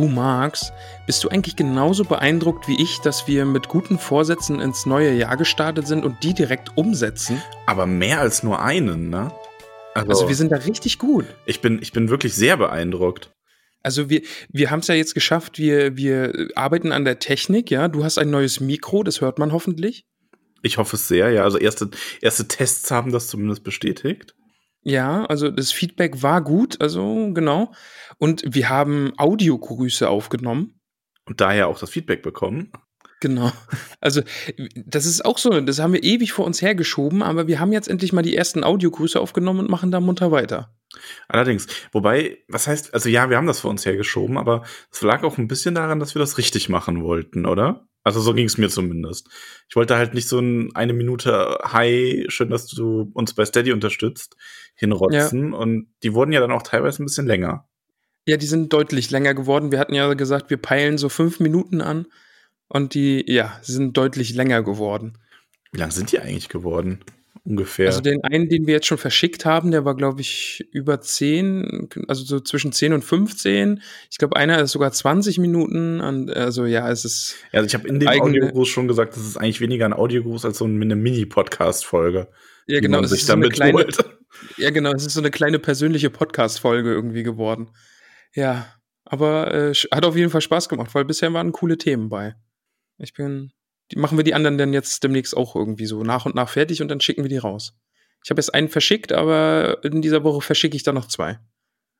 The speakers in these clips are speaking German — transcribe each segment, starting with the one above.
Du Max, bist du eigentlich genauso beeindruckt wie ich, dass wir mit guten Vorsätzen ins neue Jahr gestartet sind und die direkt umsetzen? Aber mehr als nur einen, ne? Also, wir sind da richtig gut. Ich bin, ich bin wirklich sehr beeindruckt. Also wir, wir haben es ja jetzt geschafft, wir, wir arbeiten an der Technik, ja. Du hast ein neues Mikro, das hört man hoffentlich. Ich hoffe es sehr, ja. Also erste, erste Tests haben das zumindest bestätigt. Ja, also das Feedback war gut, also genau. Und wir haben Audiogrüße aufgenommen. Und daher auch das Feedback bekommen. Genau. Also, das ist auch so, das haben wir ewig vor uns hergeschoben, aber wir haben jetzt endlich mal die ersten Audiogrüße aufgenommen und machen da munter weiter. Allerdings, wobei, was heißt, also ja, wir haben das vor uns hergeschoben, aber es lag auch ein bisschen daran, dass wir das richtig machen wollten, oder? Also so ging es mir zumindest. Ich wollte halt nicht so ein eine Minute Hi, schön, dass du uns bei Steady unterstützt, hinrotzen. Ja. Und die wurden ja dann auch teilweise ein bisschen länger. Ja, die sind deutlich länger geworden. Wir hatten ja gesagt, wir peilen so fünf Minuten an. Und die, ja, sind deutlich länger geworden. Wie lang sind die eigentlich geworden? Ungefähr. Also den einen, den wir jetzt schon verschickt haben, der war, glaube ich, über 10, also so zwischen 10 und 15. Ich glaube, einer ist sogar 20 Minuten. Und, also ja, es ist. Ja, also ich habe in dem Audiogruß schon gesagt, das ist eigentlich weniger ein Audiogruß als so eine Mini-Podcast-Folge. Ja, genau. sich so damit kleine, Ja, genau. Es ist so eine kleine persönliche Podcast-Folge irgendwie geworden. Ja, aber äh, hat auf jeden Fall Spaß gemacht, weil bisher waren coole Themen bei. Ich bin, die machen wir die anderen dann jetzt demnächst auch irgendwie so nach und nach fertig und dann schicken wir die raus. Ich habe jetzt einen verschickt, aber in dieser Woche verschicke ich dann noch zwei.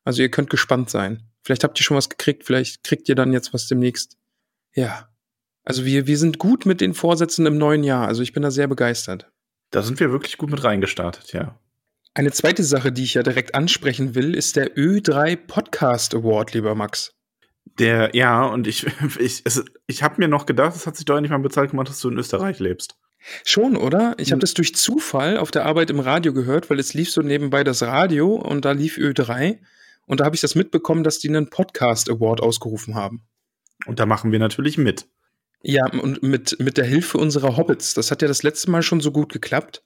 Also ihr könnt gespannt sein. Vielleicht habt ihr schon was gekriegt, vielleicht kriegt ihr dann jetzt was demnächst. Ja. Also wir, wir sind gut mit den Vorsätzen im neuen Jahr. Also ich bin da sehr begeistert. Da sind wir wirklich gut mit reingestartet, ja. Eine zweite Sache, die ich ja direkt ansprechen will, ist der Ö3 Podcast Award, lieber Max. Der, ja, und ich, ich, ich habe mir noch gedacht, es hat sich doch nicht mal bezahlt gemacht, dass du in Österreich lebst. Schon, oder? Ich habe hm. das durch Zufall auf der Arbeit im Radio gehört, weil es lief so nebenbei das Radio und da lief Ö3. Und da habe ich das mitbekommen, dass die einen Podcast Award ausgerufen haben. Und da machen wir natürlich mit. Ja, und mit, mit der Hilfe unserer Hobbits. Das hat ja das letzte Mal schon so gut geklappt.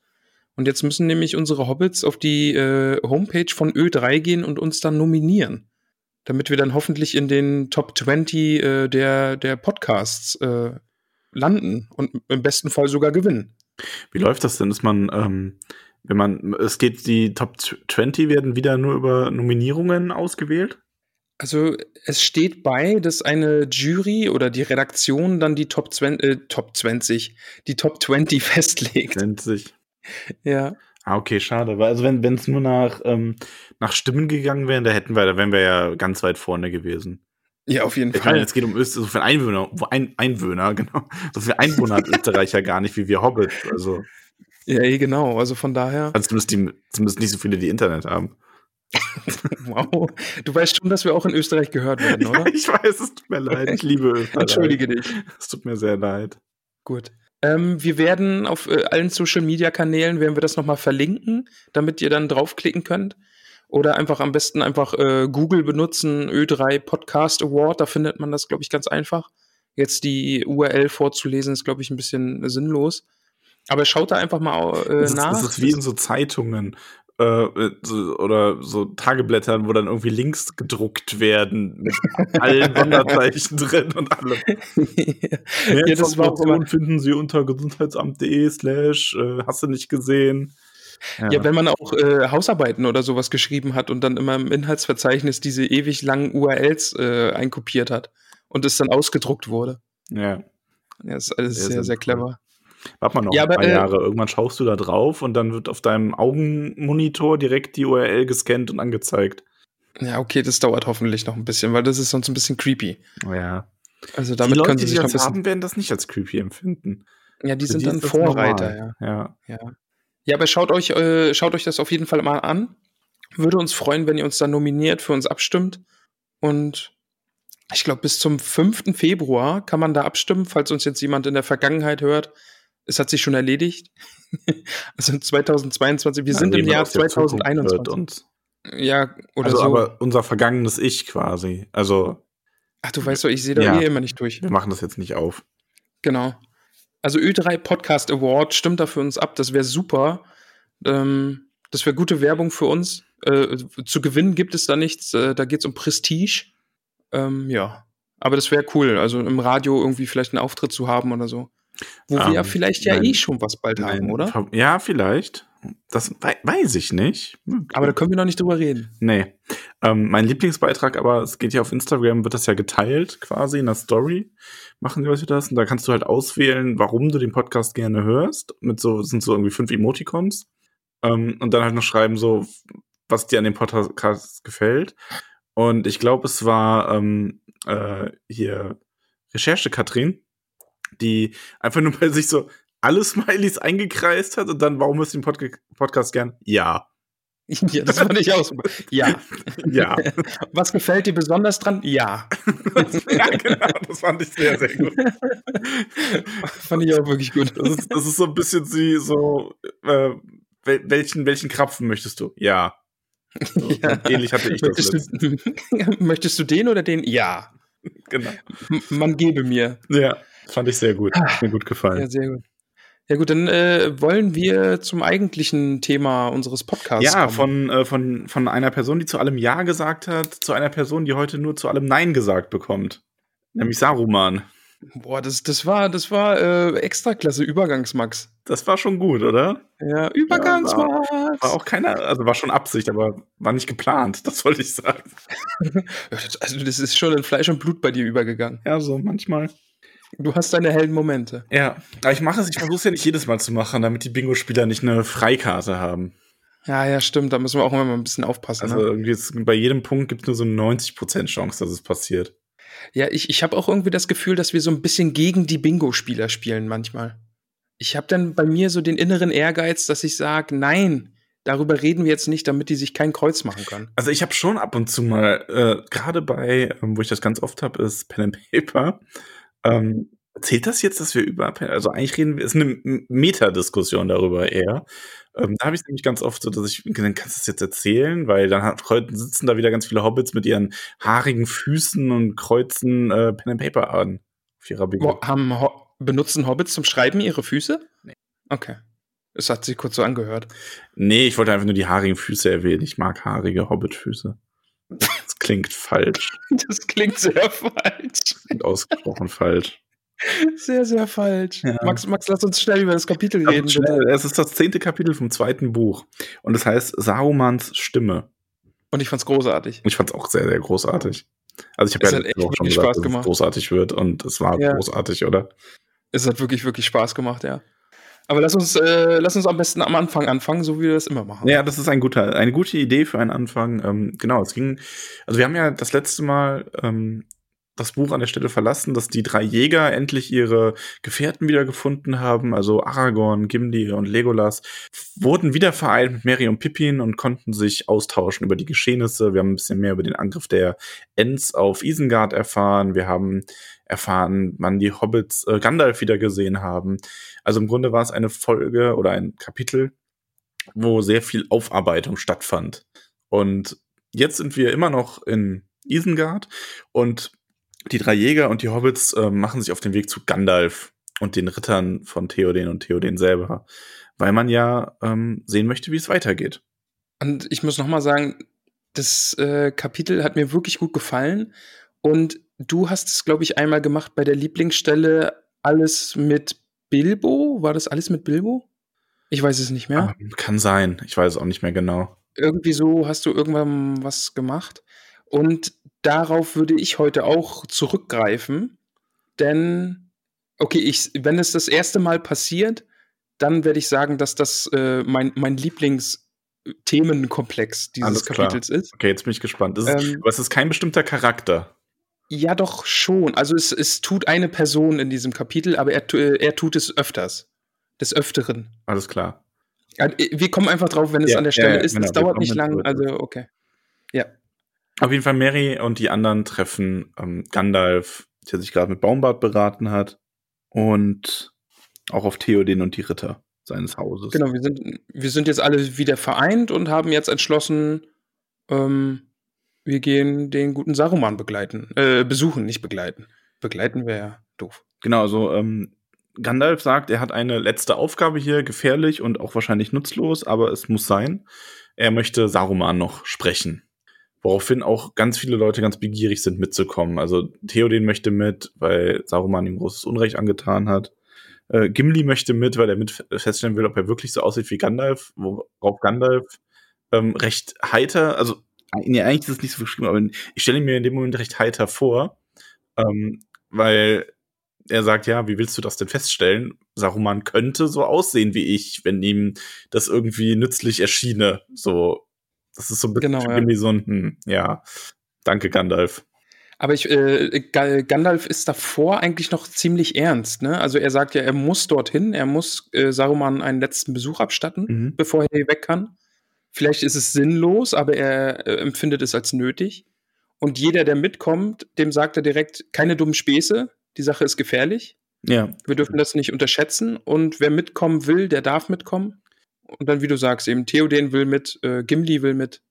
Und jetzt müssen nämlich unsere Hobbits auf die äh, Homepage von Ö3 gehen und uns dann nominieren damit wir dann hoffentlich in den Top 20 äh, der, der Podcasts äh, landen und im besten Fall sogar gewinnen. Wie läuft das denn? Ist man, ähm, wenn man, es geht, die Top 20 werden wieder nur über Nominierungen ausgewählt? Also es steht bei, dass eine Jury oder die Redaktion dann die Top 20, äh, Top 20, die Top 20 festlegt. 20. Ja. Ah, okay, schade. Weil also wenn es nur nach, ähm, nach Stimmen gegangen wäre, da hätten wir, da wären wir ja ganz weit vorne gewesen. Ja, auf jeden ich Fall. Meine, es geht um Österreich, so viele Einwohner, ein, Einwohner, genau. So viele Einwohner hat Österreich ja gar nicht wie wir Hobbits. Also. Ja, eh, genau. Also von daher. Also zumindest, die, zumindest nicht so viele, die Internet haben. wow. Du weißt schon, dass wir auch in Österreich gehört werden, oder? Ja, ich weiß, es tut mir leid. Ich liebe Österreich. Entschuldige dich. Es tut mir sehr leid. Gut. Ähm, wir werden auf äh, allen Social Media Kanälen werden wir das nochmal verlinken, damit ihr dann draufklicken könnt. Oder einfach am besten einfach äh, Google benutzen, Ö3 Podcast Award, da findet man das, glaube ich, ganz einfach. Jetzt die URL vorzulesen, ist, glaube ich, ein bisschen sinnlos. Aber schaut da einfach mal äh, das nach. Das ist wie in so Zeitungen äh, so, oder so Tageblättern, wo dann irgendwie Links gedruckt werden mit allen Sonderzeichen drin und allem. Mehr ja, das Informationen finden Sie unter gesundheitsamt.de slash äh, hast du nicht gesehen. Ja. ja, wenn man auch äh, Hausarbeiten oder sowas geschrieben hat und dann immer im Inhaltsverzeichnis diese ewig langen URLs äh, einkopiert hat und es dann ausgedruckt wurde. Ja. Ja, ist alles sehr, sehr, sehr clever. Warte mal noch ja, ein paar äh, Jahre. Irgendwann schaust du da drauf und dann wird auf deinem Augenmonitor direkt die URL gescannt und angezeigt. Ja, okay, das dauert hoffentlich noch ein bisschen, weil das ist sonst ein bisschen creepy. Ja. Also damit die Leute, können sie sich die das haben, werden das nicht als creepy empfinden. Ja, die Für sind die dann Vorreiter, ja. ja. Ja. Ja, aber schaut euch, äh, schaut euch das auf jeden Fall mal an. Würde uns freuen, wenn ihr uns da nominiert, für uns abstimmt. Und ich glaube, bis zum 5. Februar kann man da abstimmen, falls uns jetzt jemand in der Vergangenheit hört. Es hat sich schon erledigt. also 2022, wir ja, sind im Jahr 2021. Ja, oder also, so. Aber unser vergangenes Ich quasi. Also. Ach, du weißt doch, ich sehe da ja, eh immer nicht durch. Wir machen das jetzt nicht auf. Genau. Also Ö3 Podcast Award stimmt da für uns ab. Das wäre super. Ähm, das wäre gute Werbung für uns. Äh, zu gewinnen gibt es da nichts. Äh, da geht es um Prestige. Ähm, ja. Aber das wäre cool. Also im Radio irgendwie vielleicht einen Auftritt zu haben oder so. Wo um, wir ja ähm, vielleicht ja nein, eh schon was bald haben, oder? Ja, vielleicht. Das we weiß ich nicht. Aber da können wir noch nicht drüber reden. Nee. Ähm, mein Lieblingsbeitrag, aber es geht ja auf Instagram, wird das ja geteilt quasi in der Story. Machen die Leute das? Und da kannst du halt auswählen, warum du den Podcast gerne hörst. Mit so, sind so irgendwie fünf Emoticons. Ähm, und dann halt noch schreiben, so, was dir an dem Podcast gefällt. Und ich glaube, es war ähm, äh, hier Recherche Katrin, die einfach nur bei sich so alle Smileys eingekreist hat und dann, warum du den Pod Podcast gern? Ja. Ja, das fand ich auch super. Ja. Ja. Was gefällt dir besonders dran? Ja. ja, genau. Das fand ich sehr, sehr gut. fand ich auch wirklich gut. Das ist, das ist so ein bisschen wie so, äh, welchen, welchen Krapfen möchtest du? Ja. So, ja. Ähnlich hatte ich möchtest das. Du, möchtest du den oder den? Ja. Genau. M man gebe mir. Ja, fand ich sehr gut. Hat mir gut gefallen. Ja, sehr gut. Ja gut, dann äh, wollen wir zum eigentlichen Thema unseres Podcasts ja, kommen. Von, äh, von, von einer Person, die zu allem Ja gesagt hat, zu einer Person, die heute nur zu allem Nein gesagt bekommt. Nämlich Saruman. Boah, das, das war, das war äh, Extraklasse Übergangsmax. Das war schon gut, oder? Ja, Übergangsmax. Ja, war, war, auch keiner, also war schon Absicht, aber war nicht geplant, das wollte ich sagen. also das ist schon in Fleisch und Blut bei dir übergegangen. Ja, so manchmal. Du hast deine hellen Momente. Ja, aber ich mache es, ich versuche es ja nicht jedes Mal zu machen, damit die Bingo-Spieler nicht eine Freikarte haben. Ja, ja, stimmt. Da müssen wir auch immer mal ein bisschen aufpassen. Also ne? irgendwie ist, bei jedem Punkt gibt es nur so eine 90% Chance, dass es passiert. Ja, ich, ich habe auch irgendwie das Gefühl, dass wir so ein bisschen gegen die Bingo-Spieler spielen manchmal. Ich habe dann bei mir so den inneren Ehrgeiz, dass ich sage, nein, darüber reden wir jetzt nicht, damit die sich kein Kreuz machen können. Also ich habe schon ab und zu mal, äh, gerade bei, ähm, wo ich das ganz oft habe, ist Pen and Paper, ähm, Zählt das jetzt, dass wir über, also eigentlich reden wir, es ist eine Metadiskussion darüber eher. Ähm, da habe ich es nämlich ganz oft so, dass ich, dann kannst du es jetzt erzählen, weil dann hat, heute sitzen da wieder ganz viele Hobbits mit ihren haarigen Füßen und kreuzen äh, Pen and Paper an. Auf ihrer Bo haben Ho benutzen Hobbits zum Schreiben ihre Füße? Nee. Okay. Es hat sich kurz so angehört. Nee, ich wollte einfach nur die haarigen Füße erwähnen. Ich mag haarige Hobbitfüße. Das klingt falsch. Das klingt sehr falsch. Klingt ausgesprochen falsch. Sehr, sehr falsch. Ja. Max, Max, lass uns schnell über das Kapitel reden. Schnell. Es ist das zehnte Kapitel vom zweiten Buch. Und es heißt Sarumans Stimme. Und ich fand's großartig. Ich fand's auch sehr, sehr großartig. Also ich habe ja echt auch schon gesagt, Spaß gemacht. dass es großartig wird und es war ja. großartig, oder? Es hat wirklich, wirklich Spaß gemacht, ja. Aber lass uns, äh, lass uns am besten am Anfang anfangen, so wie wir das immer machen. Ja, das ist ein guter, eine gute Idee für einen Anfang. Ähm, genau, es ging, also wir haben ja das letzte Mal ähm, das Buch an der Stelle verlassen, dass die drei Jäger endlich ihre Gefährten wiedergefunden haben. Also Aragorn, Gimli und Legolas wurden wieder vereint mit Merry und Pippin und konnten sich austauschen über die Geschehnisse. Wir haben ein bisschen mehr über den Angriff der Ents auf Isengard erfahren. Wir haben erfahren, wann die Hobbits äh, Gandalf wieder gesehen haben. Also im Grunde war es eine Folge oder ein Kapitel, wo sehr viel Aufarbeitung stattfand. Und jetzt sind wir immer noch in Isengard und die drei Jäger und die Hobbits äh, machen sich auf den Weg zu Gandalf und den Rittern von Theoden und Theoden selber, weil man ja ähm, sehen möchte, wie es weitergeht. Und ich muss noch mal sagen, das äh, Kapitel hat mir wirklich gut gefallen und du hast es, glaube ich, einmal gemacht bei der Lieblingsstelle alles mit Bilbo. War das alles mit Bilbo? Ich weiß es nicht mehr. Ah, kann sein. Ich weiß es auch nicht mehr genau. Irgendwie so hast du irgendwann was gemacht. Und darauf würde ich heute auch zurückgreifen, denn, okay, ich, wenn es das erste Mal passiert, dann werde ich sagen, dass das äh, mein, mein Lieblings- Themenkomplex dieses Kapitels ist. Okay, jetzt bin ich gespannt. Das ist, ähm, aber es ist kein bestimmter Charakter. Ja, doch schon. Also es, es tut eine Person in diesem Kapitel, aber er, er tut es öfters. Des Öfteren. Alles klar. Wir kommen einfach drauf, wenn es ja, an der Stelle ja, ist. Genau, es dauert nicht lang, also okay. Ja. Auf jeden Fall Mary und die anderen treffen ähm, Gandalf, der sich gerade mit Baumbart beraten hat. Und auch auf Theoden und die Ritter seines Hauses. Genau, wir sind, wir sind jetzt alle wieder vereint und haben jetzt entschlossen, ähm, wir gehen den guten Saruman begleiten. Äh, besuchen, nicht begleiten. Begleiten wäre ja doof. Genau, also ähm, Gandalf sagt, er hat eine letzte Aufgabe hier, gefährlich und auch wahrscheinlich nutzlos, aber es muss sein. Er möchte Saruman noch sprechen. Woraufhin auch ganz viele Leute ganz begierig sind, mitzukommen. Also Theoden möchte mit, weil Saruman ihm großes Unrecht angetan hat. Äh, Gimli möchte mit, weil er mit feststellen will, ob er wirklich so aussieht wie Gandalf, worauf Gandalf ähm, recht heiter, also nee, eigentlich ist es nicht so geschrieben, aber ich stelle mir in dem Moment recht heiter vor, ähm, weil er sagt, ja, wie willst du das denn feststellen? Saruman könnte so aussehen wie ich, wenn ihm das irgendwie nützlich erschiene. So, das ist so ein bisschen genau, ja. so ein, hm, ja, danke Gandalf. Aber ich, äh, Gandalf ist davor eigentlich noch ziemlich ernst. Ne? Also er sagt ja, er muss dorthin, er muss äh, Saruman einen letzten Besuch abstatten, mhm. bevor er weg kann. Vielleicht ist es sinnlos, aber er äh, empfindet es als nötig. Und jeder, der mitkommt, dem sagt er direkt, keine dummen Späße, die Sache ist gefährlich. Ja. Wir dürfen das nicht unterschätzen. Und wer mitkommen will, der darf mitkommen. Und dann, wie du sagst, eben Theoden will mit, äh, Gimli will mit.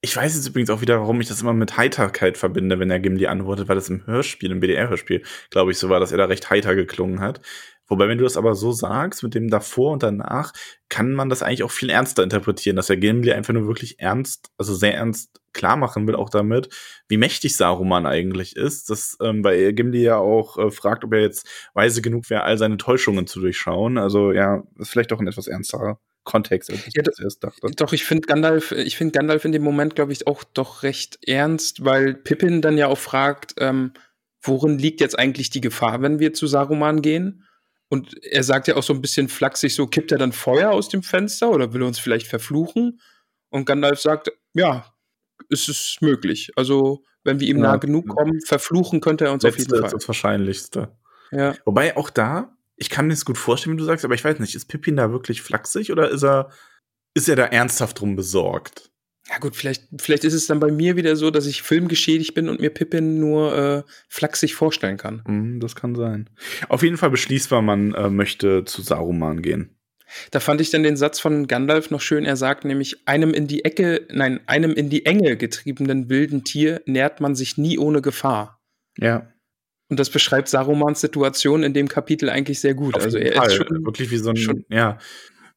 Ich weiß jetzt übrigens auch wieder, warum ich das immer mit Heiterkeit verbinde, wenn er Gimli antwortet, weil das im Hörspiel, im BDR-Hörspiel, glaube ich, so war, dass er da recht heiter geklungen hat. Wobei, wenn du das aber so sagst, mit dem davor und danach, kann man das eigentlich auch viel ernster interpretieren, dass er Gimli einfach nur wirklich ernst, also sehr ernst klar machen will, auch damit, wie mächtig Saruman eigentlich ist. Das, ähm, weil Gimli ja auch äh, fragt, ob er jetzt weise genug wäre, all seine Täuschungen zu durchschauen. Also ja, ist vielleicht auch ein etwas ernsterer Kontext, als ich ja, das erst dachte. Doch, ich finde Gandalf, ich finde Gandalf in dem Moment, glaube ich, auch doch recht ernst, weil Pippin dann ja auch fragt, ähm, worin liegt jetzt eigentlich die Gefahr, wenn wir zu Saruman gehen? Und er sagt ja auch so ein bisschen flachsig, so kippt er dann Feuer aus dem Fenster oder will er uns vielleicht verfluchen? Und Gandalf sagt, ja, ist es möglich. Also, wenn wir ihm ja. nah genug kommen, verfluchen könnte er uns Letzte auf jeden Fall. Das ist das Wahrscheinlichste. Ja. Wobei auch da, ich kann mir das gut vorstellen, wie du sagst, aber ich weiß nicht, ist Pippin da wirklich flachsig oder ist er, ist er da ernsthaft drum besorgt? Ja gut, vielleicht, vielleicht ist es dann bei mir wieder so, dass ich filmgeschädigt bin und mir Pippin nur äh, flachsig vorstellen kann. Mm, das kann sein. Auf jeden Fall beschließbar, man äh, möchte zu Saruman gehen. Da fand ich dann den Satz von Gandalf noch schön. Er sagt nämlich, einem in die Ecke, nein, einem in die Enge getriebenen wilden Tier nährt man sich nie ohne Gefahr. Ja. Und das beschreibt Sarumans Situation in dem Kapitel eigentlich sehr gut. Auf also er Fall. ist schon wirklich wie so ein, schon, ja,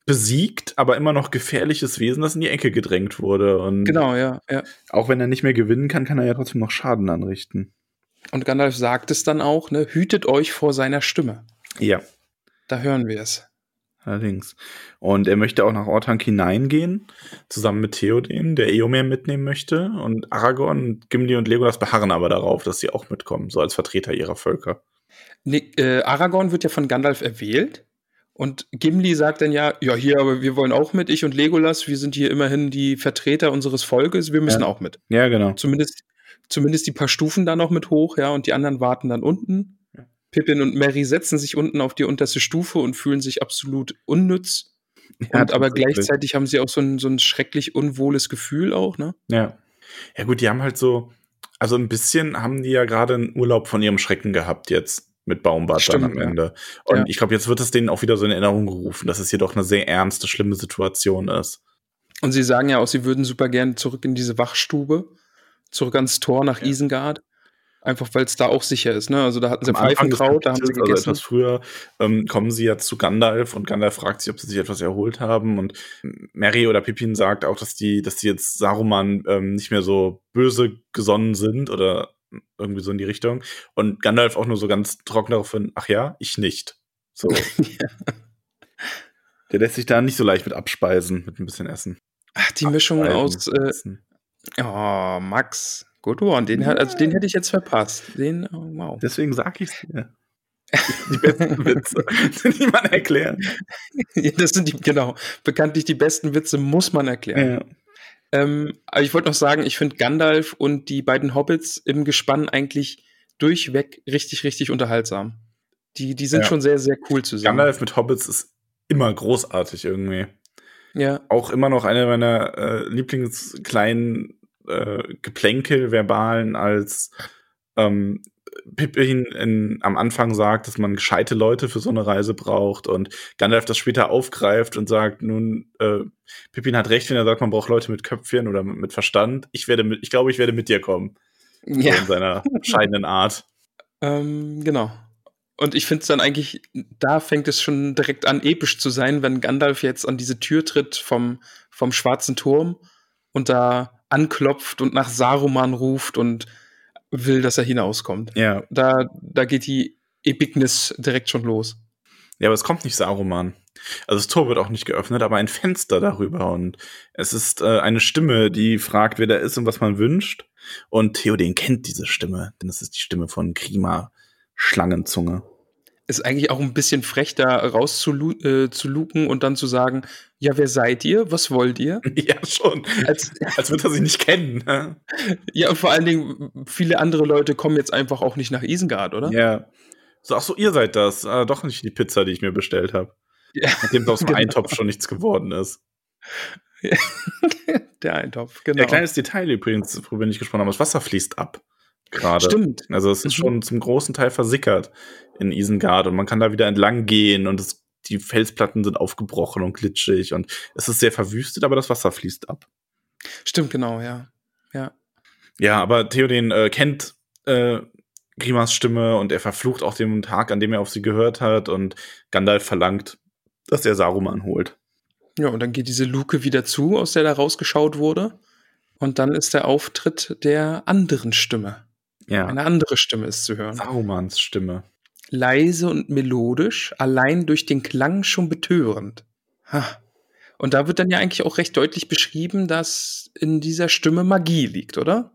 besiegt, aber immer noch gefährliches Wesen, das in die Ecke gedrängt wurde. Und genau, ja, ja. Auch wenn er nicht mehr gewinnen kann, kann er ja trotzdem noch Schaden anrichten. Und Gandalf sagt es dann auch, ne, hütet euch vor seiner Stimme. Ja. Da hören wir es. Allerdings. Und er möchte auch nach Orthanc hineingehen, zusammen mit Theoden, der Eomer mitnehmen möchte. Und Aragorn, Gimli und Legolas beharren aber darauf, dass sie auch mitkommen, so als Vertreter ihrer Völker. Nee, äh, Aragorn wird ja von Gandalf erwählt und Gimli sagt dann ja, ja, hier, aber wir wollen auch mit, ich und Legolas, wir sind hier immerhin die Vertreter unseres Volkes, wir müssen ja. auch mit. Ja, genau. Zumindest, zumindest die paar Stufen da noch mit hoch, ja, und die anderen warten dann unten. Ja. Pippin und Mary setzen sich unten auf die unterste Stufe und fühlen sich absolut unnütz. Ja, und aber gleichzeitig haben sie auch so ein, so ein schrecklich unwohles Gefühl auch, ne? Ja. Ja, gut, die haben halt so, also ein bisschen haben die ja gerade einen Urlaub von ihrem Schrecken gehabt jetzt mit Baumbart Stimmt, dann am Ende. Und ja. ich glaube, jetzt wird es denen auch wieder so in Erinnerung gerufen, dass es hier doch eine sehr ernste, schlimme Situation ist. Und sie sagen ja auch, sie würden super gerne zurück in diese Wachstube, zurück ans Tor nach ja. Isengard. Einfach weil es da auch sicher ist, ne? Also da hatten sie Pfeifenkraut, da haben sie gegessen. Also etwas früher ähm, kommen sie ja zu Gandalf und Gandalf fragt sich, ob sie sich etwas erholt haben und Mary oder Pippin sagt auch, dass die, dass die jetzt Saruman ähm, nicht mehr so böse gesonnen sind oder irgendwie so in die Richtung. Und Gandalf auch nur so ganz trocken darauf hin, ach ja, ich nicht. So. ja. Der lässt sich da nicht so leicht mit abspeisen, mit ein bisschen Essen. Ach, die Mischung aus. Äh, oh, Max. Good one. Den, ja. also den hätte ich jetzt verpasst. Den, oh, wow. Deswegen sag ich's dir. die besten Witze, die man erklären. Ja, das sind die, genau. Bekanntlich die besten Witze muss man erklären. Ja. Ähm, aber ich wollte noch sagen, ich finde Gandalf und die beiden Hobbits im Gespann eigentlich durchweg richtig, richtig unterhaltsam. Die, die sind ja. schon sehr, sehr cool zusammen. Gandalf mit Hobbits ist immer großartig irgendwie. Ja. Auch immer noch eine meiner äh, Lieblingskleinen äh, Geplänkel, verbalen, als ähm, Pippin in, am Anfang sagt, dass man gescheite Leute für so eine Reise braucht und Gandalf das später aufgreift und sagt, nun, äh, Pippin hat recht, wenn er sagt, man braucht Leute mit Köpfchen oder mit, mit Verstand. Ich werde mit, ich glaube, ich werde mit dir kommen. Ja. So in seiner scheidenden Art. Ähm, genau. Und ich finde es dann eigentlich, da fängt es schon direkt an, episch zu sein, wenn Gandalf jetzt an diese Tür tritt vom, vom schwarzen Turm und da anklopft und nach Saruman ruft und will, dass er hinauskommt. Ja. Da, da geht die Epicness direkt schon los. Ja, aber es kommt nicht Saruman. Also das Tor wird auch nicht geöffnet, aber ein Fenster darüber und es ist äh, eine Stimme, die fragt, wer da ist und was man wünscht. Und Theoden kennt diese Stimme, denn es ist die Stimme von Grima Schlangenzunge ist eigentlich auch ein bisschen frech, da raus zu, äh, und dann zu sagen, ja, wer seid ihr? Was wollt ihr? Ja, schon. Als, als würde er sie nicht kennen. Ne? ja, und vor allen Dingen, viele andere Leute kommen jetzt einfach auch nicht nach Isengard, oder? Ja. So, ach so, ihr seid das. Ah, doch nicht die Pizza, die ich mir bestellt habe. Ja. Nachdem aus dem genau. Eintopf schon nichts geworden ist. Der Eintopf, genau. Der kleines Detail übrigens, worüber wir nicht gesprochen haben, das Wasser fließt ab gerade. Stimmt. Also es ist mhm. schon zum großen Teil versickert in Isengard und man kann da wieder entlang gehen und es, die Felsplatten sind aufgebrochen und glitschig und es ist sehr verwüstet, aber das Wasser fließt ab. Stimmt, genau, ja. Ja, ja aber Theoden äh, kennt äh, Grimas Stimme und er verflucht auch den Tag, an dem er auf sie gehört hat und Gandalf verlangt, dass er Saruman holt. Ja, und dann geht diese Luke wieder zu, aus der da rausgeschaut wurde. Und dann ist der Auftritt der anderen Stimme. Ja. Eine andere Stimme ist zu hören. Sarumans Stimme. Leise und melodisch, allein durch den Klang schon betörend. Ha. Und da wird dann ja eigentlich auch recht deutlich beschrieben, dass in dieser Stimme Magie liegt, oder?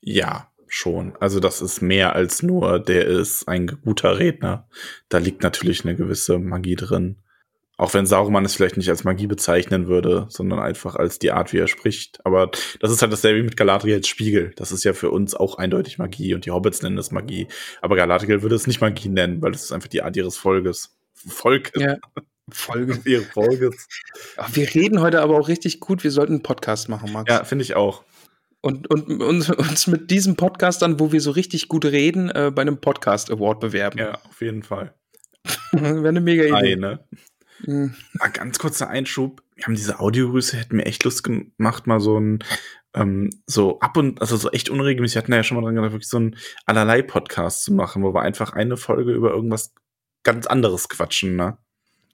Ja, schon. Also das ist mehr als nur, der ist ein guter Redner. Da liegt natürlich eine gewisse Magie drin. Auch wenn Sauron es vielleicht nicht als Magie bezeichnen würde, sondern einfach als die Art, wie er spricht. Aber das ist halt dasselbe wie mit Galadriels Spiegel. Das ist ja für uns auch eindeutig Magie und die Hobbits nennen es Magie. Aber Galadriel würde es nicht Magie nennen, weil das ist einfach die Art ihres Volkes. Volk. Ja. Folge. Ihre Volkes. Wir reden heute aber auch richtig gut. Wir sollten einen Podcast machen, Max. Ja, finde ich auch. Und, und uns, uns mit diesem Podcast dann, wo wir so richtig gut reden, äh, bei einem Podcast Award bewerben. Ja, auf jeden Fall. Wäre eine mega Idee. Eine. Mhm. Mal ganz kurzer Einschub. Wir haben diese Audiogrüße, hätten mir echt Lust gemacht, mal so ein, ähm, so ab und, also so echt unregelmäßig, wir hatten ja schon mal dran gedacht, wirklich so ein allerlei Podcast zu machen, wo wir einfach eine Folge über irgendwas ganz anderes quatschen, ne?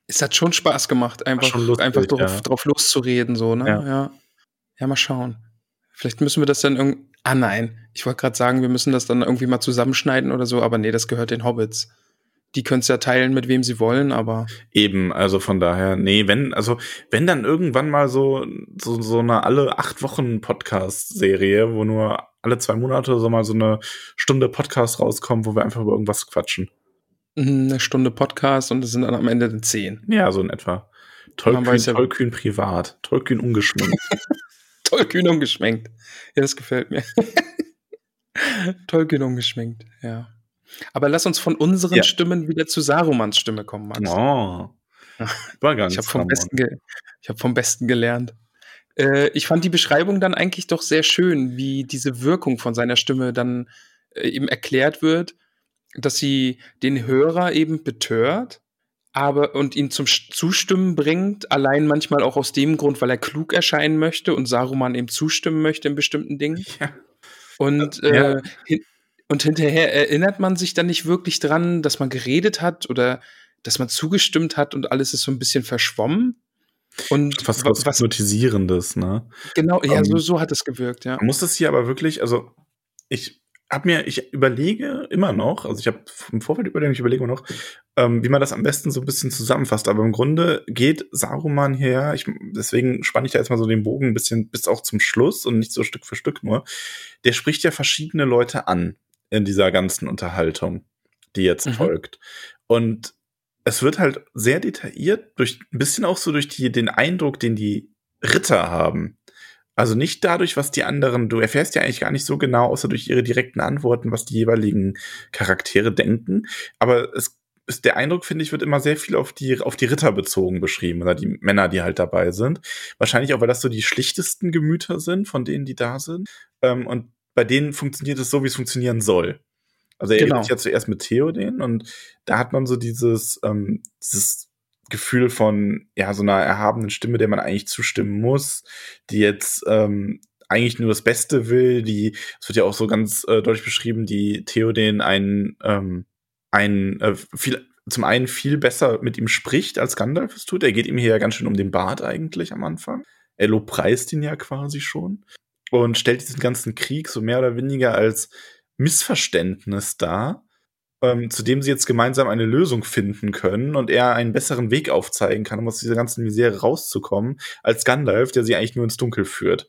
Es hat schon Spaß gemacht, einfach, lustig, einfach drauf, ja. drauf loszureden, so, ne? Ja. ja. Ja, mal schauen. Vielleicht müssen wir das dann irgendwie. Ah nein, ich wollte gerade sagen, wir müssen das dann irgendwie mal zusammenschneiden oder so, aber nee, das gehört den Hobbits die können es ja teilen, mit wem sie wollen, aber. Eben, also von daher, nee, wenn, also, wenn dann irgendwann mal so, so, so eine alle acht Wochen Podcast-Serie, wo nur alle zwei Monate so mal so eine Stunde Podcast rauskommt, wo wir einfach über irgendwas quatschen. Mhm, eine Stunde Podcast und es sind dann am Ende zehn. Ja, so in etwa. Tollkühn, ja tollkühn privat, tollkühn ungeschminkt. tollkühn ungeschminkt. Ja, das gefällt mir. tollkühn ungeschminkt, ja. Aber lass uns von unseren ja. Stimmen wieder zu Sarumans Stimme kommen, Max. Oh. War ganz ich habe vom, Besten hab vom Besten gelernt. Äh, ich fand die Beschreibung dann eigentlich doch sehr schön, wie diese Wirkung von seiner Stimme dann äh, eben erklärt wird, dass sie den Hörer eben betört, aber und ihn zum Zustimmen bringt, allein manchmal auch aus dem Grund, weil er klug erscheinen möchte und Saruman eben zustimmen möchte in bestimmten Dingen. Ja. Und äh, ja. Und hinterher erinnert man sich dann nicht wirklich dran, dass man geredet hat oder dass man zugestimmt hat und alles ist so ein bisschen verschwommen. Und was, was, was Hypnotisierendes, ne? Genau, ja, um, so, ähm, so hat es gewirkt, ja. Muss das hier aber wirklich, also ich habe mir, ich überlege immer noch, also ich habe im Vorfeld überlegt, ich überlege immer noch, ähm, wie man das am besten so ein bisschen zusammenfasst. Aber im Grunde geht Saruman her, ich, deswegen spanne ich da jetzt mal so den Bogen ein bisschen bis auch zum Schluss und nicht so Stück für Stück nur. Der spricht ja verschiedene Leute an in dieser ganzen Unterhaltung, die jetzt mhm. folgt. Und es wird halt sehr detailliert, durch ein bisschen auch so durch die, den Eindruck, den die Ritter haben. Also nicht dadurch, was die anderen, du erfährst ja eigentlich gar nicht so genau, außer durch ihre direkten Antworten, was die jeweiligen Charaktere denken. Aber es ist der Eindruck, finde ich, wird immer sehr viel auf die, auf die Ritter bezogen beschrieben oder die Männer, die halt dabei sind. Wahrscheinlich auch, weil das so die schlichtesten Gemüter sind, von denen, die da sind. Ähm, und bei denen funktioniert es so, wie es funktionieren soll. Also er genau. redet ja zuerst mit Theoden und da hat man so dieses, ähm, dieses Gefühl von ja so einer erhabenen Stimme, der man eigentlich zustimmen muss, die jetzt ähm, eigentlich nur das Beste will, die, es wird ja auch so ganz äh, deutlich beschrieben, die Theoden ein, ähm, ein äh, viel, zum einen viel besser mit ihm spricht, als Gandalf es tut. Er geht ihm hier ja ganz schön um den Bart eigentlich am Anfang. Er lobpreist ihn ja quasi schon und stellt diesen ganzen Krieg so mehr oder weniger als Missverständnis dar, ähm, zu dem sie jetzt gemeinsam eine Lösung finden können und er einen besseren Weg aufzeigen kann, um aus dieser ganzen Misere rauszukommen, als Gandalf, der sie eigentlich nur ins Dunkel führt.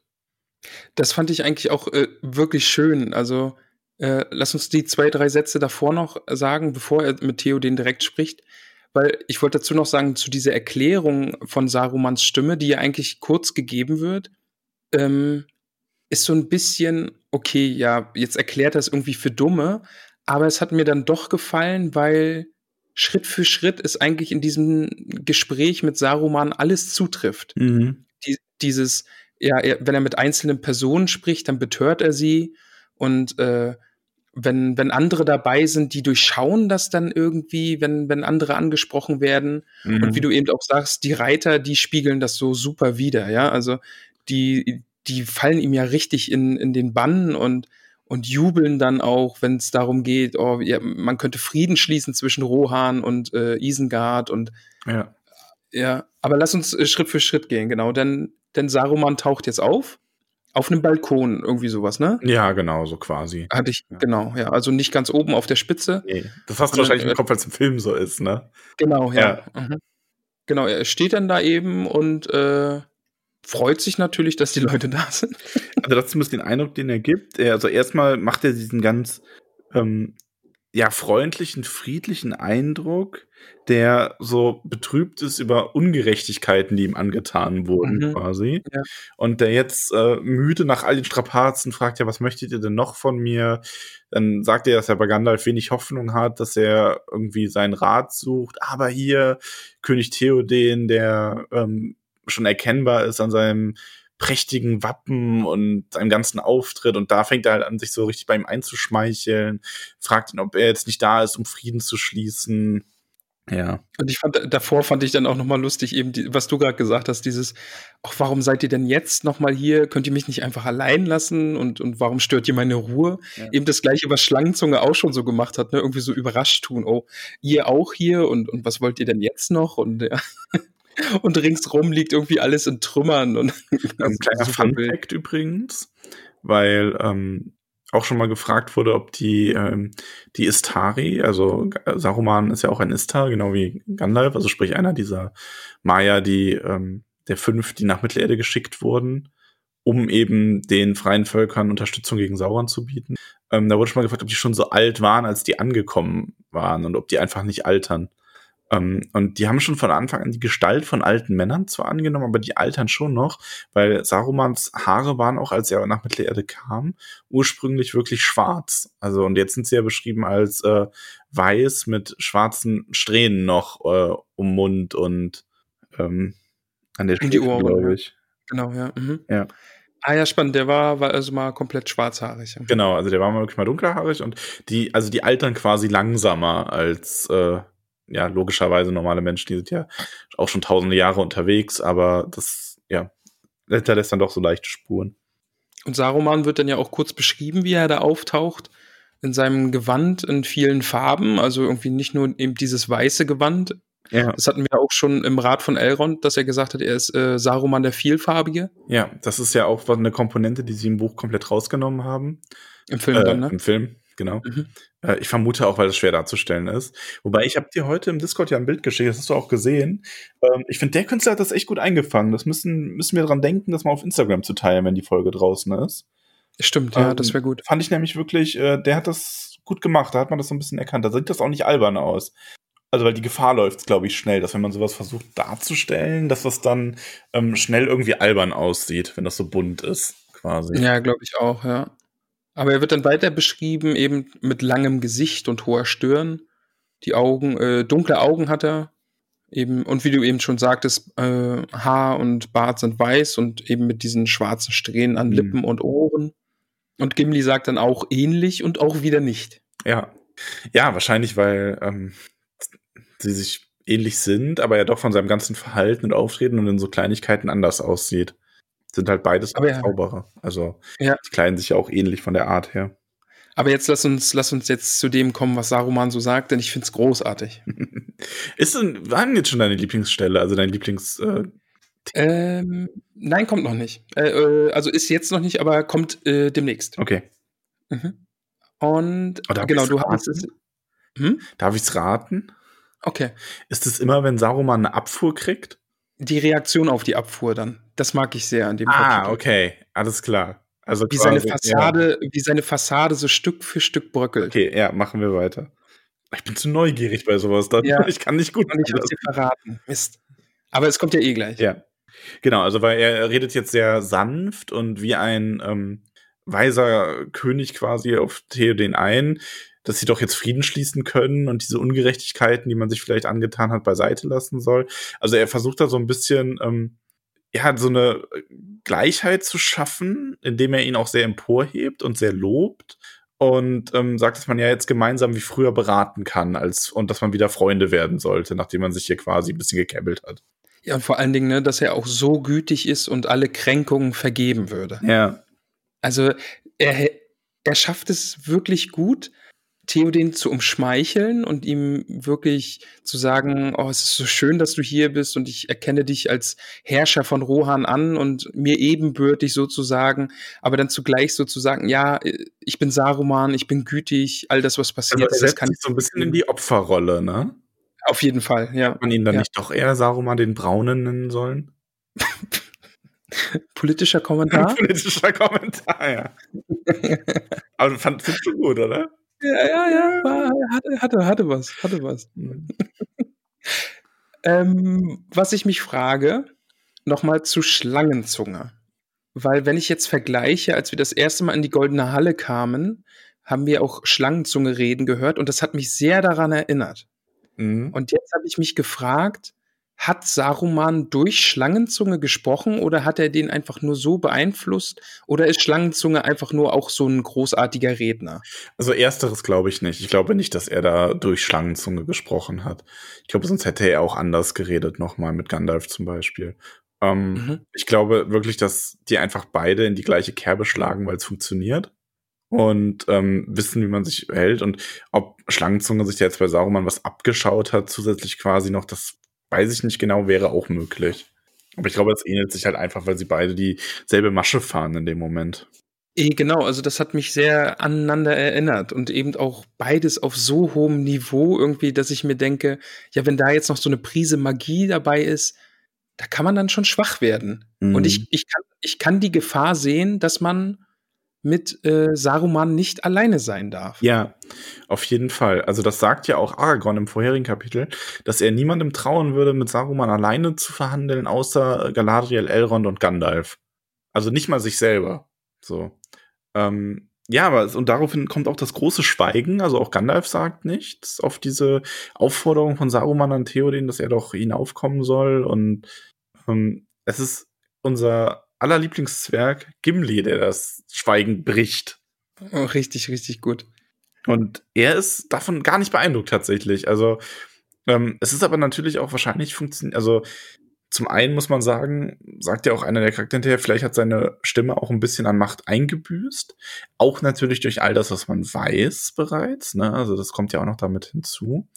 Das fand ich eigentlich auch äh, wirklich schön. Also äh, lass uns die zwei, drei Sätze davor noch sagen, bevor er mit Theoden direkt spricht. Weil ich wollte dazu noch sagen, zu dieser Erklärung von Sarumans Stimme, die ja eigentlich kurz gegeben wird, ähm, ist so ein bisschen, okay, ja, jetzt erklärt das irgendwie für Dumme, aber es hat mir dann doch gefallen, weil Schritt für Schritt es eigentlich in diesem Gespräch mit Saruman alles zutrifft. Mhm. Die, dieses, ja, er, wenn er mit einzelnen Personen spricht, dann betört er sie und äh, wenn, wenn andere dabei sind, die durchschauen das dann irgendwie, wenn, wenn andere angesprochen werden. Mhm. Und wie du eben auch sagst, die Reiter, die spiegeln das so super wieder, ja. Also die, die fallen ihm ja richtig in, in den Bann und, und jubeln dann auch, wenn es darum geht, oh, ja, man könnte Frieden schließen zwischen Rohan und äh, Isengard und ja. ja, aber lass uns äh, Schritt für Schritt gehen, genau, denn, denn Saruman taucht jetzt auf auf einem Balkon, irgendwie sowas, ne? Ja, genau, so quasi. Hatte ich, ja. genau, ja. Also nicht ganz oben auf der Spitze. Nee, das hast du wahrscheinlich im äh, Kopf, weil es im Film so ist, ne? Genau, ja. ja. Mhm. Genau, er steht dann da eben und äh, freut sich natürlich, dass die Leute da sind. Also das ist zumindest den Eindruck, den er gibt. Also erstmal macht er diesen ganz ähm, ja, freundlichen, friedlichen Eindruck, der so betrübt ist über Ungerechtigkeiten, die ihm angetan wurden, mhm. quasi. Ja. Und der jetzt äh, müde nach all den Strapazen fragt, ja, was möchtet ihr denn noch von mir? Dann sagt er, dass er bei Gandalf wenig Hoffnung hat, dass er irgendwie seinen Rat sucht. Aber hier König Theoden, der ähm, schon erkennbar ist an seinem prächtigen Wappen und seinem ganzen Auftritt. Und da fängt er halt an, sich so richtig bei ihm einzuschmeicheln, fragt ihn, ob er jetzt nicht da ist, um Frieden zu schließen. Ja. Und ich fand, davor fand ich dann auch nochmal lustig, eben, die, was du gerade gesagt hast, dieses, ach, warum seid ihr denn jetzt nochmal hier? Könnt ihr mich nicht einfach allein lassen? Und, und warum stört ihr meine Ruhe? Ja. Eben das gleiche, was Schlangenzunge auch schon so gemacht hat, ne? Irgendwie so überrascht tun. Oh, ihr auch hier? Und, und was wollt ihr denn jetzt noch? Und ja. Und ringsrum liegt irgendwie alles in Trümmern. Und ein kleiner Fun-Fact übrigens, weil ähm, auch schon mal gefragt wurde, ob die, ähm, die Istari, also Saruman ist ja auch ein Istar, genau wie Gandalf, also sprich einer dieser Maya, die ähm, der fünf, die nach Mittelerde geschickt wurden, um eben den freien Völkern Unterstützung gegen Sauron zu bieten. Ähm, da wurde schon mal gefragt, ob die schon so alt waren, als die angekommen waren und ob die einfach nicht altern. Ähm, und die haben schon von Anfang an die Gestalt von alten Männern zwar angenommen, aber die altern schon noch, weil Sarumans Haare waren auch, als er nach Mittelerde kam, ursprünglich wirklich schwarz. Also, und jetzt sind sie ja beschrieben als äh, weiß mit schwarzen Strähnen noch äh, um Mund und ähm, an der Spitze, glaube ich. Genau, ja. Mhm. Ja. Ah ja, spannend. Der war, war also mal komplett schwarzhaarig. Genau, also der war mal wirklich mal dunkelhaarig und die, also die altern quasi langsamer als äh, ja, logischerweise normale Menschen, die sind ja auch schon tausende Jahre unterwegs, aber das, ja, hinterlässt dann doch so leichte Spuren. Und Saruman wird dann ja auch kurz beschrieben, wie er da auftaucht, in seinem Gewand in vielen Farben, also irgendwie nicht nur eben dieses weiße Gewand. Ja. Das hatten wir auch schon im Rat von Elrond, dass er gesagt hat, er ist äh, Saruman der Vielfarbige. Ja, das ist ja auch eine Komponente, die sie im Buch komplett rausgenommen haben. Im Film äh, dann, ne? Im Film, genau. Mhm. Äh, ich vermute auch, weil es schwer darzustellen ist. Wobei ich habe dir heute im Discord ja ein Bild geschickt, das hast du auch gesehen. Ähm, ich finde, der Künstler hat das echt gut eingefangen. Das müssen, müssen wir dran denken, das mal auf Instagram zu teilen, wenn die Folge draußen ist. Stimmt, ja, ähm, das wäre gut. Fand ich nämlich wirklich, äh, der hat das gut gemacht, da hat man das so ein bisschen erkannt. Da sieht das auch nicht albern aus. Also, weil die Gefahr läuft, glaube ich, schnell, dass wenn man sowas versucht darzustellen, dass das dann ähm, schnell irgendwie albern aussieht, wenn das so bunt ist, quasi. Ja, glaube ich auch, ja. Aber er wird dann weiter beschrieben, eben mit langem Gesicht und hoher Stirn. Die Augen, äh, dunkle Augen hat er. Eben, und wie du eben schon sagtest, äh, Haar und Bart sind weiß und eben mit diesen schwarzen Strähnen an mhm. Lippen und Ohren. Und Gimli sagt dann auch ähnlich und auch wieder nicht. Ja. Ja, wahrscheinlich, weil ähm, sie sich ähnlich sind, aber er doch von seinem ganzen Verhalten und Auftreten und in so Kleinigkeiten anders aussieht. Sind halt beides aber ja. Zauberer. Also ja. die kleiden sich ja auch ähnlich von der Art her. Aber jetzt lass uns, lass uns jetzt zu dem kommen, was Saruman so sagt, denn ich finde es großartig. ist denn, war denn jetzt schon deine Lieblingsstelle, also dein Lieblings äh, ähm, nein, kommt noch nicht. Äh, äh, also ist jetzt noch nicht, aber kommt äh, demnächst. Okay. Mhm. Und oh, genau, du hast es. Hm? Darf ich es raten? Okay. Ist es immer, wenn Saruman eine Abfuhr kriegt? Die Reaktion auf die Abfuhr dann. Das mag ich sehr an dem Ah, Kapitel. okay. Alles klar. Also wie quasi, seine Fassade, ja. wie seine Fassade so Stück für Stück bröckelt. Okay, ja, machen wir weiter. Ich bin zu neugierig bei sowas. Dann. Ja. Ich kann nicht gut. Und ich dir verraten. Mist. Aber es kommt ja eh gleich. Ja. Genau, also weil er redet jetzt sehr sanft und wie ein ähm, weiser König quasi auf Theoden ein, dass sie doch jetzt Frieden schließen können und diese Ungerechtigkeiten, die man sich vielleicht angetan hat, beiseite lassen soll. Also er versucht da so ein bisschen, ähm, ja, so eine Gleichheit zu schaffen, indem er ihn auch sehr emporhebt und sehr lobt und ähm, sagt, dass man ja jetzt gemeinsam wie früher beraten kann als und dass man wieder Freunde werden sollte, nachdem man sich hier quasi ein bisschen gekäbbelt hat. Ja, und vor allen Dingen, ne, dass er auch so gütig ist und alle Kränkungen vergeben würde. Ja. Also er, er schafft es wirklich gut, Theoden zu umschmeicheln und ihm wirklich zu sagen, oh, es ist so schön, dass du hier bist und ich erkenne dich als Herrscher von Rohan an und mir ebenbürtig sozusagen, aber dann zugleich sozusagen, ja, ich bin Saruman, ich bin gütig, all das, was passiert also er setzt das kann sich so ein bisschen in die Opferrolle, ne? Auf jeden Fall, ja. Hat man ihn dann ja. nicht doch eher Saruman den Braunen nennen sollen? Politischer Kommentar? Politischer Kommentar, ja. Aber fand, findest du gut, oder? Ja, ja, ja, war, hatte, hatte, hatte was, hatte was. Mhm. ähm, was ich mich frage, nochmal zu Schlangenzunge. Weil wenn ich jetzt vergleiche, als wir das erste Mal in die Goldene Halle kamen, haben wir auch Schlangenzunge reden gehört und das hat mich sehr daran erinnert. Mhm. Und jetzt habe ich mich gefragt, hat Saruman durch Schlangenzunge gesprochen oder hat er den einfach nur so beeinflusst? Oder ist Schlangenzunge einfach nur auch so ein großartiger Redner? Also ersteres glaube ich nicht. Ich glaube nicht, dass er da durch Schlangenzunge gesprochen hat. Ich glaube, sonst hätte er auch anders geredet, nochmal mit Gandalf zum Beispiel. Ähm, mhm. Ich glaube wirklich, dass die einfach beide in die gleiche Kerbe schlagen, weil es funktioniert und ähm, wissen, wie man sich hält. Und ob Schlangenzunge sich jetzt bei Saruman was abgeschaut hat, zusätzlich quasi noch, das weiß ich nicht genau, wäre auch möglich. Aber ich glaube, es ähnelt sich halt einfach, weil sie beide dieselbe Masche fahren in dem Moment. Eh, genau, also das hat mich sehr aneinander erinnert und eben auch beides auf so hohem Niveau irgendwie, dass ich mir denke, ja, wenn da jetzt noch so eine Prise Magie dabei ist, da kann man dann schon schwach werden. Mhm. Und ich, ich, kann, ich kann die Gefahr sehen, dass man mit äh, Saruman nicht alleine sein darf. Ja, auf jeden Fall. Also das sagt ja auch Aragorn im vorherigen Kapitel, dass er niemandem trauen würde, mit Saruman alleine zu verhandeln, außer Galadriel, Elrond und Gandalf. Also nicht mal sich selber. So. Ähm, ja, aber und daraufhin kommt auch das große Schweigen. Also auch Gandalf sagt nichts auf diese Aufforderung von Saruman an Theoden, dass er doch hinaufkommen soll. Und ähm, es ist unser aller Lieblingszwerg Gimli, der das Schweigen bricht. Oh, richtig, richtig gut. Und er ist davon gar nicht beeindruckt tatsächlich. Also ähm, es ist aber natürlich auch wahrscheinlich funktioniert. Also zum einen muss man sagen, sagt ja auch einer der Charaktere hinterher, vielleicht hat seine Stimme auch ein bisschen an Macht eingebüßt. Auch natürlich durch all das, was man weiß bereits. Ne? Also das kommt ja auch noch damit hinzu.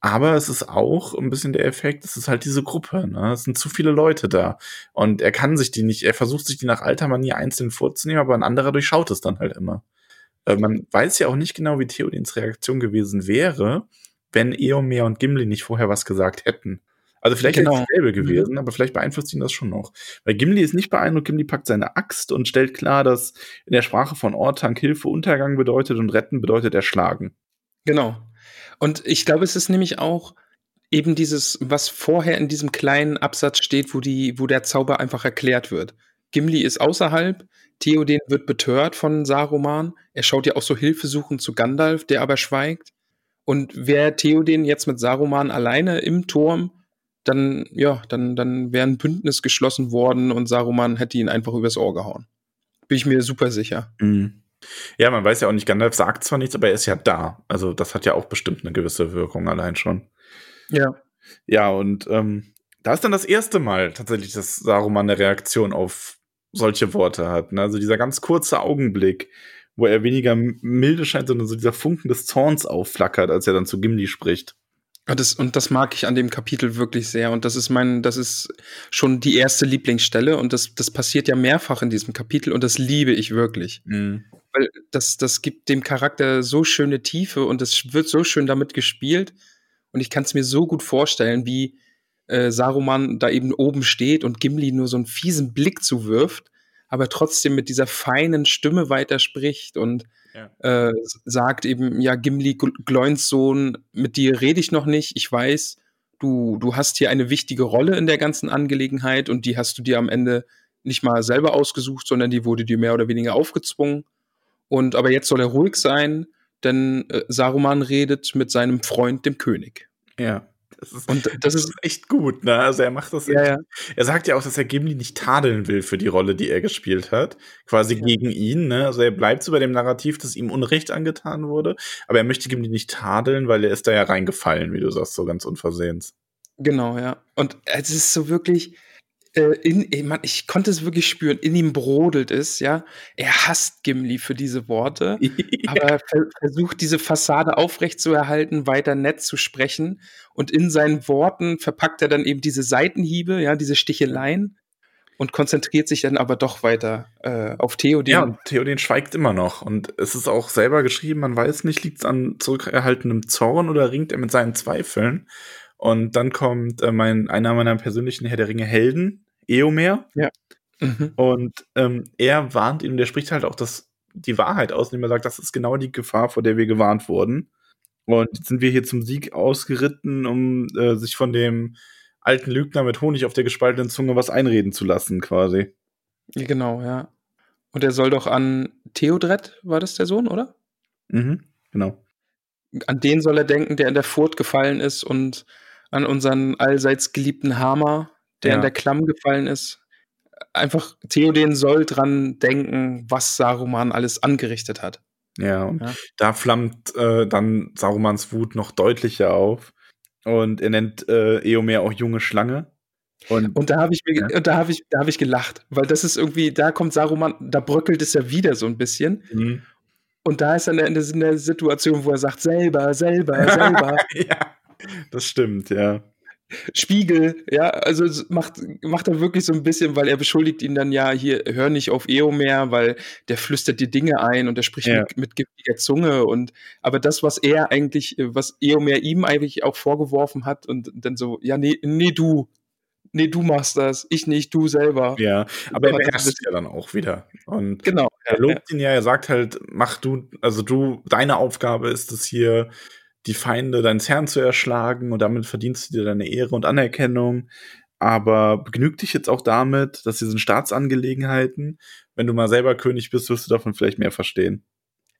Aber es ist auch ein bisschen der Effekt, es ist halt diese Gruppe, ne? Es sind zu viele Leute da. Und er kann sich die nicht, er versucht sich die nach alter Manier einzeln vorzunehmen, aber ein anderer durchschaut es dann halt immer. Äh, man weiß ja auch nicht genau, wie Theodins Reaktion gewesen wäre, wenn Eomer und Gimli nicht vorher was gesagt hätten. Also vielleicht genau. es dasselbe gewesen, mhm. aber vielleicht beeinflusst ihn das schon noch. Weil Gimli ist nicht beeindruckt, Gimli packt seine Axt und stellt klar, dass in der Sprache von Ortank Hilfe Untergang bedeutet und retten bedeutet erschlagen. Genau. Und ich glaube, es ist nämlich auch, eben dieses, was vorher in diesem kleinen Absatz steht, wo die, wo der Zauber einfach erklärt wird. Gimli ist außerhalb, Theoden wird betört von Saruman. Er schaut ja auch so hilfesuchend zu Gandalf, der aber schweigt. Und wäre Theoden jetzt mit Saruman alleine im Turm, dann, ja, dann, dann wäre ein Bündnis geschlossen worden und Saruman hätte ihn einfach übers Ohr gehauen. Bin ich mir super sicher. Mhm. Ja, man weiß ja auch nicht, Gandalf sagt zwar nichts, aber er ist ja da. Also das hat ja auch bestimmt eine gewisse Wirkung allein schon. Ja. Ja, und ähm, da ist dann das erste Mal tatsächlich, dass Saruman eine Reaktion auf solche Worte hat. Ne? Also dieser ganz kurze Augenblick, wo er weniger milde scheint, sondern so dieser Funken des Zorns aufflackert, als er dann zu Gimli spricht. Und das, und das mag ich an dem Kapitel wirklich sehr. Und das ist mein, das ist schon die erste Lieblingsstelle. Und das, das passiert ja mehrfach in diesem Kapitel und das liebe ich wirklich. Mhm. Weil das, das gibt dem Charakter so schöne Tiefe und es wird so schön damit gespielt. Und ich kann es mir so gut vorstellen, wie äh, Saruman da eben oben steht und Gimli nur so einen fiesen Blick zuwirft, aber trotzdem mit dieser feinen Stimme weiterspricht und ja. äh, sagt eben, ja, Gimli, Gloins Sohn, mit dir rede ich noch nicht, ich weiß, du, du hast hier eine wichtige Rolle in der ganzen Angelegenheit und die hast du dir am Ende nicht mal selber ausgesucht, sondern die wurde dir mehr oder weniger aufgezwungen. Und aber jetzt soll er ruhig sein, denn äh, Saruman redet mit seinem Freund, dem König. Ja. Das ist, und das ist echt gut, ne? Also er macht das. Ja, ja. Er sagt ja auch, dass er Gimli nicht tadeln will für die Rolle, die er gespielt hat. Quasi ja. gegen ihn, ne? Also er bleibt so bei dem Narrativ, dass ihm Unrecht angetan wurde. Aber er möchte Gimli nicht tadeln, weil er ist da ja reingefallen, wie du sagst, so ganz unversehens. Genau, ja. Und es ist so wirklich, äh, in, man, ich konnte es wirklich spüren, in ihm brodelt es, ja. Er hasst Gimli für diese Worte, aber er versucht diese Fassade aufrechtzuerhalten, weiter nett zu sprechen. Und in seinen Worten verpackt er dann eben diese Seitenhiebe, ja, diese Sticheleien und konzentriert sich dann aber doch weiter äh, auf Theoden. Ja, Theoden schweigt immer noch. Und es ist auch selber geschrieben, man weiß nicht, liegt es an zurückerhaltenem Zorn oder ringt er mit seinen Zweifeln. Und dann kommt äh, mein, einer meiner persönlichen Herr der Ringe Helden, Eomer. Ja. Mhm. Und ähm, er warnt ihn, der spricht halt auch das, die Wahrheit aus, indem er sagt, das ist genau die Gefahr, vor der wir gewarnt wurden. Und jetzt sind wir hier zum Sieg ausgeritten, um äh, sich von dem alten Lügner mit Honig auf der gespaltenen Zunge was einreden zu lassen, quasi. Ja, genau, ja. Und er soll doch an Theodred, war das der Sohn, oder? Mhm, genau. An den soll er denken, der in der Furt gefallen ist und an unseren allseits geliebten Hammer, der ja. in der Klamm gefallen ist. Einfach Theoden soll dran denken, was Saruman alles angerichtet hat. Ja, und ja. da flammt äh, dann Sarumans Wut noch deutlicher auf. Und er nennt äh, Eomer auch junge Schlange. Und, und da habe ich, mir, ja. da hab ich, da hab ich gelacht, weil das ist irgendwie, da kommt Saruman, da bröckelt es ja wieder so ein bisschen. Mhm. Und da ist er in der, in der Situation, wo er sagt, selber, selber, selber. ja. Das stimmt, ja. Spiegel, ja, also macht, macht er wirklich so ein bisschen, weil er beschuldigt ihn dann ja hier, hör nicht auf Eo mehr, weil der flüstert dir Dinge ein und er spricht ja. mit, mit giftiger Zunge und aber das, was er eigentlich, was Eomer ihm eigentlich auch vorgeworfen hat und dann so, ja, nee, nee, du, nee, du machst das, ich nicht, du selber. Ja, aber er beherrscht ja dann auch wieder. Und genau. Er lobt ja. ihn ja, er sagt halt, mach du, also du, deine Aufgabe ist es hier, die Feinde deines Herrn zu erschlagen und damit verdienst du dir deine Ehre und Anerkennung. Aber begnüg dich jetzt auch damit, dass diesen Staatsangelegenheiten, wenn du mal selber König bist, wirst du davon vielleicht mehr verstehen.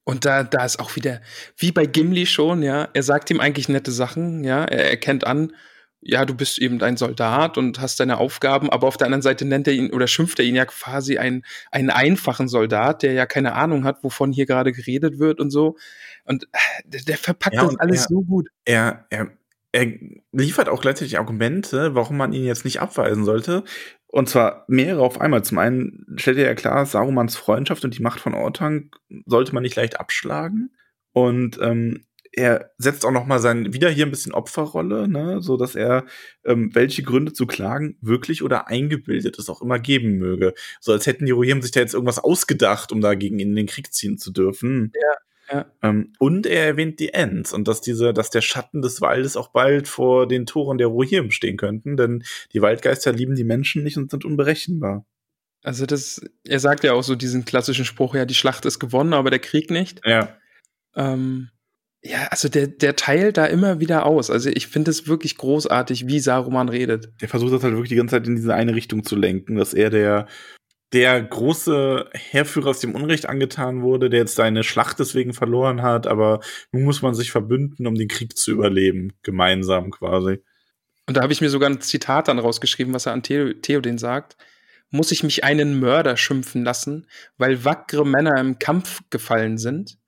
Und da, da ist auch wieder, wie bei Gimli schon, ja, er sagt ihm eigentlich nette Sachen, ja, er erkennt an, ja, du bist eben ein Soldat und hast deine Aufgaben, aber auf der anderen Seite nennt er ihn oder schimpft er ihn ja quasi einen, einen einfachen Soldat, der ja keine Ahnung hat, wovon hier gerade geredet wird und so. Und äh, der, der verpackt ja, das alles er, so gut. Er, er, er liefert auch gleichzeitig Argumente, warum man ihn jetzt nicht abweisen sollte. Und zwar mehrere auf einmal. Zum einen stellt er ja klar, Sarumans Freundschaft und die Macht von Ortang sollte man nicht leicht abschlagen. Und ähm, er setzt auch noch mal sein wieder hier ein bisschen Opferrolle, ne, so dass er ähm, welche Gründe zu klagen wirklich oder eingebildet es auch immer geben möge, so als hätten die Rohirrim sich da jetzt irgendwas ausgedacht, um dagegen in den Krieg ziehen zu dürfen. Ja. Ja. Ähm, und er erwähnt die Ents und dass diese, dass der Schatten des Waldes auch bald vor den Toren der Rohirrim stehen könnten, denn die Waldgeister lieben die Menschen nicht und sind unberechenbar. Also das, er sagt ja auch so diesen klassischen Spruch, ja, die Schlacht ist gewonnen, aber der Krieg nicht. Ja. Ähm, Ja, also der, der teilt da immer wieder aus. Also ich finde es wirklich großartig, wie Saruman redet. Der versucht das halt wirklich die ganze Zeit in diese eine Richtung zu lenken, dass er der, der große Heerführer aus dem Unrecht angetan wurde, der jetzt seine Schlacht deswegen verloren hat, aber nun muss man sich verbünden, um den Krieg zu überleben, gemeinsam quasi. Und da habe ich mir sogar ein Zitat dann rausgeschrieben, was er an Theo, Theoden sagt. Muss ich mich einen Mörder schimpfen lassen, weil wackere Männer im Kampf gefallen sind?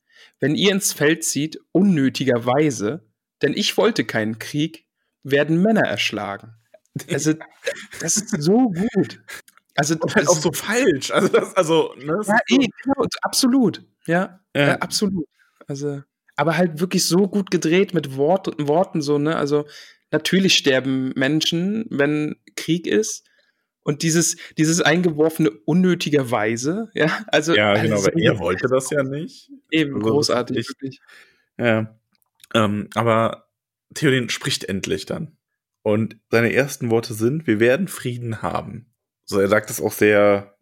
Wenn ihr ins Feld zieht, unnötigerweise, denn ich wollte keinen Krieg, werden Männer erschlagen. Also, das ist so gut. Also, das ist halt auch so falsch. Also, das, also, ne, das ja, eh, genau, absolut. Ja, ja. ja, absolut. Also, aber halt wirklich so gut gedreht mit Wort, Worten, so, ne? Also, natürlich sterben Menschen, wenn Krieg ist. Und dieses, dieses eingeworfene unnötigerweise, ja, also. Ja, genau, also, weil er wollte das ja nicht. Eben, also, großartig, echt, wirklich. Ja. Ähm, aber Theoden spricht endlich dann. Und seine ersten Worte sind, wir werden Frieden haben. So, er sagt das auch sehr,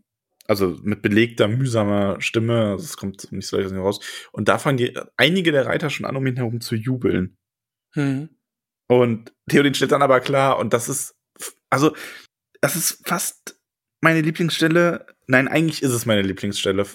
also mit belegter, mühsamer Stimme, also es kommt nicht so leicht raus. Und da fangen die, einige der Reiter schon an, um ihn herum zu jubeln. Hm. Und Theoden stellt dann aber klar, und das ist, also das ist fast meine Lieblingsstelle. Nein, eigentlich ist es meine Lieblingsstelle.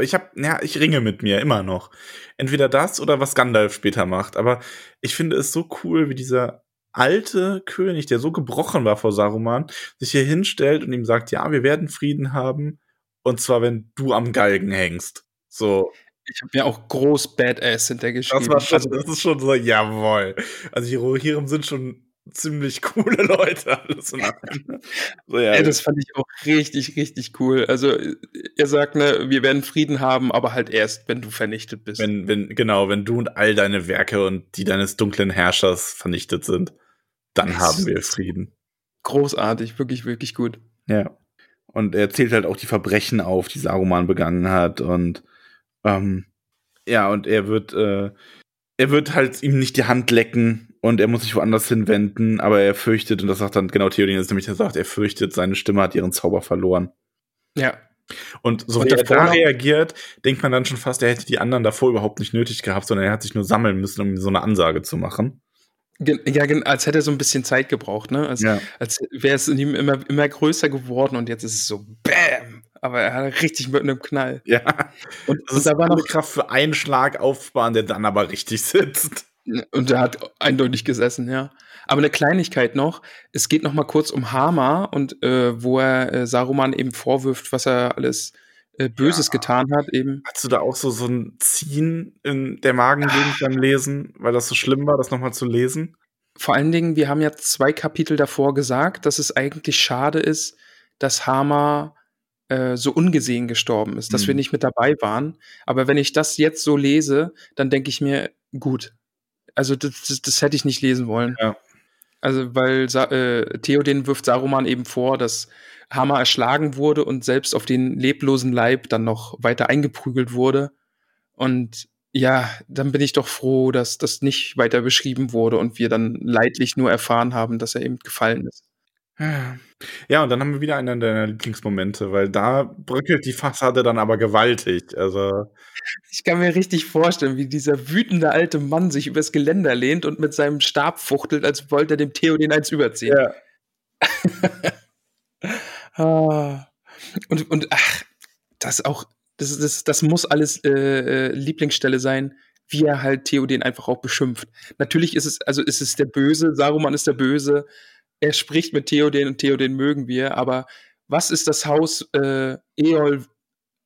Ich hab, ja, ich ringe mit mir immer noch. Entweder das oder was Gandalf später macht. Aber ich finde es so cool, wie dieser alte König, der so gebrochen war vor Saruman, sich hier hinstellt und ihm sagt, ja, wir werden Frieden haben. Und zwar, wenn du am Galgen hängst. So. Ich habe mir auch groß Badass hintergeschrieben. Das war schon, also, das ist schon so, jawohl. Also hier, hierum sind schon ziemlich coole Leute alles in. So, ja. Ey, das fand ich auch richtig, richtig cool. Also er sagt, ne, wir werden Frieden haben, aber halt erst, wenn du vernichtet bist. Wenn, wenn, genau, wenn du und all deine Werke und die deines dunklen Herrschers vernichtet sind, dann das haben wir Frieden. Großartig, wirklich, wirklich gut. Ja. Und er zählt halt auch die Verbrechen auf, die Saruman begangen hat und ähm, ja, und er wird, äh, er wird halt ihm nicht die Hand lecken und er muss sich woanders hinwenden, aber er fürchtet, und das sagt dann genau Theodin, ist nämlich, er sagt, er fürchtet, seine Stimme hat ihren Zauber verloren. Ja. Und so und wie er da reagiert, denkt man dann schon fast, er hätte die anderen davor überhaupt nicht nötig gehabt, sondern er hat sich nur sammeln müssen, um so eine Ansage zu machen. Ja, als hätte er so ein bisschen Zeit gebraucht, ne? Als, ja. als wäre es in ihm immer, immer größer geworden und jetzt ist es so BÄM! Aber er hat richtig mit einem Knall. Ja. Und, und da war noch Kraft für einen Schlag aufsparen, der dann aber richtig sitzt. Und er hat eindeutig gesessen, ja. Aber eine Kleinigkeit noch, es geht noch mal kurz um Hama und äh, wo er äh, Saruman eben vorwirft, was er alles äh, Böses ja. getan hat eben. Hast du da auch so, so ein Ziehen in der Magengegend beim Lesen, weil das so schlimm war, das noch mal zu lesen? Vor allen Dingen, wir haben ja zwei Kapitel davor gesagt, dass es eigentlich schade ist, dass Hama äh, so ungesehen gestorben ist, dass hm. wir nicht mit dabei waren. Aber wenn ich das jetzt so lese, dann denke ich mir, gut, also das, das, das, hätte ich nicht lesen wollen. Ja. Also, weil äh, Theoden wirft Saruman eben vor, dass Hammer erschlagen wurde und selbst auf den leblosen Leib dann noch weiter eingeprügelt wurde. Und ja, dann bin ich doch froh, dass das nicht weiter beschrieben wurde und wir dann leidlich nur erfahren haben, dass er eben gefallen ist. Ja, und dann haben wir wieder einen deiner Lieblingsmomente, weil da bröckelt die Fassade dann aber gewaltig. Also ich kann mir richtig vorstellen, wie dieser wütende alte Mann sich übers Geländer lehnt und mit seinem Stab fuchtelt, als wollte er dem Theo den eins überziehen. Ja. ah. und, und ach, das auch, das, das, das muss alles äh, äh, Lieblingsstelle sein, wie er halt Theo den einfach auch beschimpft. Natürlich ist es, also ist es der Böse, Saruman ist der Böse, er spricht mit Theoden und Theoden mögen wir, aber was ist das Haus äh, Eol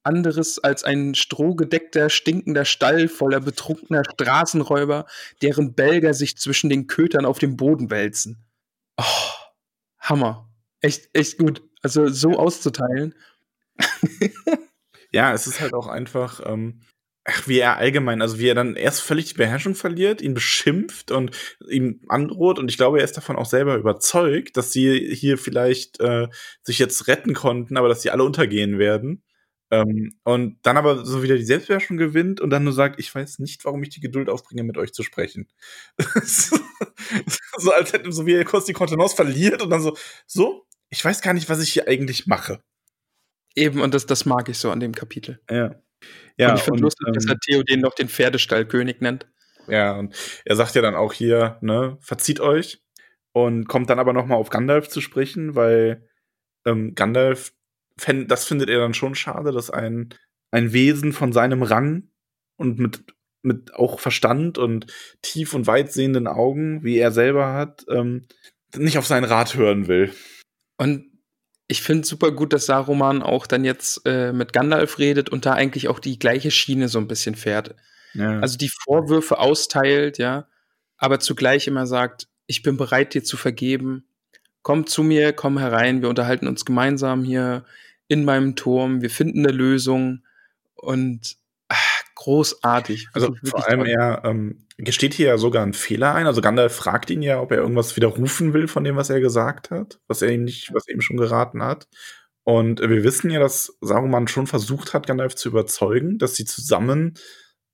anderes als ein strohgedeckter, stinkender Stall voller betrunkener Straßenräuber, deren Belger sich zwischen den Kötern auf dem Boden wälzen? Oh, Hammer. Echt, echt gut. Also so auszuteilen. ja, es ist halt auch einfach, ähm, ach, wie er allgemein, also wie er dann erst völlig die Beherrschung verliert, ihn beschimpft und ihm androht und ich glaube, er ist davon auch selber überzeugt, dass sie hier vielleicht äh, sich jetzt retten konnten, aber dass sie alle untergehen werden. Ähm, und dann aber so wieder die Selbstbeherrschung gewinnt und dann nur sagt, ich weiß nicht, warum ich die Geduld aufbringe, mit euch zu sprechen. so als hätte so wie er kurz die Kontenance verliert und dann so, so, ich weiß gar nicht, was ich hier eigentlich mache. Eben, und das, das mag ich so an dem Kapitel. Ja. Ja, und ich finde lustig, ähm, dass er Theo den noch den Pferdestallkönig nennt. Ja, und er sagt ja dann auch hier, ne, verzieht euch und kommt dann aber noch mal auf Gandalf zu sprechen, weil ähm, Gandalf, das findet er dann schon schade, dass ein, ein Wesen von seinem Rang und mit, mit auch Verstand und tief und weit sehenden Augen, wie er selber hat, ähm, nicht auf seinen Rat hören will. Und ich finde super gut, dass Saruman auch dann jetzt äh, mit Gandalf redet und da eigentlich auch die gleiche Schiene so ein bisschen fährt. Ja. Also die Vorwürfe austeilt, ja, aber zugleich immer sagt, ich bin bereit, dir zu vergeben. Komm zu mir, komm herein, wir unterhalten uns gemeinsam hier in meinem Turm, wir finden eine Lösung und ach, großartig. Also vor allem toll. er ähm, gesteht hier ja sogar einen Fehler ein. Also Gandalf fragt ihn ja, ob er irgendwas widerrufen will von dem, was er gesagt hat, was er ihm nicht, was er ihm schon geraten hat. Und wir wissen ja, dass Saruman schon versucht hat, Gandalf zu überzeugen, dass sie zusammen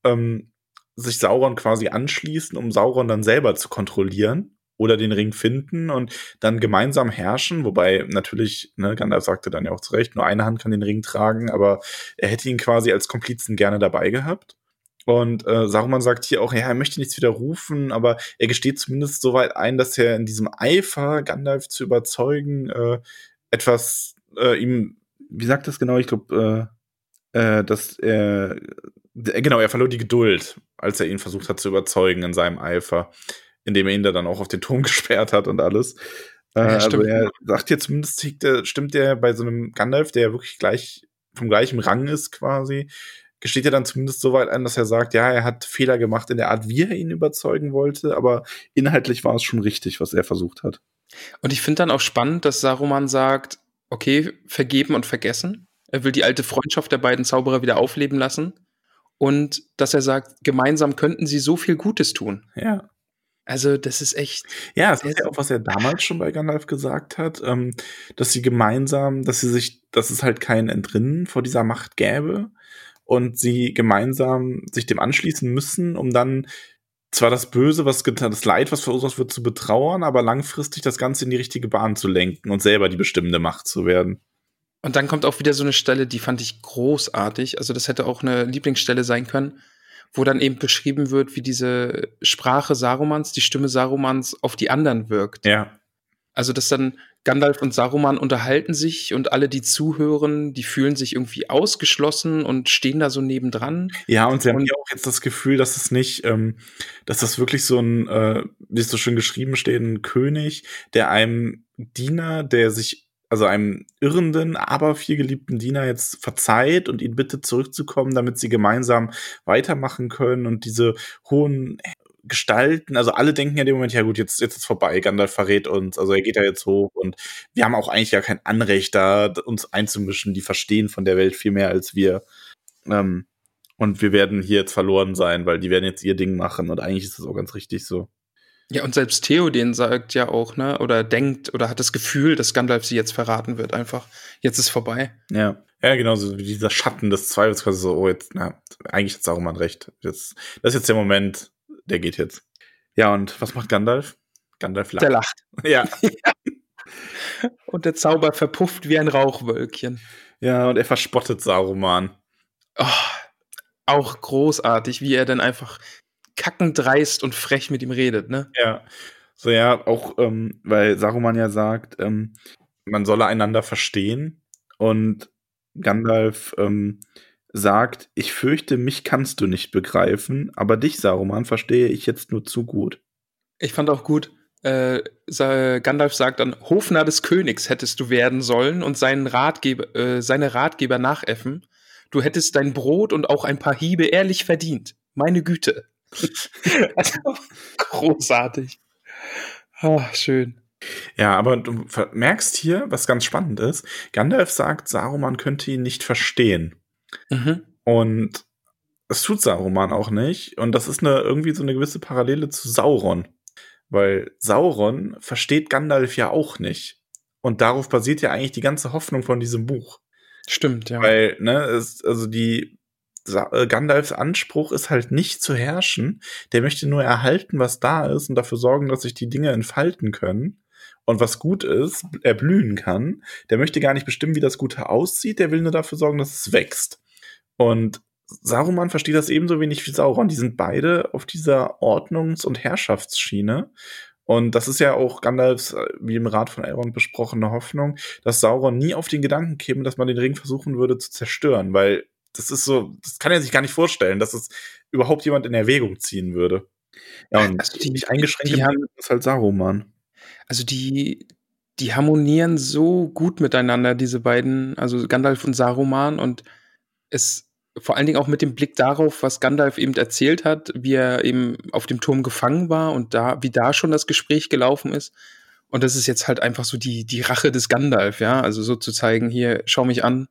ähm, sich Sauron quasi anschließen, um Sauron dann selber zu kontrollieren oder den Ring finden und dann gemeinsam herrschen, wobei natürlich, ne, Gandalf sagte dann ja auch zu Recht, nur eine Hand kann den Ring tragen, aber er hätte ihn quasi als Komplizen gerne dabei gehabt. Und äh, Saruman sagt hier auch, ja, er möchte nichts widerrufen, aber er gesteht zumindest so weit ein, dass er in diesem Eifer, Gandalf zu überzeugen, äh, etwas äh, ihm, wie sagt das genau? Ich glaube, äh, äh, dass er, äh, genau, er verlor die Geduld, als er ihn versucht hat zu überzeugen in seinem Eifer, indem er ihn da dann auch auf den Turm gesperrt hat und alles. Äh, ja, also er sagt hier zumindest, stimmt er bei so einem Gandalf, der ja wirklich gleich vom gleichen Rang ist quasi, gesteht er dann zumindest so weit ein, dass er sagt, ja, er hat Fehler gemacht in der Art, wie er ihn überzeugen wollte, aber inhaltlich war es schon richtig, was er versucht hat. Und ich finde dann auch spannend, dass Saruman sagt, okay, vergeben und vergessen. Er will die alte Freundschaft der beiden Zauberer wieder aufleben lassen. Und dass er sagt, gemeinsam könnten sie so viel Gutes tun. Ja. Also, das ist echt. Ja, das ist ja auch, was er damals schon bei Gandalf gesagt hat, ähm, dass sie gemeinsam, dass sie sich, dass es halt kein Entrinnen vor dieser Macht gäbe, und sie gemeinsam sich dem anschließen müssen, um dann zwar das Böse, was getan, das Leid, was verursacht wird, zu betrauern, aber langfristig das Ganze in die richtige Bahn zu lenken und selber die bestimmende Macht zu werden. Und dann kommt auch wieder so eine Stelle, die fand ich großartig. Also das hätte auch eine Lieblingsstelle sein können, wo dann eben beschrieben wird, wie diese Sprache Sarumans, die Stimme Sarumans auf die anderen wirkt. Ja. Also dass dann Gandalf und Saruman unterhalten sich und alle, die zuhören, die fühlen sich irgendwie ausgeschlossen und stehen da so nebendran. Ja, und sie und haben ja auch jetzt das Gefühl, dass es nicht, ähm, dass das wirklich so ein, äh, wie es so schön geschrieben steht, ein König, der einem Diener, der sich, also einem irrenden, aber viel geliebten Diener jetzt verzeiht und ihn bittet zurückzukommen, damit sie gemeinsam weitermachen können und diese hohen gestalten. Also alle denken ja in dem Moment, ja gut, jetzt, jetzt ist vorbei, Gandalf verrät uns, also er geht ja jetzt hoch und wir haben auch eigentlich ja kein Anrecht da, uns einzumischen. Die verstehen von der Welt viel mehr als wir. Ähm, und wir werden hier jetzt verloren sein, weil die werden jetzt ihr Ding machen und eigentlich ist das auch ganz richtig so. Ja, und selbst Theoden sagt ja auch, ne, oder denkt oder hat das Gefühl, dass Gandalf sie jetzt verraten wird, einfach. Jetzt ist vorbei. Ja. Ja, genau, so wie dieser Schatten des Zweifels quasi so, oh, jetzt, na, eigentlich hat Saruman recht. Jetzt, das ist jetzt der Moment, der geht jetzt. Ja, und was macht Gandalf? Gandalf lacht. Der lacht. Ja. Und der Zauber verpufft wie ein Rauchwölkchen. Ja, und er verspottet Saruman. Oh, auch großartig, wie er dann einfach kackendreist und frech mit ihm redet, ne? Ja. So, ja, auch, ähm, weil Saruman ja sagt, ähm, man solle einander verstehen. Und Gandalf ähm, sagt, ich fürchte, mich kannst du nicht begreifen, aber dich, Saruman, verstehe ich jetzt nur zu gut. Ich fand auch gut, äh, Gandalf sagt dann, Hofnarr des Königs hättest du werden sollen und seinen Ratgeber, äh, seine Ratgeber nachäffen. Du hättest dein Brot und auch ein paar Hiebe ehrlich verdient. Meine Güte. also, großartig. Oh, schön. Ja, aber du merkst hier, was ganz spannend ist. Gandalf sagt, Saruman könnte ihn nicht verstehen. Mhm. Und es tut Saruman auch nicht. Und das ist eine, irgendwie so eine gewisse Parallele zu Sauron. Weil Sauron versteht Gandalf ja auch nicht. Und darauf basiert ja eigentlich die ganze Hoffnung von diesem Buch. Stimmt, ja. Weil, ne, es, also die äh, Gandalfs Anspruch ist halt nicht zu herrschen. Der möchte nur erhalten, was da ist und dafür sorgen, dass sich die Dinge entfalten können. Und was gut ist, erblühen kann. Der möchte gar nicht bestimmen, wie das Gute aussieht. Der will nur dafür sorgen, dass es wächst. Und Saruman versteht das ebenso wenig wie Sauron. Die sind beide auf dieser Ordnungs- und Herrschaftsschiene. Und das ist ja auch Gandalfs, äh, wie im Rat von Elrond besprochene Hoffnung, dass Sauron nie auf den Gedanken käme, dass man den Ring versuchen würde zu zerstören, weil das ist so, das kann er sich gar nicht vorstellen, dass es überhaupt jemand in Erwägung ziehen würde. Ja, und also die, nicht eingeschränkt die haben, ist halt Saruman. Also die, die harmonieren so gut miteinander, diese beiden, also Gandalf und Saruman, und es vor allen Dingen auch mit dem Blick darauf, was Gandalf eben erzählt hat, wie er eben auf dem Turm gefangen war und da, wie da schon das Gespräch gelaufen ist. Und das ist jetzt halt einfach so die, die Rache des Gandalf, ja. Also so zu zeigen, hier, schau mich an.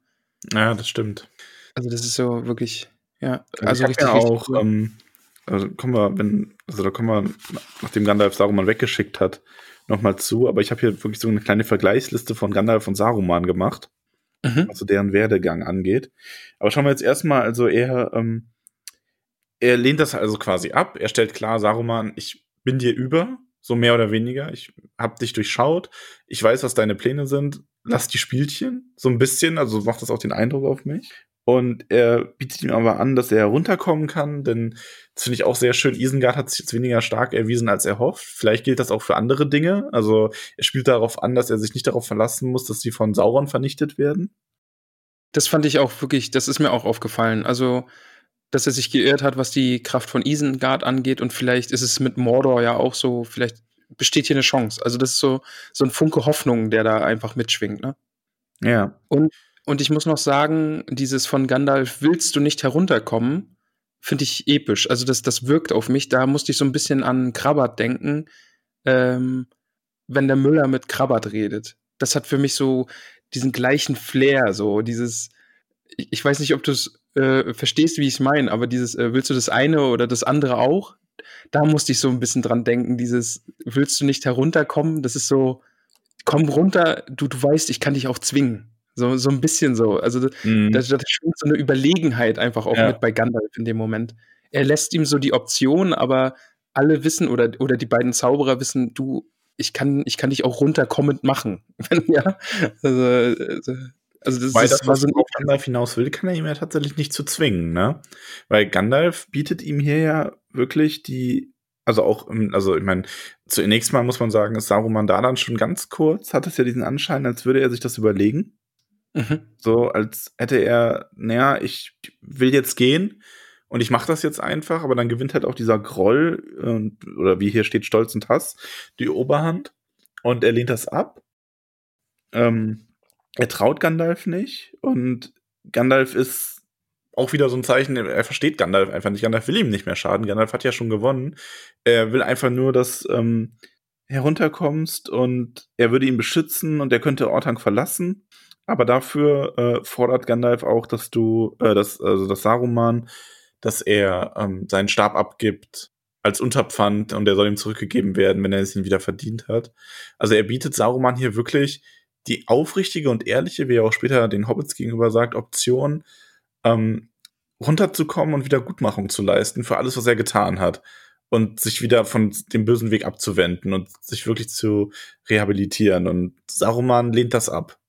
Ja, das stimmt. Also das ist so wirklich, ja. Also, also richtig, ja auch, richtig ähm, also kommen wir, wenn, also da kommen wir, nachdem Gandalf Saruman weggeschickt hat, nochmal zu. Aber ich habe hier wirklich so eine kleine Vergleichsliste von Gandalf und Saruman gemacht mhm. was so deren Werdegang angeht. Aber schauen wir jetzt erstmal, also er, ähm, er lehnt das also quasi ab. Er stellt klar, Saruman, ich bin dir über, so mehr oder weniger. Ich hab dich durchschaut. Ich weiß, was deine Pläne sind. Lass die Spielchen so ein bisschen, also macht das auch den Eindruck auf mich. Und er bietet ihm aber an, dass er runterkommen kann, denn das finde ich auch sehr schön. Isengard hat sich jetzt weniger stark erwiesen, als er hofft. Vielleicht gilt das auch für andere Dinge. Also er spielt darauf an, dass er sich nicht darauf verlassen muss, dass sie von Sauron vernichtet werden. Das fand ich auch wirklich, das ist mir auch aufgefallen. Also, dass er sich geirrt hat, was die Kraft von Isengard angeht und vielleicht ist es mit Mordor ja auch so, vielleicht besteht hier eine Chance. Also das ist so, so ein Funke Hoffnung, der da einfach mitschwingt, ne? Ja. Und und ich muss noch sagen, dieses von Gandalf, willst du nicht herunterkommen, finde ich episch. Also das, das wirkt auf mich. Da musste ich so ein bisschen an Krabbert denken, ähm, wenn der Müller mit Krabbert redet. Das hat für mich so diesen gleichen Flair, so dieses, ich, ich weiß nicht, ob du es äh, verstehst, wie ich es meine, aber dieses, äh, willst du das eine oder das andere auch? Da musste ich so ein bisschen dran denken, dieses, willst du nicht herunterkommen? Das ist so, komm runter, du, du weißt, ich kann dich auch zwingen. So, so ein bisschen so. Also mhm. da, da schwingt so eine Überlegenheit einfach auch ja. mit bei Gandalf in dem Moment. Er lässt ihm so die Option, aber alle wissen oder, oder die beiden Zauberer wissen, du, ich kann, ich kann dich auch runterkommend machen. ja. Also, also, also das Weil ist, das, was auf Gandalf hinaus will, kann er ihm ja tatsächlich nicht zu zwingen, ne? Weil Gandalf bietet ihm hier ja wirklich die, also auch, also ich meine, zunächst mal muss man sagen, ist Saruman da dann schon ganz kurz, hat es ja diesen Anschein, als würde er sich das überlegen. Mhm. So, als hätte er, naja, ich will jetzt gehen und ich mache das jetzt einfach, aber dann gewinnt halt auch dieser Groll und, oder wie hier steht, Stolz und Hass, die Oberhand und er lehnt das ab. Ähm, er traut Gandalf nicht und Gandalf ist auch wieder so ein Zeichen, er versteht Gandalf einfach nicht. Gandalf will ihm nicht mehr schaden. Gandalf hat ja schon gewonnen. Er will einfach nur, dass ähm, herunterkommst und er würde ihn beschützen und er könnte Ortang verlassen. Aber dafür äh, fordert Gandalf auch, dass du, äh, dass, also das Saruman, dass er ähm, seinen Stab abgibt als Unterpfand und der soll ihm zurückgegeben werden, wenn er es ihn wieder verdient hat. Also er bietet Saruman hier wirklich die aufrichtige und ehrliche, wie er auch später den Hobbits gegenüber sagt, Option, ähm, runterzukommen und Wiedergutmachung zu leisten für alles, was er getan hat. Und sich wieder von dem bösen Weg abzuwenden und sich wirklich zu rehabilitieren. Und Saruman lehnt das ab.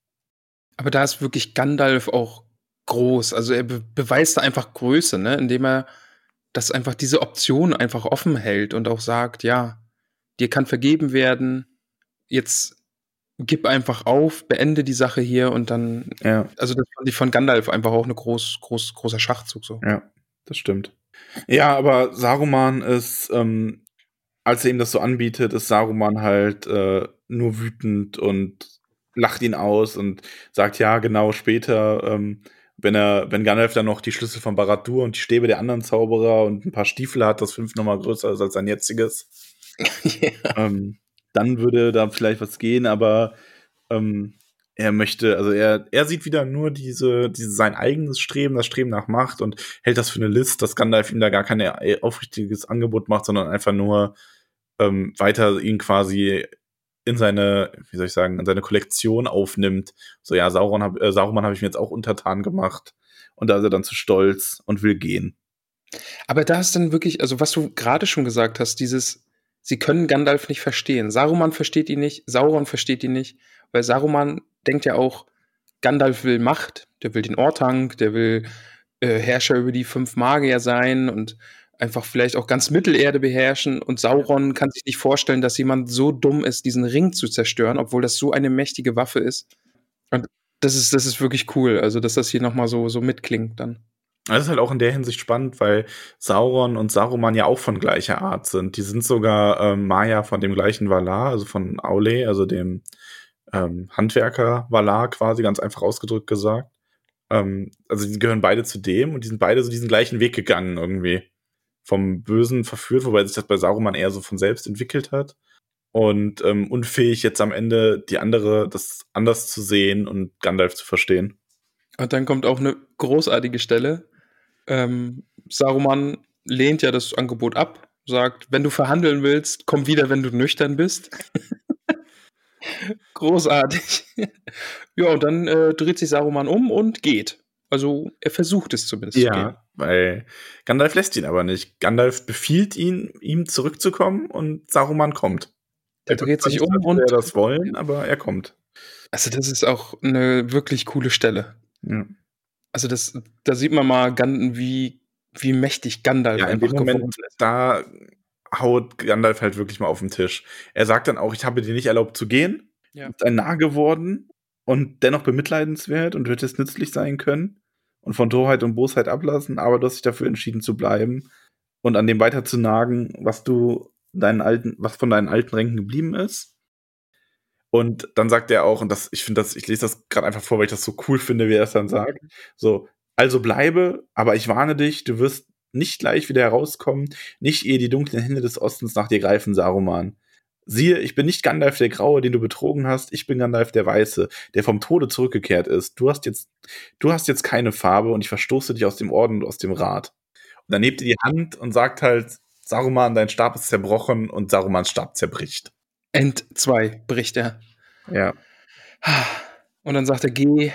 Aber da ist wirklich Gandalf auch groß. Also er be beweist da einfach Größe, ne? indem er das einfach diese Option einfach offen hält und auch sagt, ja, dir kann vergeben werden, jetzt gib einfach auf, beende die Sache hier und dann, ja. also das fand ich von Gandalf einfach auch eine groß, groß, großer Schachzug so. Ja, das stimmt. Ja, aber Saruman ist, ähm, als er ihm das so anbietet, ist Saruman halt äh, nur wütend und lacht ihn aus und sagt, ja, genau, später, ähm, wenn er, wenn Gandalf dann noch die Schlüssel von Barad-dûr und die Stäbe der anderen Zauberer und ein paar Stiefel hat, das fünf nochmal größer ist als sein jetziges, ja. ähm, dann würde da vielleicht was gehen, aber ähm, er möchte, also er, er sieht wieder nur diese, diese, sein eigenes Streben, das Streben nach Macht und hält das für eine List, dass Gandalf ihm da gar kein äh, aufrichtiges Angebot macht, sondern einfach nur ähm, weiter ihn quasi in seine, wie soll ich sagen, in seine Kollektion aufnimmt. So, ja, Sauron hab, äh, Sauron habe ich mir jetzt auch untertan gemacht. Und da ist er dann zu stolz und will gehen. Aber da ist dann wirklich, also was du gerade schon gesagt hast, dieses, sie können Gandalf nicht verstehen. Saruman versteht ihn nicht, Sauron versteht ihn nicht, weil Saruman denkt ja auch, Gandalf will Macht, der will den Ortank, der will äh, Herrscher über die fünf Magier sein und einfach vielleicht auch ganz Mittelerde beherrschen. Und Sauron kann sich nicht vorstellen, dass jemand so dumm ist, diesen Ring zu zerstören, obwohl das so eine mächtige Waffe ist. Und das ist, das ist wirklich cool. Also, dass das hier nochmal so, so mitklingt dann. Das ist halt auch in der Hinsicht spannend, weil Sauron und Saruman ja auch von gleicher Art sind. Die sind sogar ähm, Maya von dem gleichen Valar, also von Aule, also dem ähm, Handwerker Valar quasi, ganz einfach ausgedrückt gesagt. Ähm, also die gehören beide zu dem und die sind beide so diesen gleichen Weg gegangen irgendwie. Vom Bösen verführt, wobei sich das bei Saruman eher so von selbst entwickelt hat. Und ähm, unfähig jetzt am Ende die andere, das anders zu sehen und Gandalf zu verstehen. Und dann kommt auch eine großartige Stelle, ähm, Saruman lehnt ja das Angebot ab, sagt, wenn du verhandeln willst, komm wieder, wenn du nüchtern bist. Großartig. ja, und dann äh, dreht sich Saruman um und geht. Also er versucht es zumindest. Ja, weil Gandalf lässt ihn aber nicht. Gandalf befiehlt ihn, ihm zurückzukommen und Saruman kommt. Er dreht sich um und er das wollen, aber er kommt. Also das ist auch eine wirklich coole Stelle. Ja. Also das, da sieht man mal, wie, wie mächtig Gandalf ja, einfach Moment, ist. Da haut Gandalf halt wirklich mal auf den Tisch. Er sagt dann auch, ich habe dir nicht erlaubt zu gehen. Ja. Ist ein Narr geworden und dennoch bemitleidenswert und wird es nützlich sein können und von Torheit und Bosheit ablassen, aber du hast dich dafür entschieden zu bleiben und an dem weiter zu nagen, was du deinen alten, was von deinen alten Ränken geblieben ist. Und dann sagt er auch, und das, ich finde das, ich lese das gerade einfach vor, weil ich das so cool finde, wie er es dann sagt. So, also bleibe, aber ich warne dich, du wirst nicht gleich wieder herauskommen, nicht ehe die dunklen Hände des Ostens nach dir greifen, Saruman. Siehe, ich bin nicht Gandalf der Graue, den du betrogen hast, ich bin Gandalf der Weiße, der vom Tode zurückgekehrt ist. Du hast jetzt, du hast jetzt keine Farbe und ich verstoße dich aus dem Orden und aus dem Rat. Und dann hebt er die Hand und sagt halt, Saruman, dein Stab ist zerbrochen und Sarumans Stab zerbricht. End 2 bricht er. Ja. Und dann sagt er, geh.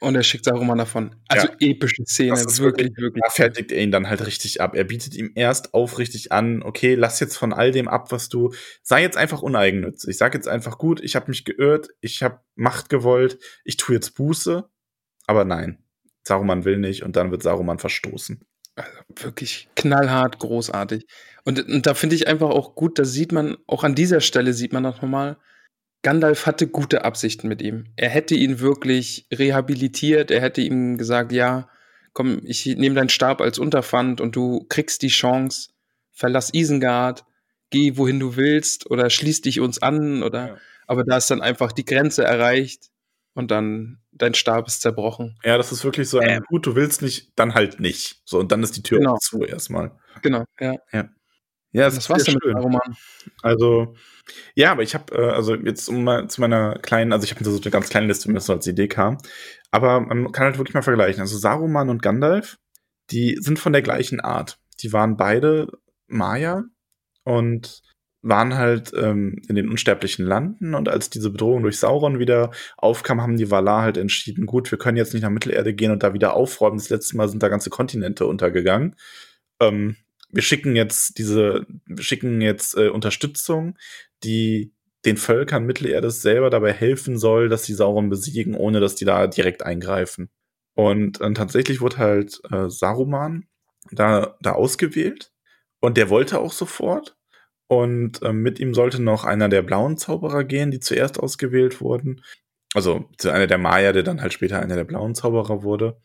Und er schickt Saruman davon. Also ja. epische Szene, wirklich, wirklich, wirklich. Da fertigt er ihn dann halt richtig ab. Er bietet ihm erst aufrichtig an, okay, lass jetzt von all dem ab, was du, sei jetzt einfach uneigennützig. Sag jetzt einfach, gut, ich habe mich geirrt, ich habe Macht gewollt, ich tue jetzt Buße. Aber nein, Saruman will nicht und dann wird Saruman verstoßen. Also wirklich knallhart, großartig. Und, und da finde ich einfach auch gut, da sieht man, auch an dieser Stelle sieht man noch mal, Gandalf hatte gute Absichten mit ihm. Er hätte ihn wirklich rehabilitiert, er hätte ihm gesagt, ja, komm, ich nehme deinen Stab als Unterpfand und du kriegst die Chance, verlass Isengard, geh wohin du willst oder schließ dich uns an oder ja. aber da ist dann einfach die Grenze erreicht und dann dein Stab ist zerbrochen. Ja, das ist wirklich so ein ähm. gut, du willst nicht, dann halt nicht. So und dann ist die Tür genau. zu erstmal. Genau, ja. Ja. Ja, das, das war's mit dem Roman. Also, ja, aber ich habe, äh, also jetzt um mal zu meiner kleinen, also ich habe so eine ganz kleine Liste, wie mir so als Idee kam. Aber man kann halt wirklich mal vergleichen. Also Saruman und Gandalf, die sind von der gleichen Art. Die waren beide Maya und waren halt ähm, in den unsterblichen Landen und als diese Bedrohung durch Sauron wieder aufkam, haben die Valar halt entschieden, gut, wir können jetzt nicht nach Mittelerde gehen und da wieder aufräumen. Das letzte Mal sind da ganze Kontinente untergegangen. Ähm, wir schicken jetzt diese, wir schicken jetzt äh, Unterstützung, die den Völkern Mittelerdes selber dabei helfen soll, dass sie Sauron besiegen, ohne dass die da direkt eingreifen. Und äh, tatsächlich wurde halt äh, Saruman da, da ausgewählt und der wollte auch sofort. Und äh, mit ihm sollte noch einer der blauen Zauberer gehen, die zuerst ausgewählt wurden. Also einer der Maya, der dann halt später einer der blauen Zauberer wurde.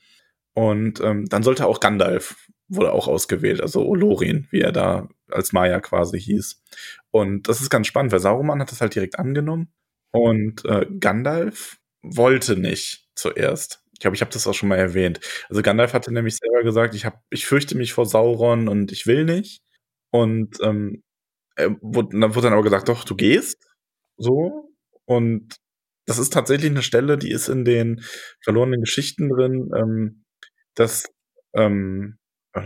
Und ähm, dann sollte auch Gandalf wurde auch ausgewählt, also Olorin, wie er da als Maya quasi hieß. Und das ist ganz spannend, weil Sauron hat das halt direkt angenommen und äh, Gandalf wollte nicht zuerst. Ich glaube, ich habe das auch schon mal erwähnt. Also Gandalf hatte nämlich selber gesagt, ich hab, ich fürchte mich vor Sauron und ich will nicht. Und ähm, er wurde, dann wurde dann aber gesagt, doch, du gehst. So. Und das ist tatsächlich eine Stelle, die ist in den verlorenen Geschichten drin, ähm, dass ähm,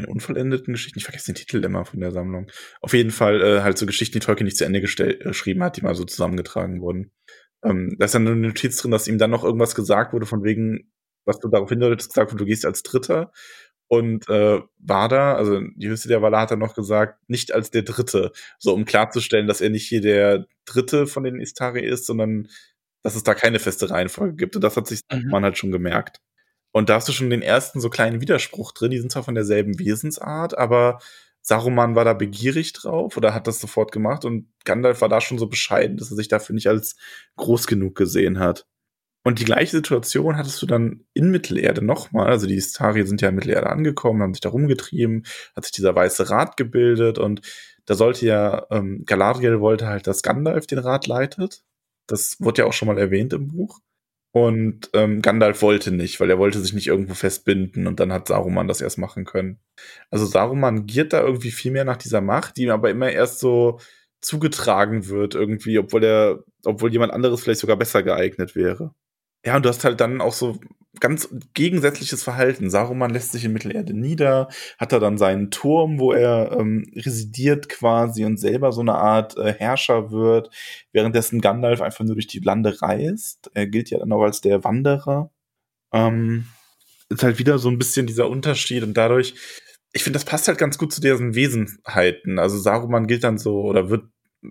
unvollendeten Geschichten, ich vergesse den Titel immer von der Sammlung. Auf jeden Fall äh, halt so Geschichten, die Tolkien nicht zu Ende äh, geschrieben hat, die mal so zusammengetragen wurden. Ähm, da ist dann eine Notiz drin, dass ihm dann noch irgendwas gesagt wurde, von wegen, was du darauf hindeutest, gesagt wurde, du gehst als Dritter. Und äh, Wada, also die Höchste der Waller hat dann noch gesagt, nicht als der Dritte, so um klarzustellen, dass er nicht hier der Dritte von den Istari ist, sondern dass es da keine feste Reihenfolge gibt. Und das hat sich mhm. man halt schon gemerkt. Und da hast du schon den ersten so kleinen Widerspruch drin. Die sind zwar von derselben Wesensart, aber Saruman war da begierig drauf oder hat das sofort gemacht und Gandalf war da schon so bescheiden, dass er sich dafür nicht als groß genug gesehen hat. Und die gleiche Situation hattest du dann in Mittelerde nochmal. Also die Istari sind ja in Mittelerde angekommen, haben sich da rumgetrieben, hat sich dieser weiße Rat gebildet und da sollte ja, ähm, Galadriel wollte halt, dass Gandalf den Rat leitet. Das wurde ja auch schon mal erwähnt im Buch. Und ähm, Gandalf wollte nicht, weil er wollte sich nicht irgendwo festbinden und dann hat Saruman das erst machen können. Also Saruman giert da irgendwie viel mehr nach dieser Macht, die ihm aber immer erst so zugetragen wird, irgendwie, obwohl er, obwohl jemand anderes vielleicht sogar besser geeignet wäre. Ja, und du hast halt dann auch so ganz gegensätzliches Verhalten. Saruman lässt sich in Mittelerde nieder, hat da dann seinen Turm, wo er ähm, residiert quasi und selber so eine Art äh, Herrscher wird, währenddessen Gandalf einfach nur durch die Lande reist. Er gilt ja dann auch als der Wanderer. Ähm, ist halt wieder so ein bisschen dieser Unterschied und dadurch, ich finde, das passt halt ganz gut zu deren Wesenheiten. Also Saruman gilt dann so oder wird,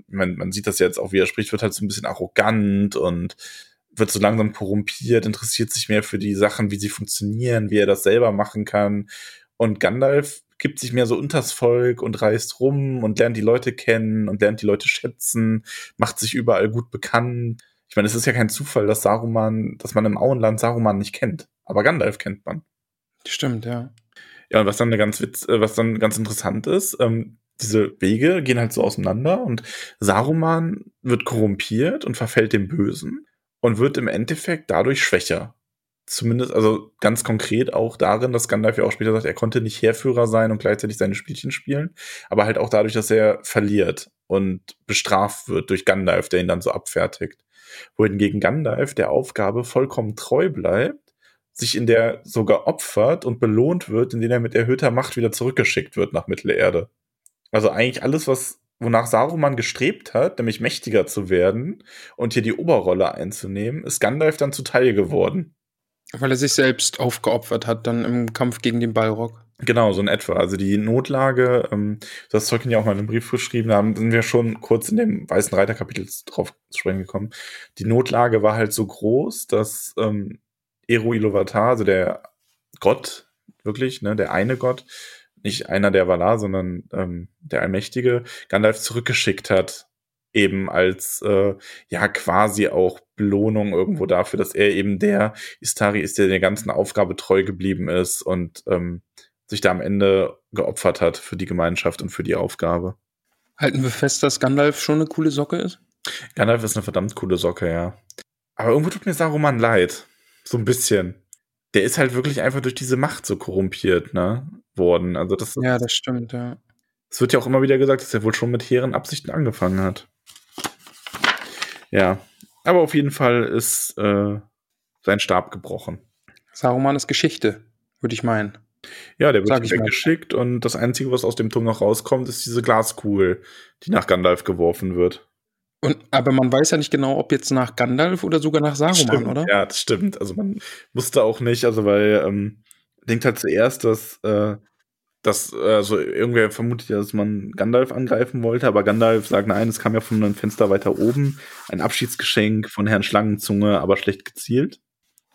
man, man sieht das jetzt auch, wie er spricht, wird halt so ein bisschen arrogant und wird so langsam korrumpiert, interessiert sich mehr für die Sachen, wie sie funktionieren, wie er das selber machen kann. Und Gandalf gibt sich mehr so unters Volk und reist rum und lernt die Leute kennen und lernt die Leute schätzen, macht sich überall gut bekannt. Ich meine, es ist ja kein Zufall, dass Saruman, dass man im Auenland Saruman nicht kennt. Aber Gandalf kennt man. Stimmt, ja. Ja, und was dann ganz witz, äh, was dann ganz interessant ist, ähm, diese Wege gehen halt so auseinander und Saruman wird korrumpiert und verfällt dem Bösen und wird im Endeffekt dadurch schwächer. Zumindest, also ganz konkret auch darin, dass Gandalf ja auch später sagt, er konnte nicht Heerführer sein und gleichzeitig seine Spielchen spielen, aber halt auch dadurch, dass er verliert und bestraft wird durch Gandalf, der ihn dann so abfertigt. Wohingegen Gandalf der Aufgabe vollkommen treu bleibt, sich in der sogar opfert und belohnt wird, indem er mit erhöhter Macht wieder zurückgeschickt wird nach Mittelerde. Also eigentlich alles, was wonach Saruman gestrebt hat, nämlich mächtiger zu werden und hier die Oberrolle einzunehmen, ist Gandalf dann zuteil geworden. Weil er sich selbst aufgeopfert hat, dann im Kampf gegen den Balrog. Genau, so in etwa. Also die Notlage, ähm, das hast Tolkien ja auch mal in einem Brief geschrieben, da haben, sind wir schon kurz in dem Weißen Reiter-Kapitel drauf zu sprechen gekommen. Die Notlage war halt so groß, dass ähm, Eru Iluvatar, also der Gott, wirklich, ne, der eine Gott, nicht einer der Valar, sondern ähm, der Allmächtige, Gandalf zurückgeschickt hat, eben als äh, ja quasi auch Belohnung irgendwo dafür, dass er eben der Istari ist, der der ganzen Aufgabe treu geblieben ist und ähm, sich da am Ende geopfert hat für die Gemeinschaft und für die Aufgabe. Halten wir fest, dass Gandalf schon eine coole Socke ist? Gandalf ist eine verdammt coole Socke, ja. Aber irgendwo tut mir Saruman leid. So ein bisschen. Der ist halt wirklich einfach durch diese Macht so korrumpiert, ne? Worden. Also das Ja, das stimmt, ja. Es wird ja auch immer wieder gesagt, dass er wohl schon mit hehren Absichten angefangen hat. Ja. Aber auf jeden Fall ist äh, sein Stab gebrochen. Saruman ist Geschichte, würde ich meinen. Ja, der wird weggeschickt und das Einzige, was aus dem Turm noch rauskommt, ist diese Glaskugel, die nach Gandalf geworfen wird. Und, aber man weiß ja nicht genau, ob jetzt nach Gandalf oder sogar nach Saruman, stimmt, oder? Ja, das stimmt. Also man wusste auch nicht, also weil ähm, denkt halt zuerst, dass, äh, dass also irgendwer vermutet ja, dass man Gandalf angreifen wollte, aber Gandalf sagt, nein, es kam ja von einem Fenster weiter oben. Ein Abschiedsgeschenk von Herrn Schlangenzunge, aber schlecht gezielt.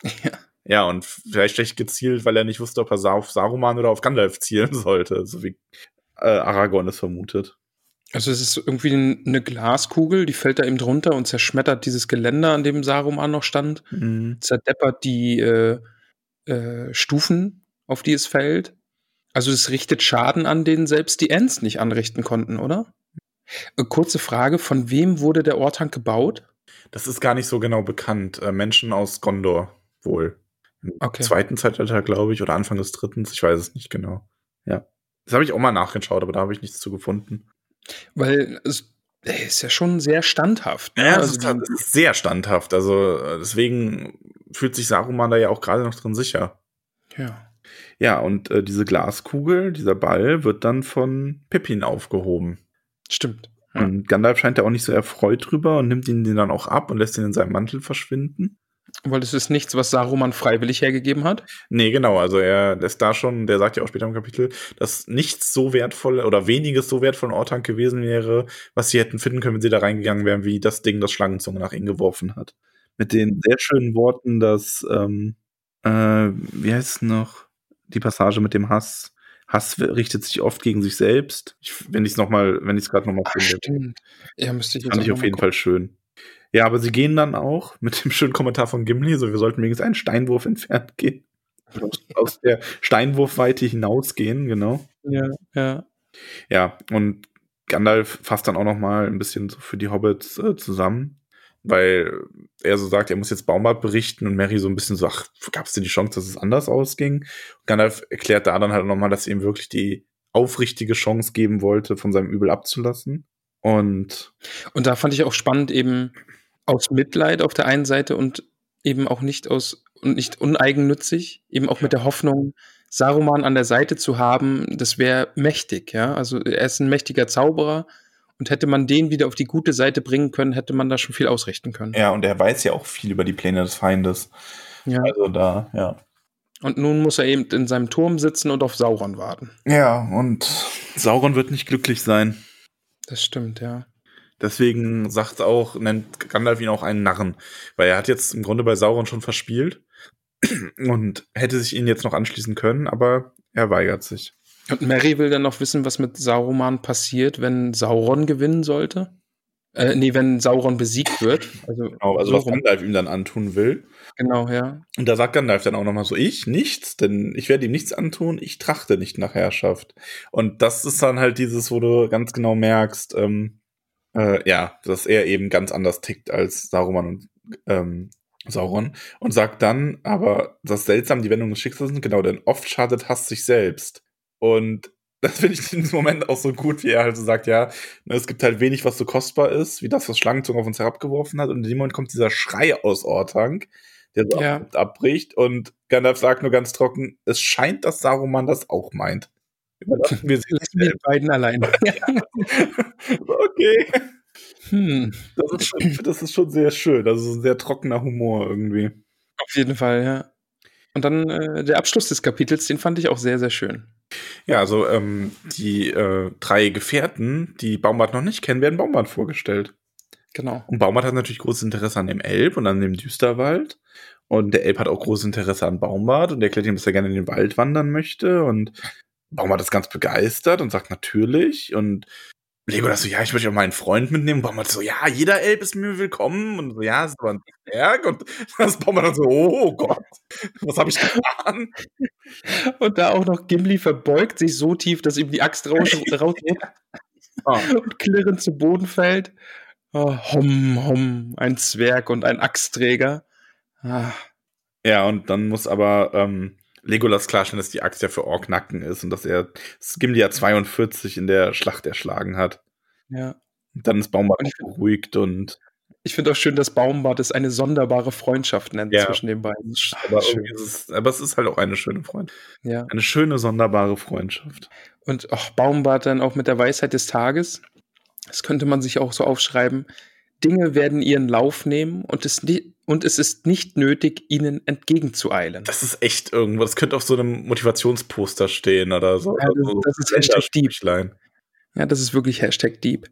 Ja. Ja, und vielleicht schlecht gezielt, weil er nicht wusste, ob er auf Saruman oder auf Gandalf zielen sollte, so wie äh, Aragorn es vermutet. Also es ist irgendwie eine Glaskugel, die fällt da eben drunter und zerschmettert dieses Geländer, an dem Saruman noch stand, mhm. zerdeppert die äh, äh, Stufen auf die es fällt. Also es richtet Schaden an, den selbst die Ents nicht anrichten konnten, oder? Äh, kurze Frage, von wem wurde der Ortank gebaut? Das ist gar nicht so genau bekannt. Äh, Menschen aus Gondor wohl. Im okay. zweiten Zeitalter, glaube ich, oder Anfang des dritten, ich weiß es nicht genau. Ja. Das habe ich auch mal nachgeschaut, aber da habe ich nichts zu gefunden. Weil es ist ja schon sehr standhaft. Ne? Ja, also ist, halt, ist sehr standhaft. Also äh, deswegen fühlt sich Saruman da ja auch gerade noch drin sicher. Ja. Ja, und äh, diese Glaskugel, dieser Ball, wird dann von Pippin aufgehoben. Stimmt. Ja. Und Gandalf scheint ja auch nicht so erfreut drüber und nimmt ihn den dann auch ab und lässt ihn in seinem Mantel verschwinden. Weil es ist nichts, was Saruman freiwillig hergegeben hat? Nee, genau. Also er lässt da schon, der sagt ja auch später im Kapitel, dass nichts so wertvoll oder weniges so wertvoll in Ortank gewesen wäre, was sie hätten finden können, wenn sie da reingegangen wären, wie das Ding, das Schlangenzunge nach ihnen geworfen hat. Mit den sehr schönen Worten, dass ähm, äh, wie heißt es noch? Die Passage mit dem Hass. Hass richtet sich oft gegen sich selbst. Ich, wenn ich es nochmal, wenn ich es gerade nochmal finde. Stimmt. Ja, müsste ich jetzt Fand ich auf jeden gucken. Fall schön. Ja, aber sie gehen dann auch mit dem schönen Kommentar von Gimli, so wir sollten wenigstens einen Steinwurf entfernt gehen. aus der Steinwurfweite hinausgehen, genau. Ja, ja. Ja, und Gandalf fasst dann auch noch mal ein bisschen so für die Hobbits äh, zusammen, weil er so sagt, er muss jetzt Baumbart berichten und Mary so ein bisschen so, ach, gab es denn die Chance, dass es anders ausging? Und Gandalf erklärt da dann halt noch mal, dass er ihm wirklich die aufrichtige Chance geben wollte, von seinem Übel abzulassen. Und und da fand ich auch spannend eben aus Mitleid auf der einen Seite und eben auch nicht aus und nicht uneigennützig, eben auch mit der Hoffnung, Saruman an der Seite zu haben, das wäre mächtig, ja. Also er ist ein mächtiger Zauberer und hätte man den wieder auf die gute Seite bringen können, hätte man da schon viel ausrichten können. Ja, und er weiß ja auch viel über die Pläne des Feindes. Ja. Also da, ja. Und nun muss er eben in seinem Turm sitzen und auf Sauron warten. Ja, und Sauron wird nicht glücklich sein. Das stimmt, ja. Deswegen sagt auch, nennt Gandalf ihn auch einen Narren. Weil er hat jetzt im Grunde bei Sauron schon verspielt und hätte sich ihn jetzt noch anschließen können, aber er weigert sich. Und Mary will dann noch wissen, was mit Sauron passiert, wenn Sauron gewinnen sollte. Äh, nee, wenn Sauron besiegt wird. Also, genau, also was Gandalf ihm dann antun will. Genau, ja. Und da sagt Gandalf dann auch nochmal so, ich nichts, denn ich werde ihm nichts antun, ich trachte nicht nach Herrschaft. Und das ist dann halt dieses, wo du ganz genau merkst, ähm, äh, ja, dass er eben ganz anders tickt als Saruman und ähm, Sauron und sagt dann, aber das seltsam die Wendung des Schicksals sind, genau, denn oft schadet Hass sich selbst. Und das finde ich in diesem Moment auch so gut, wie er halt so sagt, ja, ne, es gibt halt wenig, was so kostbar ist, wie das, was Schlangenzunge auf uns herabgeworfen hat. Und in dem Moment kommt dieser Schrei aus Ortank, der so ja. abbricht. Und Gandalf sagt nur ganz trocken, es scheint, dass Saruman das auch meint. Wir sind wir beiden allein. okay. Hm. Das, ist schon, das ist schon sehr schön. Das ist ein sehr trockener Humor irgendwie. Auf jeden Fall, ja. Und dann äh, der Abschluss des Kapitels, den fand ich auch sehr, sehr schön. Ja, also ähm, die äh, drei Gefährten, die Baumbart noch nicht kennen, werden Baumbart vorgestellt. Genau. Und Baumbart hat natürlich großes Interesse an dem Elb und an dem Düsterwald. Und der Elb hat auch großes Interesse an Baumbart und erklärt ihm, dass er gerne in den Wald wandern möchte. Und Baumbart ist ganz begeistert und sagt natürlich. Und Legolas so, ja, ich möchte auch meinen Freund mitnehmen. Baumert so, ja, jeder Elb ist mir willkommen. Und so, ja, ist aber ein Berg. Und das Baumert dann so, oh Gott, was habe ich getan? Und da auch noch Gimli verbeugt sich so tief, dass ihm die Axt raus, raus ah. und klirrend zu Boden fällt. Oh, hom, hom, ein Zwerg und ein Axtträger. Ah. Ja, und dann muss aber ähm, Legolas klarstellen, dass die Axt ja für Ork Nacken ist und dass er Gimli ja 42 in der Schlacht erschlagen hat. Ja. Und dann ist Baumbart beruhigt und. Ich finde auch schön, dass Baumbart es eine sonderbare Freundschaft nennt ja. zwischen den beiden. Aber, es aber, es ist halt auch eine schöne Freundschaft. Ja. Eine schöne, sonderbare Freundschaft. Und auch Baumbart dann auch mit der Weisheit des Tages. Das könnte man sich auch so aufschreiben. Dinge werden ihren Lauf nehmen und es, und es ist nicht nötig, ihnen entgegenzueilen. Das ist echt irgendwo, das könnte auf so einem Motivationsposter stehen oder so. Ja, das, das ist Hashtag Deep. Ja, das ist wirklich Hashtag Deep.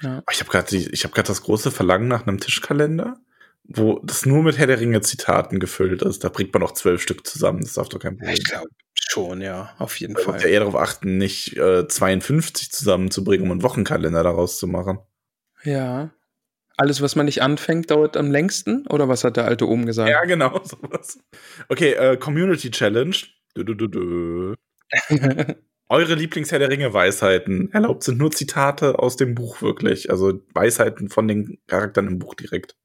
Ja. Ich habe gerade hab das große Verlangen nach einem Tischkalender, wo das nur mit Herr der Ringe Zitaten gefüllt ist. Da bringt man auch zwölf Stück zusammen, das darf doch kein Problem Ich glaube schon, ja, auf jeden Fall. Ich ja eher darauf achten, nicht äh, 52 zusammenzubringen, um einen Wochenkalender daraus zu machen. Ja, alles, was man nicht anfängt, dauert am längsten? Oder was hat der alte oben gesagt? Ja, genau, sowas. Okay, äh, Community Challenge. Du, du, du, Eure Lieblingsherr der Ringe-Weisheiten. Erlaubt sind nur Zitate aus dem Buch wirklich. Also Weisheiten von den Charakteren im Buch direkt.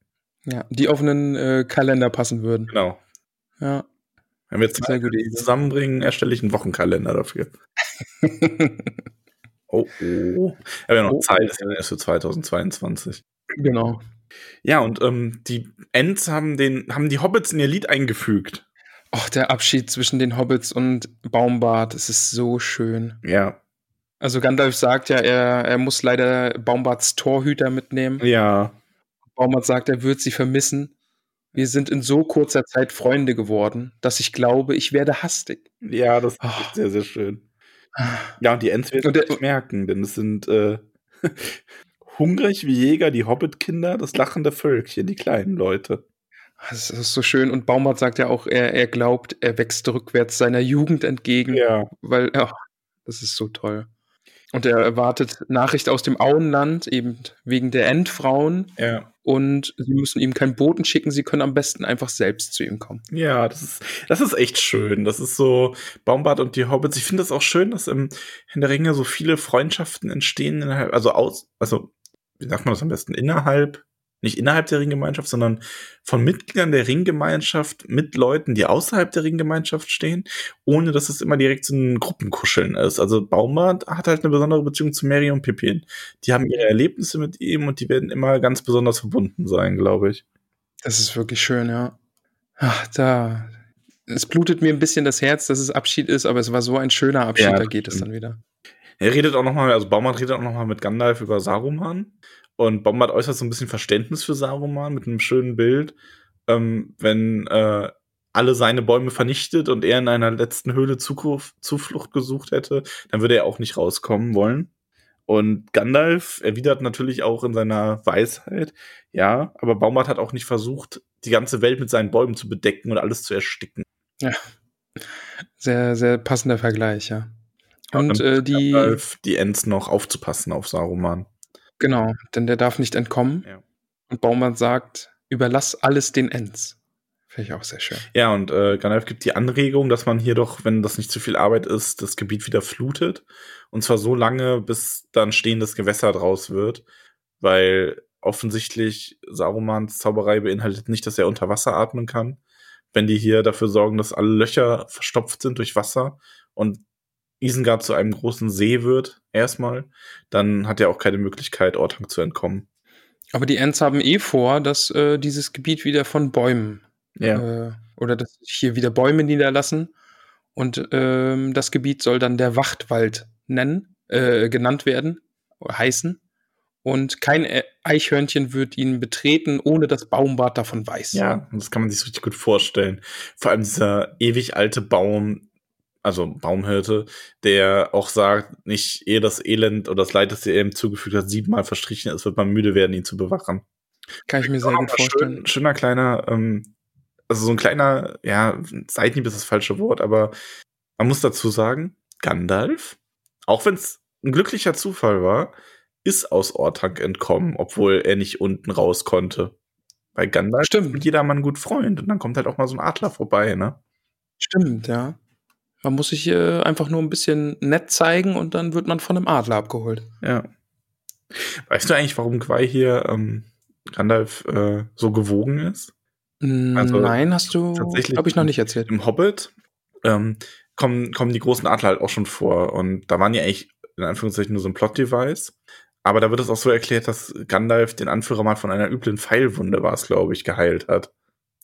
Ja, die auf einen äh, Kalender passen würden. Genau. Ja. Wenn wir zwei zusammenbringen, erstelle ich einen Wochenkalender dafür. oh, oh. Ja noch oh, Zeit, ist ja erst für 2022. Genau. Ja, und ähm, die Ents haben, den, haben die Hobbits in ihr Lied eingefügt. Ach, der Abschied zwischen den Hobbits und Baumbart, es ist so schön. Ja. Also Gandalf sagt ja, er, er muss leider Baumbarts Torhüter mitnehmen. Ja. Baumbart sagt, er wird sie vermissen. Wir sind in so kurzer Zeit Freunde geworden, dass ich glaube, ich werde hastig. Ja, das ist oh. sehr, sehr schön. Ja, und die Ents werden es merken, denn es sind äh, Hungrig wie Jäger, die Hobbit-Kinder, das lachende Völkchen, die kleinen Leute. Das ist so schön. Und Baumart sagt ja auch, er, er glaubt, er wächst rückwärts seiner Jugend entgegen. Ja. Weil, ja, das ist so toll. Und er erwartet Nachricht aus dem Auenland, eben wegen der Endfrauen. Ja. Und sie müssen ihm keinen Boten schicken, sie können am besten einfach selbst zu ihm kommen. Ja, das ist, das ist echt schön. Das ist so Baumbart und die Hobbits. Ich finde es auch schön, dass im Herrn der Ringe so viele Freundschaften entstehen, also aus, also, wie sagt man das am besten, innerhalb nicht innerhalb der Ringgemeinschaft, sondern von Mitgliedern der Ringgemeinschaft mit Leuten, die außerhalb der Ringgemeinschaft stehen, ohne dass es immer direkt so ein Gruppenkuscheln ist. Also Baumart hat halt eine besondere Beziehung zu Mary und Pippin. Die haben ihre Erlebnisse mit ihm und die werden immer ganz besonders verbunden sein, glaube ich. Das ist wirklich schön, ja. Ach, da. Es blutet mir ein bisschen das Herz, dass es Abschied ist, aber es war so ein schöner Abschied, ja, da geht stimmt. es dann wieder. Er redet auch nochmal, also Baumart redet auch nochmal mit Gandalf über Saruman und Bombard äußert so ein bisschen Verständnis für Saruman mit einem schönen Bild. Ähm, wenn äh, alle seine Bäume vernichtet und er in einer letzten Höhle Zuflucht, Zuflucht gesucht hätte, dann würde er auch nicht rauskommen wollen. Und Gandalf erwidert natürlich auch in seiner Weisheit, ja, aber Baumart hat auch nicht versucht, die ganze Welt mit seinen Bäumen zu bedecken und alles zu ersticken. Ja. Sehr, sehr passender Vergleich, ja. Und, äh, die. Gandalf, die Ents noch aufzupassen auf Saruman. Genau, denn der darf nicht entkommen. Ja. Und Baumann sagt, überlass alles den Ents. Finde ich auch sehr schön. Ja, und äh, Gandalf gibt die Anregung, dass man hier doch, wenn das nicht zu viel Arbeit ist, das Gebiet wieder flutet. Und zwar so lange, bis dann stehendes Gewässer draus wird. Weil offensichtlich Sarumans Zauberei beinhaltet nicht, dass er unter Wasser atmen kann. Wenn die hier dafür sorgen, dass alle Löcher verstopft sind durch Wasser und Isengard zu einem großen See wird, erstmal, dann hat er auch keine Möglichkeit, Ortang zu entkommen. Aber die Ents haben eh vor, dass äh, dieses Gebiet wieder von Bäumen ja. äh, oder dass sich hier wieder Bäume niederlassen. Und ähm, das Gebiet soll dann der Wachtwald nennen, äh, genannt werden, heißen. Und kein Eichhörnchen wird ihn betreten, ohne dass Baumbart davon weiß. Ja, das kann man sich richtig gut vorstellen. Vor allem dieser ewig alte Baum, also Baumhirte, der auch sagt, nicht ehe das Elend oder das Leid, das er ihm zugefügt hat, siebenmal verstrichen ist, wird man müde werden, ihn zu bewachen. Kann ich mir sehr gut vorstellen. Schön, schöner kleiner, ähm, also so ein kleiner, ja, Seitenhieb ist das falsche Wort, aber man muss dazu sagen, Gandalf, auch wenn es ein glücklicher Zufall war, ist aus Ortank entkommen, obwohl er nicht unten raus konnte. Bei Gandalf Stimmt. ist jedermann gut Freund und dann kommt halt auch mal so ein Adler vorbei, ne? Stimmt, ja. Man muss sich äh, einfach nur ein bisschen nett zeigen und dann wird man von einem Adler abgeholt. Ja. Weißt du eigentlich, warum Quai hier ähm, Gandalf äh, so gewogen ist? Also, Nein, hast du, glaube ich, noch nicht erzählt. Im Hobbit ähm, kommen, kommen die großen Adler halt auch schon vor. Und da waren ja eigentlich in Anführungszeichen nur so ein Plot-Device. Aber da wird es auch so erklärt, dass Gandalf den Anführer mal von einer üblen Pfeilwunde war es, glaube ich, geheilt hat.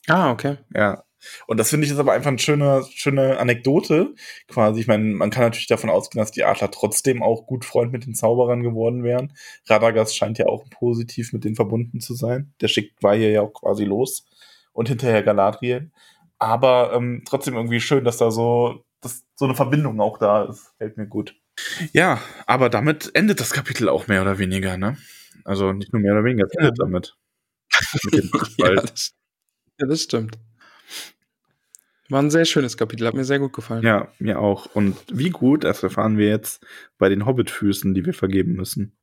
Ah, okay. Ja. Und das finde ich ist aber einfach eine schöne, schöne Anekdote quasi. Ich meine, man kann natürlich davon ausgehen, dass die Adler trotzdem auch gut Freund mit den Zauberern geworden wären. Radagast scheint ja auch positiv mit denen verbunden zu sein. Der schickt war hier ja auch quasi los und hinterher Galadriel. Aber ähm, trotzdem irgendwie schön, dass da so, dass so eine Verbindung auch da ist. Fällt mir gut. Ja, aber damit endet das Kapitel auch mehr oder weniger, ne? Also nicht nur mehr oder weniger, es endet ja. damit. ja, das, ja, das stimmt. War ein sehr schönes Kapitel, hat mir sehr gut gefallen. Ja, mir auch. Und wie gut, das erfahren wir jetzt bei den Hobbit-Füßen, die wir vergeben müssen.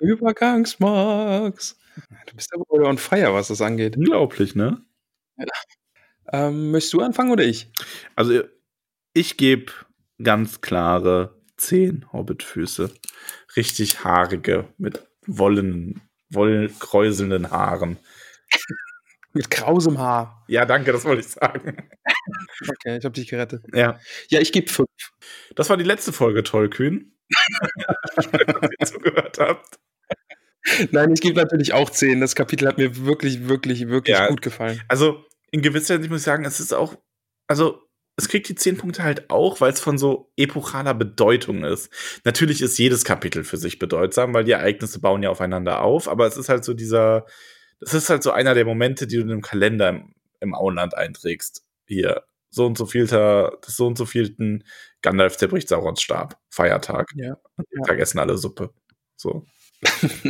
Übergangsmax. Du bist aber on fire, was das angeht. Unglaublich, ne? Ja. Ähm, möchtest du anfangen oder ich? Also, ich gebe ganz klare zehn Hobbit-Füße. Richtig haarige, mit Wollen, wollkräuselnden Haaren. Mit krausem Haar. Ja, danke, das wollte ich sagen. Okay, ich habe dich gerettet. Ja. Ja, ich gebe fünf. Das war die letzte Folge, Tollkühn. dass ihr zugehört habt. Nein, ich gebe natürlich auch zehn. Das Kapitel hat mir wirklich, wirklich, wirklich ja, gut gefallen. Also, in gewisser Hinsicht muss ich sagen, es ist auch, also, es kriegt die zehn Punkte halt auch, weil es von so epochaler Bedeutung ist. Natürlich ist jedes Kapitel für sich bedeutsam, weil die Ereignisse bauen ja aufeinander auf, aber es ist halt so dieser, das ist halt so einer der Momente, die du in einem Kalender im, im Auenland einträgst. Hier, so und so vielter, das so und so vielten Gandalf zerbricht Saurons Stab. Feiertag. Ja. ja. vergessen alle Suppe. So.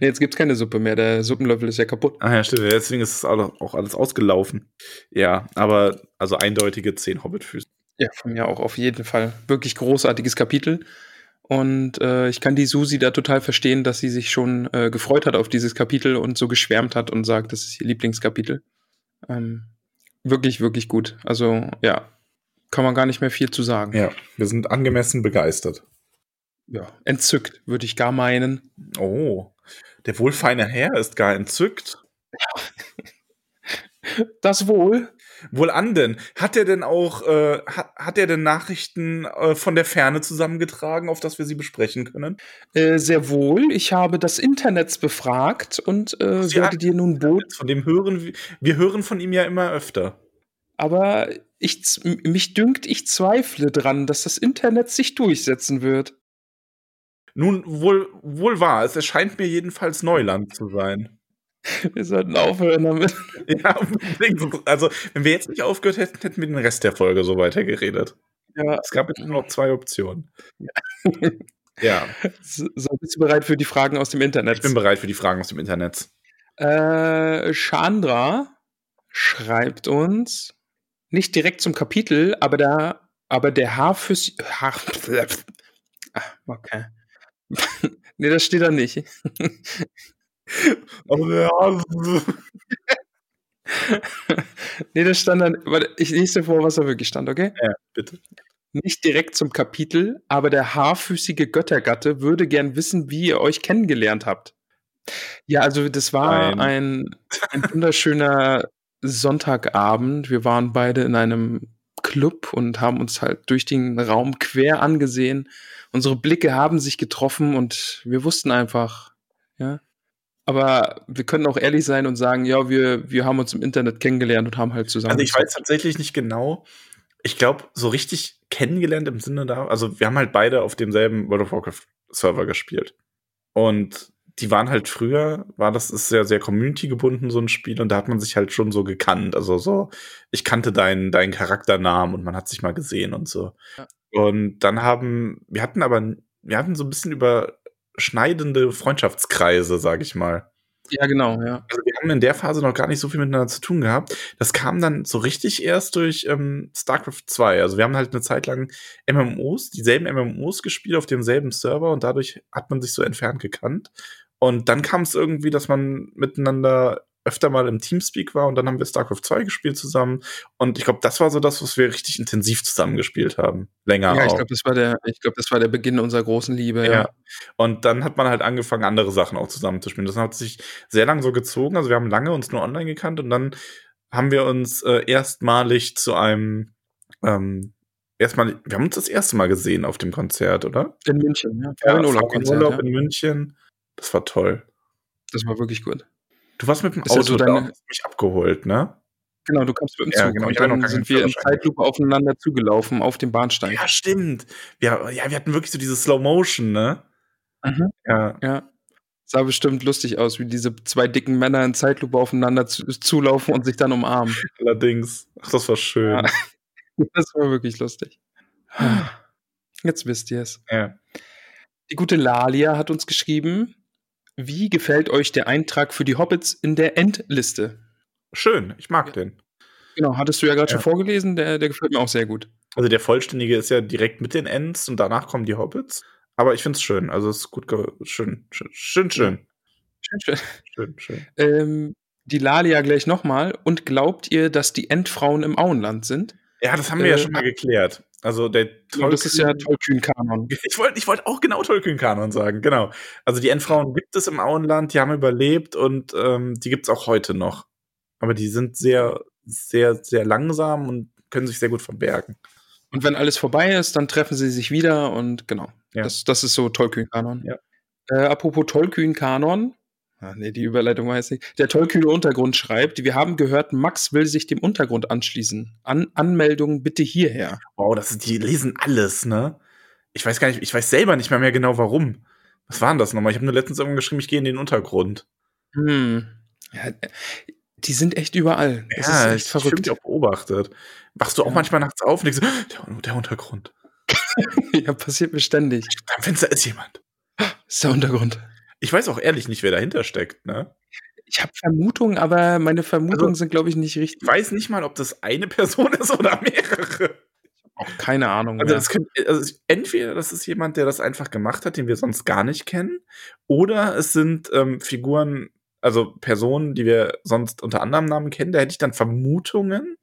Nee, jetzt gibt's keine Suppe mehr. Der Suppenlöffel ist ja kaputt. Ah ja, stimmt. Deswegen ist es auch alles ausgelaufen. Ja, aber also eindeutige zehn Hobbitfüße. Ja, von mir auch auf jeden Fall. Wirklich großartiges Kapitel. Und äh, ich kann die Susi da total verstehen, dass sie sich schon äh, gefreut hat auf dieses Kapitel und so geschwärmt hat und sagt, das ist ihr Lieblingskapitel. Ähm, wirklich, wirklich gut. Also ja, kann man gar nicht mehr viel zu sagen. Ja, wir sind angemessen begeistert. Ja, entzückt, würde ich gar meinen. Oh, der wohlfeine Herr ist gar entzückt. Das wohl. Wohl an denn. Hat er denn auch, äh, hat, hat er denn Nachrichten äh, von der Ferne zusammengetragen, auf das wir sie besprechen können? Äh, sehr wohl. Ich habe das Internet befragt und äh, werde dir nun Boot. Von dem hören wir, wir hören von ihm ja immer öfter. Aber ich, mich dünkt, ich zweifle dran, dass das Internet sich durchsetzen wird. Nun, wohl, wohl wahr. Es erscheint mir jedenfalls Neuland zu sein. Wir sollten aufhören damit. Ja, also, wenn wir jetzt nicht aufgehört hätten, hätten wir den Rest der Folge so weitergeredet. Ja. Es gab jetzt nur noch zwei Optionen. Ja. ja. So, bist du bereit für die Fragen aus dem Internet? Ich bin bereit für die Fragen aus dem Internet. Äh, Chandra schreibt uns nicht direkt zum Kapitel, aber da, aber der Haarphys. Haar, ah, okay. nee, das steht da nicht. nee, das stand dann. Warte, ich lese vor, was da wirklich stand, okay? Ja, bitte. Nicht direkt zum Kapitel, aber der haarfüßige Göttergatte würde gern wissen, wie ihr euch kennengelernt habt. Ja, also das war ein, ein wunderschöner Sonntagabend. Wir waren beide in einem Club und haben uns halt durch den Raum quer angesehen. Unsere Blicke haben sich getroffen und wir wussten einfach, ja, aber wir können auch ehrlich sein und sagen, ja, wir, wir haben uns im Internet kennengelernt und haben halt zusammen. Also ich weiß tatsächlich nicht genau. Ich glaube, so richtig kennengelernt im Sinne da, also wir haben halt beide auf demselben World of Warcraft Server gespielt. Und die waren halt früher, war das ist sehr, sehr community gebunden, so ein Spiel, und da hat man sich halt schon so gekannt. Also so, ich kannte deinen, deinen Charakternamen und man hat sich mal gesehen und so. Ja. Und dann haben, wir hatten aber, wir hatten so ein bisschen über schneidende Freundschaftskreise, sag ich mal. Ja, genau, ja. Also wir haben in der Phase noch gar nicht so viel miteinander zu tun gehabt. Das kam dann so richtig erst durch ähm, StarCraft 2. Also wir haben halt eine Zeit lang MMOs, dieselben MMOs gespielt auf demselben Server und dadurch hat man sich so entfernt gekannt. Und dann kam es irgendwie, dass man miteinander öfter mal im Teamspeak war und dann haben wir StarCraft 2 gespielt zusammen und ich glaube, das war so das, was wir richtig intensiv zusammen gespielt haben. Länger Ja, ich glaube, das war der ich glaube, das war der Beginn unserer großen Liebe, ja. ja. Und dann hat man halt angefangen andere Sachen auch zusammen zu spielen. Das hat sich sehr lang so gezogen, also wir haben lange uns nur online gekannt und dann haben wir uns äh, erstmalig zu einem ähm, erstmal wir haben uns das erste Mal gesehen auf dem Konzert, oder? In München, ja. Ja, Urlaub, Urlaub ja. in München. Das war toll. Das war wirklich gut. Du warst mit dem Auto ja so deine... mich abgeholt, ne? Genau, du kamst mit dem Zug. Ja, genau, und dann sind wir in Zeitlupe aufeinander zugelaufen auf dem Bahnsteig. Ja, stimmt. Ja, ja, wir hatten wirklich so diese Slow Motion, ne? Mhm. Ja. ja. Sah bestimmt lustig aus, wie diese zwei dicken Männer in Zeitlupe aufeinander zu, zulaufen und sich dann umarmen. Allerdings. Ach, das war schön. Ja. Das war wirklich lustig. Jetzt wisst ihr es. Ja. Die gute Lalia hat uns geschrieben, wie gefällt euch der Eintrag für die Hobbits in der Endliste? Schön, ich mag ja. den. Genau, hattest du ja gerade ja. schon vorgelesen, der, der gefällt mir auch sehr gut. Also der vollständige ist ja direkt mit den Ends und danach kommen die Hobbits. Aber ich finde es schön. Also es ist gut, schön, schön, schön, schön. Schön, schön. schön, schön. Ähm, die Lalia gleich nochmal. Und glaubt ihr, dass die Endfrauen im Auenland sind? Ja, das haben wir äh, ja schon mal geklärt. Also der Tolkien, das ist ja Tollkühn-Kanon. Ich wollte ich wollt auch genau Tollkühn-Kanon sagen, genau. Also die Endfrauen gibt es im Auenland, die haben überlebt und ähm, die gibt es auch heute noch. Aber die sind sehr, sehr, sehr langsam und können sich sehr gut verbergen. Und wenn alles vorbei ist, dann treffen sie sich wieder und genau. Ja. Das, das ist so Tollkühn-Kanon. Ja. Äh, apropos Tollkühn-Kanon, Ach nee, die Überleitung weiß ich nicht. Der tollkühne Untergrund schreibt, wir haben gehört, Max will sich dem Untergrund anschließen. An Anmeldung bitte hierher. Wow, das ist, die lesen alles, ne? Ich weiß gar nicht, ich weiß selber nicht mehr, mehr genau warum. Was war denn das nochmal? Ich habe nur letztens irgendwann geschrieben, ich gehe in den Untergrund. Hm. Ja, die sind echt überall. Das ja, ist echt verrückt. Ich auch beobachtet. Wachst du auch ja. manchmal nachts auf und denkst, der, der Untergrund. ja, passiert mir ständig. Am Fenster ist jemand. Das ist der Untergrund. Ich weiß auch ehrlich nicht, wer dahinter steckt, ne? Ich habe Vermutungen, aber meine Vermutungen also, sind, glaube ich, nicht richtig. Ich weiß nicht mal, ob das eine Person ist oder mehrere. Auch keine Ahnung. Also, das könnte, also entweder das ist jemand, der das einfach gemacht hat, den wir sonst gar nicht kennen, oder es sind ähm, Figuren, also Personen, die wir sonst unter anderem Namen kennen. Da hätte ich dann Vermutungen.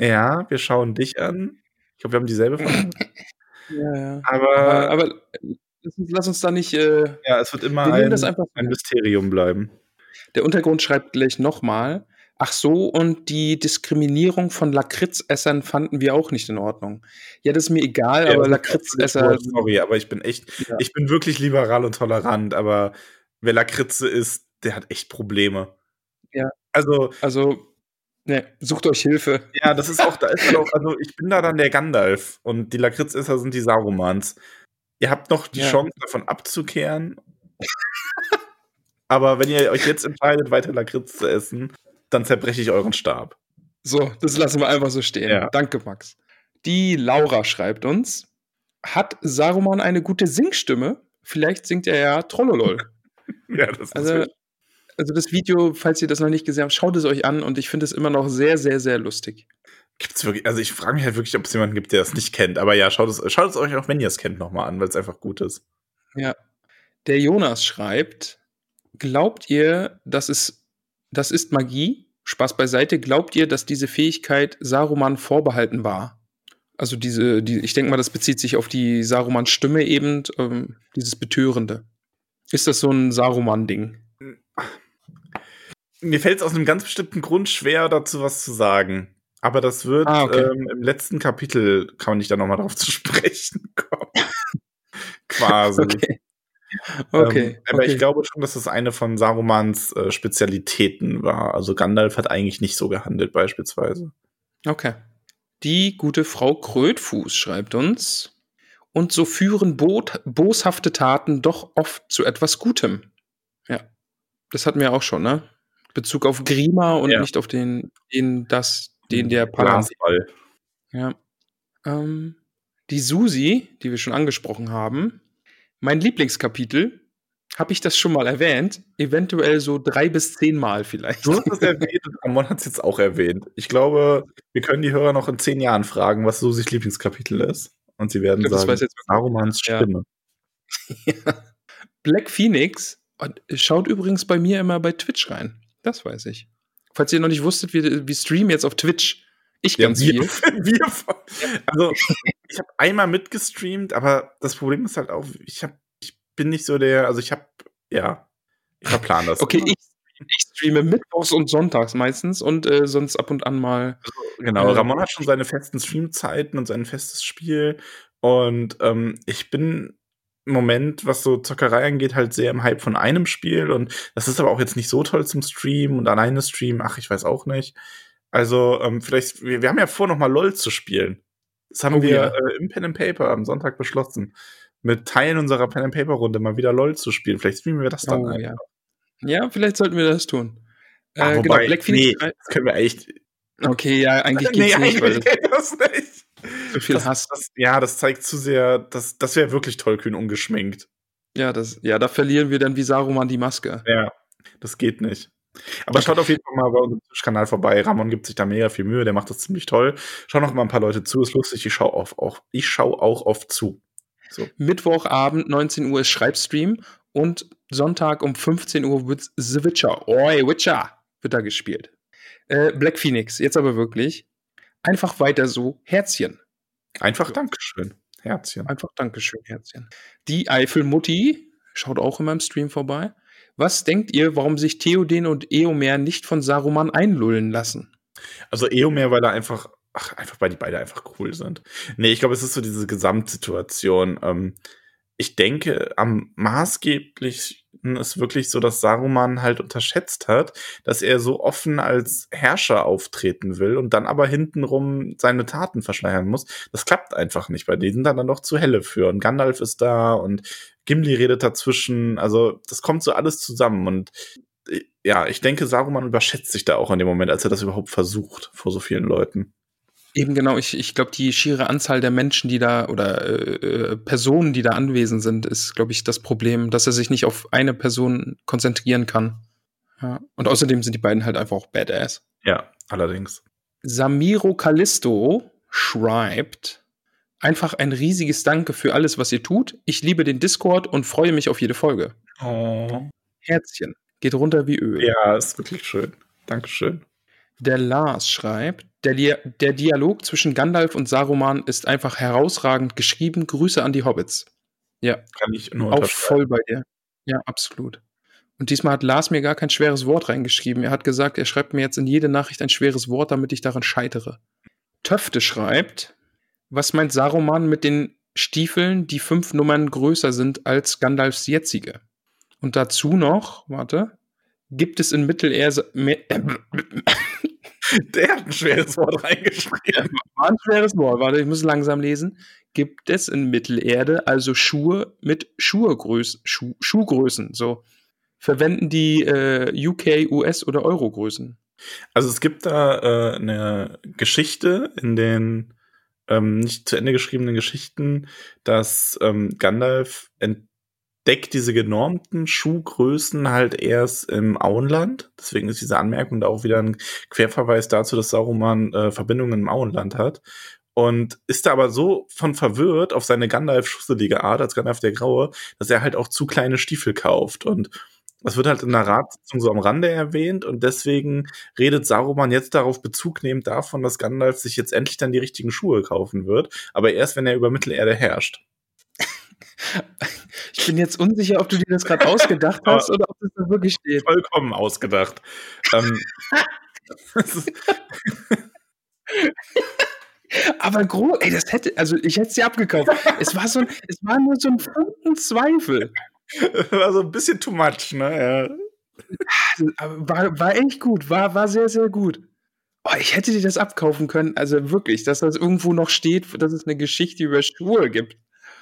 Ja, wir schauen dich an. Ich glaube, wir haben dieselbe Vermutung. ja, ja. Aber, aber, aber lass, uns, lass, uns, da nicht. Äh, ja, es wird immer ein, ein Mysterium bleiben. Der Untergrund schreibt gleich nochmal. Ach so, und die Diskriminierung von Lakritzessern fanden wir auch nicht in Ordnung. Ja, das ist mir egal, ja, aber Lakritzesser. Sorry, aber ich bin echt, ja. ich bin wirklich liberal und tolerant, aber wer Lakritze ist, der hat echt Probleme. Ja. Also, also, ne, sucht euch Hilfe. Ja, das ist auch, da ist auch, also ich bin da dann der Gandalf und die Lakritzesser sind die Sarumans. Ihr habt noch die ja. Chance, davon abzukehren. aber wenn ihr euch jetzt entscheidet, weiter Lakritz zu essen, dann zerbreche ich euren Stab. So, das lassen wir einfach so stehen. Ja. Danke, Max. Die Laura schreibt uns: Hat Saruman eine gute Singstimme? Vielleicht singt er ja Trollolol. ja, das also, ist also das Video, falls ihr das noch nicht gesehen habt, schaut es euch an und ich finde es immer noch sehr, sehr, sehr lustig. Gibt's wirklich, also ich frage mich halt wirklich, ob es jemanden gibt, der das nicht kennt. Aber ja, schaut es, schaut es euch auch, wenn ihr es kennt, nochmal an, weil es einfach gut ist. Ja. Der Jonas schreibt: Glaubt ihr, dass es das ist Magie. Spaß beiseite. Glaubt ihr, dass diese Fähigkeit Saruman vorbehalten war? Also diese, die, ich denke mal, das bezieht sich auf die Saruman-Stimme eben, ähm, dieses Betörende. Ist das so ein Saruman-Ding? Mir fällt es aus einem ganz bestimmten Grund schwer, dazu was zu sagen. Aber das wird ah, okay. ähm, im letzten Kapitel, kann ich da nochmal drauf zu sprechen kommen. Quasi. Okay. Okay. Ähm, aber okay. ich glaube schon, dass das eine von Sarumans äh, Spezialitäten war. Also Gandalf hat eigentlich nicht so gehandelt, beispielsweise. Okay. Die gute Frau Krötfuß schreibt uns. Und so führen bot, boshafte Taten doch oft zu etwas Gutem. Ja. Das hatten wir auch schon, ne? Bezug auf Grima und ja. nicht auf den, den, das, den der Palast. Ja. Ähm, die Susi, die wir schon angesprochen haben, mein Lieblingskapitel, habe ich das schon mal erwähnt? Eventuell so drei bis zehn Mal vielleicht. Du hast es erwähnt und Ramon hat es jetzt auch erwähnt. Ich glaube, wir können die Hörer noch in zehn Jahren fragen, was Susis Lieblingskapitel ist. Und sie werden glaub, sagen, Sarumans Stimme. Ja. Black Phoenix schaut übrigens bei mir immer bei Twitch rein. Das weiß ich. Falls ihr noch nicht wusstet, wir, wir streamen jetzt auf Twitch. Ich ganz ja, wir, viel. Wir, also, ich habe einmal mitgestreamt, aber das Problem ist halt auch, ich, hab, ich bin nicht so der, also ich habe, ja, ich verplan das. Okay, ich, ich, streame mittwochs und sonntags meistens und äh, sonst ab und an mal. Also, genau, äh, Ramon hat schon seine festen Streamzeiten und sein festes Spiel und ähm, ich bin Moment, was so Zockerei angeht, halt sehr im Hype von einem Spiel und das ist aber auch jetzt nicht so toll zum Streamen und alleine streamen, ach, ich weiß auch nicht. Also, ähm, vielleicht, wir, wir haben ja vor, noch mal LOL zu spielen. Das haben oh, wir ja. äh, im Pen and Paper am Sonntag beschlossen. Mit Teilen unserer Pen and Paper Runde mal wieder LOL zu spielen. Vielleicht streamen wir das dann oh, ja. ja, vielleicht sollten wir das tun. Äh, Ach, genau, wobei, genau, Black Phoenix. Nee, das können wir echt. Okay, ja, eigentlich geht's nee, nicht. Eigentlich geht das nicht. So viel das, Hass. Das, ja, das zeigt zu sehr, das, das wäre wirklich tollkühn ungeschminkt. Ja, das, ja, da verlieren wir dann wie Saruman die Maske. Ja, das geht nicht. Aber schaut auf jeden Fall mal bei unserem Kanal vorbei. Ramon gibt sich da mega viel Mühe, der macht das ziemlich toll. Schauen noch mal ein paar Leute zu, ist lustig. Ich schaue auch, auch, ich schau auch oft zu. So. Mittwochabend, 19 Uhr ist Schreibstream und Sonntag um 15 Uhr wird The Witcher, Oi, Witcher, wird da gespielt. Äh, Black Phoenix, jetzt aber wirklich. Einfach weiter so, Herzchen. Einfach Dankeschön, Herzchen. Einfach Dankeschön, Herzchen. Die Eifelmutti schaut auch in meinem Stream vorbei. Was denkt ihr, warum sich Theoden und Eomer nicht von Saruman einlullen lassen? Also Eomer, weil er einfach, ach, einfach weil die beide einfach cool sind. Nee, ich glaube, es ist so diese Gesamtsituation. Ähm, ich denke, am maßgeblichsten ist wirklich so, dass Saruman halt unterschätzt hat, dass er so offen als Herrscher auftreten will und dann aber hintenrum seine Taten verschleiern muss. Das klappt einfach nicht, weil die sind dann, dann doch zu helle für. Und Gandalf ist da und Gimli redet dazwischen. Also, das kommt so alles zusammen und ja, ich denke, Saruman überschätzt sich da auch in dem Moment, als er das überhaupt versucht vor so vielen Leuten. Eben genau, ich, ich glaube, die schiere Anzahl der Menschen, die da oder äh, äh, Personen, die da anwesend sind, ist, glaube ich, das Problem, dass er sich nicht auf eine Person konzentrieren kann. Ja. Und außerdem sind die beiden halt einfach auch badass. Ja, allerdings. Samiro Callisto schreibt einfach ein riesiges Danke für alles, was ihr tut. Ich liebe den Discord und freue mich auf jede Folge. Oh. Herzchen. Geht runter wie Öl. Ja, ist wirklich schön. Dankeschön. Der Lars schreibt, der, Di der Dialog zwischen Gandalf und Saruman ist einfach herausragend geschrieben. Grüße an die Hobbits. Ja. Kann ich nur Auch voll bei dir. Ja, absolut. Und diesmal hat Lars mir gar kein schweres Wort reingeschrieben. Er hat gesagt, er schreibt mir jetzt in jede Nachricht ein schweres Wort, damit ich daran scheitere. Töfte schreibt, was meint Saruman mit den Stiefeln, die fünf Nummern größer sind als Gandalfs jetzige? Und dazu noch, warte, gibt es in Mittelerde. Der hat ein schweres Wort reingeschrieben. War ein schweres Wort, warte, ich muss langsam lesen. Gibt es in Mittelerde also Schuhe mit Schuhegrößen, Schuh, Schuhgrößen? So verwenden die äh, UK, US oder Euro-Größen? Also es gibt da äh, eine Geschichte in den ähm, nicht zu Ende geschriebenen Geschichten, dass ähm, Gandalf entdeckt diese genormten Schuhgrößen halt erst im Auenland. Deswegen ist diese Anmerkung da auch wieder ein Querverweis dazu, dass Saruman äh, Verbindungen im Auenland hat. Und ist da aber so von verwirrt auf seine Gandalf-schusselige Art als Gandalf der Graue, dass er halt auch zu kleine Stiefel kauft. Und das wird halt in der Ratssitzung so am Rande erwähnt und deswegen redet Saruman jetzt darauf Bezug nehmend davon, dass Gandalf sich jetzt endlich dann die richtigen Schuhe kaufen wird, aber erst wenn er über Mittelerde herrscht. Ich bin jetzt unsicher, ob du dir das gerade ausgedacht hast oder ob das da wirklich steht. Vollkommen ausgedacht. ähm, aber groß, ey, das hätte, also ich hätte sie abgekauft. Es war so ein, es war nur so ein Funken Zweifel. War so ein bisschen too much, ne? Ja. War, war echt gut, war, war sehr, sehr gut. Oh, ich hätte dir das abkaufen können, also wirklich, dass das irgendwo noch steht, dass es eine Geschichte über Schuhe gibt.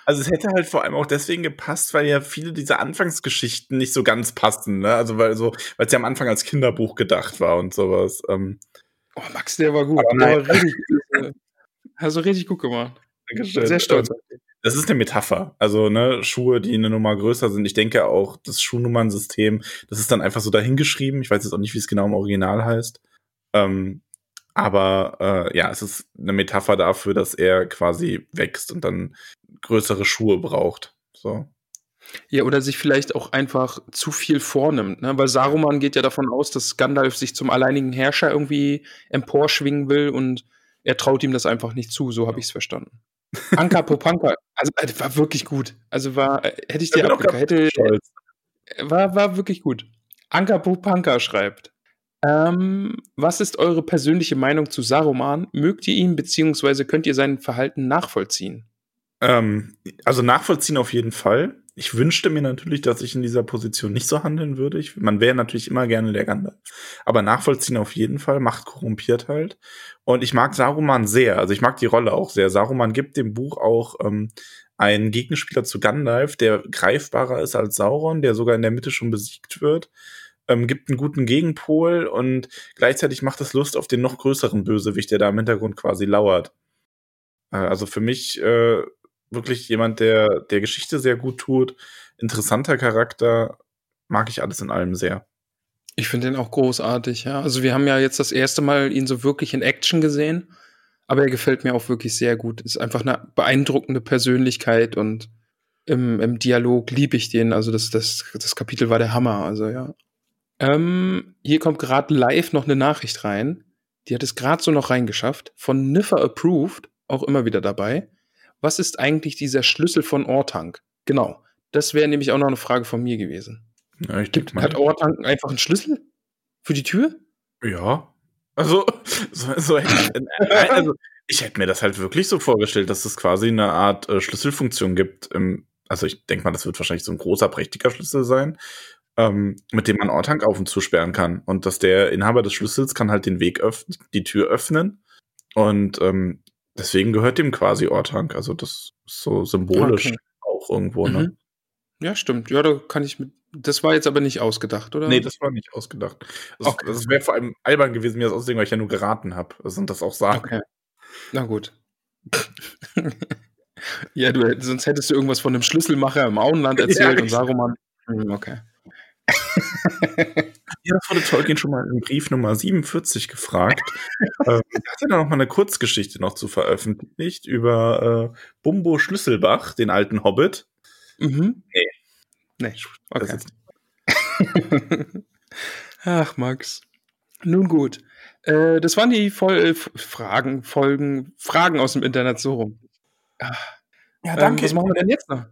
Also es hätte halt vor allem auch deswegen gepasst, weil ja viele dieser Anfangsgeschichten nicht so ganz passen, ne? Also weil so, weil es ja am Anfang als Kinderbuch gedacht war und sowas. Ähm. Oh, Max, der war gut. Der war richtig, du richtig gut gemacht. Dankeschön. Sehr stolz. Das ist eine Metapher. Also, ne, Schuhe, die eine Nummer größer sind. Ich denke auch, das Schuhnummernsystem, das ist dann einfach so dahingeschrieben. Ich weiß jetzt auch nicht, wie es genau im Original heißt. Ähm, aber äh, ja, es ist eine Metapher dafür, dass er quasi wächst und dann größere Schuhe braucht. So. Ja, oder sich vielleicht auch einfach zu viel vornimmt, ne? Weil Saruman geht ja davon aus, dass Gandalf sich zum alleinigen Herrscher irgendwie emporschwingen will und er traut ihm das einfach nicht zu, so habe ich es verstanden. Anka Popanka, also äh, war wirklich gut. Also war, äh, hätte ich dir abgekauft, hätte, war, war wirklich gut. Anka Popanka schreibt, ähm, was ist eure persönliche Meinung zu Saruman? Mögt ihr ihn, beziehungsweise könnt ihr sein Verhalten nachvollziehen? Ähm, also nachvollziehen auf jeden Fall ich wünschte mir natürlich, dass ich in dieser Position nicht so handeln würde. Ich, man wäre natürlich immer gerne der Gandalf. Aber nachvollziehen auf jeden Fall, Macht korrumpiert halt. Und ich mag Saruman sehr. Also ich mag die Rolle auch sehr. Saruman gibt dem Buch auch ähm, einen Gegenspieler zu Gandalf, der greifbarer ist als Sauron, der sogar in der Mitte schon besiegt wird. Ähm, gibt einen guten Gegenpol und gleichzeitig macht es Lust auf den noch größeren Bösewicht, der da im Hintergrund quasi lauert. Äh, also für mich äh, wirklich jemand, der der Geschichte sehr gut tut. Interessanter Charakter, mag ich alles in allem sehr. Ich finde ihn auch großartig, ja. Also wir haben ja jetzt das erste Mal ihn so wirklich in Action gesehen, aber er gefällt mir auch wirklich sehr gut. Ist einfach eine beeindruckende Persönlichkeit und im, im Dialog liebe ich den. Also das, das, das Kapitel war der Hammer, also ja. Ähm, hier kommt gerade live noch eine Nachricht rein. Die hat es gerade so noch reingeschafft. Von Niffer Approved, auch immer wieder dabei was ist eigentlich dieser Schlüssel von Ortank? Genau. Das wäre nämlich auch noch eine Frage von mir gewesen. Ja, Gibt, hat Ortank einfach einen Schlüssel für die Tür? Ja. Also, so, so hätte ich, äh, also, ich hätte mir das halt wirklich so vorgestellt, dass es quasi eine Art äh, Schlüsselfunktion gibt. Im, also ich denke mal, das wird wahrscheinlich so ein großer, prächtiger Schlüssel sein, ähm, mit dem man Ortank auf und zusperren kann. Und dass der Inhaber des Schlüssels kann halt den Weg öffnen, die Tür öffnen. Und ähm, Deswegen gehört dem quasi Ortank. Also das ist so symbolisch okay. auch irgendwo, ne? Mhm. Ja, stimmt. Ja, da kann ich mit. Das war jetzt aber nicht ausgedacht, oder? Nee, das war nicht ausgedacht. Das, okay. das wäre vor allem albern gewesen, mir das auszudingen, weil ich ja nur geraten habe. Also, und das auch sagen. Okay. Na gut. ja, du, sonst hättest du irgendwas von einem Schlüsselmacher im Auenland erzählt ja, und Saruman. Hm, okay. Ja, das wurde Tolkien schon mal im Brief Nummer 47 gefragt. ähm, er hatte da noch mal eine Kurzgeschichte noch zu veröffentlicht über äh, Bumbo Schlüsselbach, den alten Hobbit. Mhm. Nee. Nee, okay. Ach, Max. Nun gut. Äh, das waren die Vol äh, Fragen, Folgen, Fragen aus dem Internet so rum. Ach. Ja, danke. Ähm, was machen wir denn jetzt noch?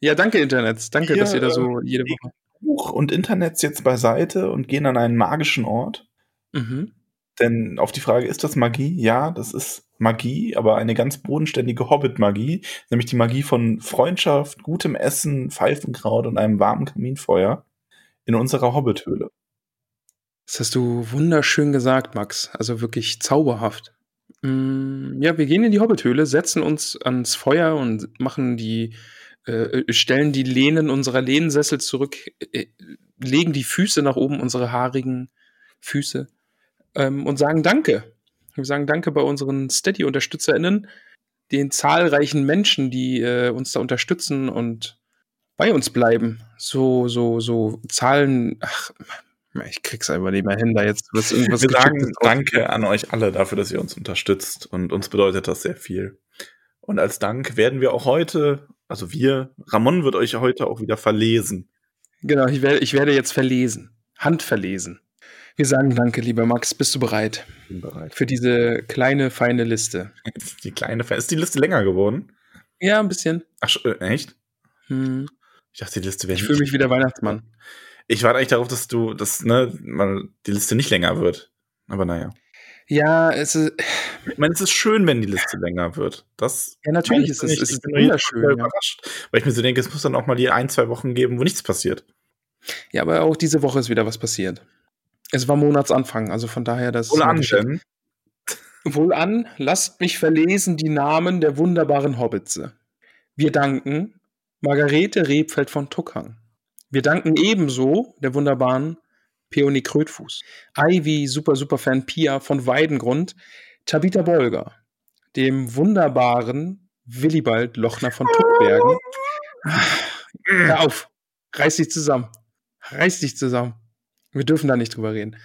Ja, danke, Internet. Danke, Hier, dass ihr da so jede Woche. Buch und Internet jetzt beiseite und gehen an einen magischen Ort. Mhm. Denn auf die Frage, ist das Magie? Ja, das ist Magie, aber eine ganz bodenständige Hobbit-Magie, nämlich die Magie von Freundschaft, gutem Essen, Pfeifenkraut und einem warmen Kaminfeuer in unserer Hobbit-Höhle. Das hast du wunderschön gesagt, Max. Also wirklich zauberhaft. Mm, ja, wir gehen in die Hobbithöhle, setzen uns ans Feuer und machen die, äh, stellen die Lehnen unserer Lehnensessel zurück, äh, legen die Füße nach oben, unsere haarigen Füße, ähm, und sagen Danke. Wir sagen Danke bei unseren Steady-UnterstützerInnen, den zahlreichen Menschen, die äh, uns da unterstützen und bei uns bleiben. So, so, so Zahlen, ach, ich krieg's einfach nicht mehr hin, da jetzt was irgendwas Wir sagen Danke an euch alle dafür, dass ihr uns unterstützt und uns bedeutet das sehr viel. Und als Dank werden wir auch heute, also wir, Ramon wird euch heute auch wieder verlesen. Genau, ich werde, ich werde jetzt verlesen. Handverlesen. Wir sagen Danke, lieber Max. Bist du bereit? Bin bereit. Für diese kleine, feine Liste. Die kleine, ist die Liste länger geworden? Ja, ein bisschen. Ach, äh, echt? Hm. Ich dachte, die Liste wäre Ich fühle mich wie der Weihnachtsmann. Ich warte eigentlich darauf, dass du, dass, ne, mal die Liste nicht länger wird. Aber naja. Ja, es ist. Ich meine, es ist schön, wenn die Liste länger wird. Das ja, natürlich ist es, es ist wunderschön. Ja. Überrascht, weil ich mir so denke, es muss dann auch mal die ein, zwei Wochen geben, wo nichts passiert. Ja, aber auch diese Woche ist wieder was passiert. Es war Monatsanfang, also von daher das. Wohl an, denn? Wohl an, lasst mich verlesen die Namen der wunderbaren Hobbitze. Wir danken Margarete Rebfeld von Tuckhang. Wir danken ebenso der wunderbaren Peony Krötfuß, Ivy Super Super Fan Pia von Weidengrund, Tabitha Bolger, dem wunderbaren Willibald Lochner von Tuckbergen. Hör auf, reiß dich zusammen. Reiß dich zusammen. Wir dürfen da nicht drüber reden.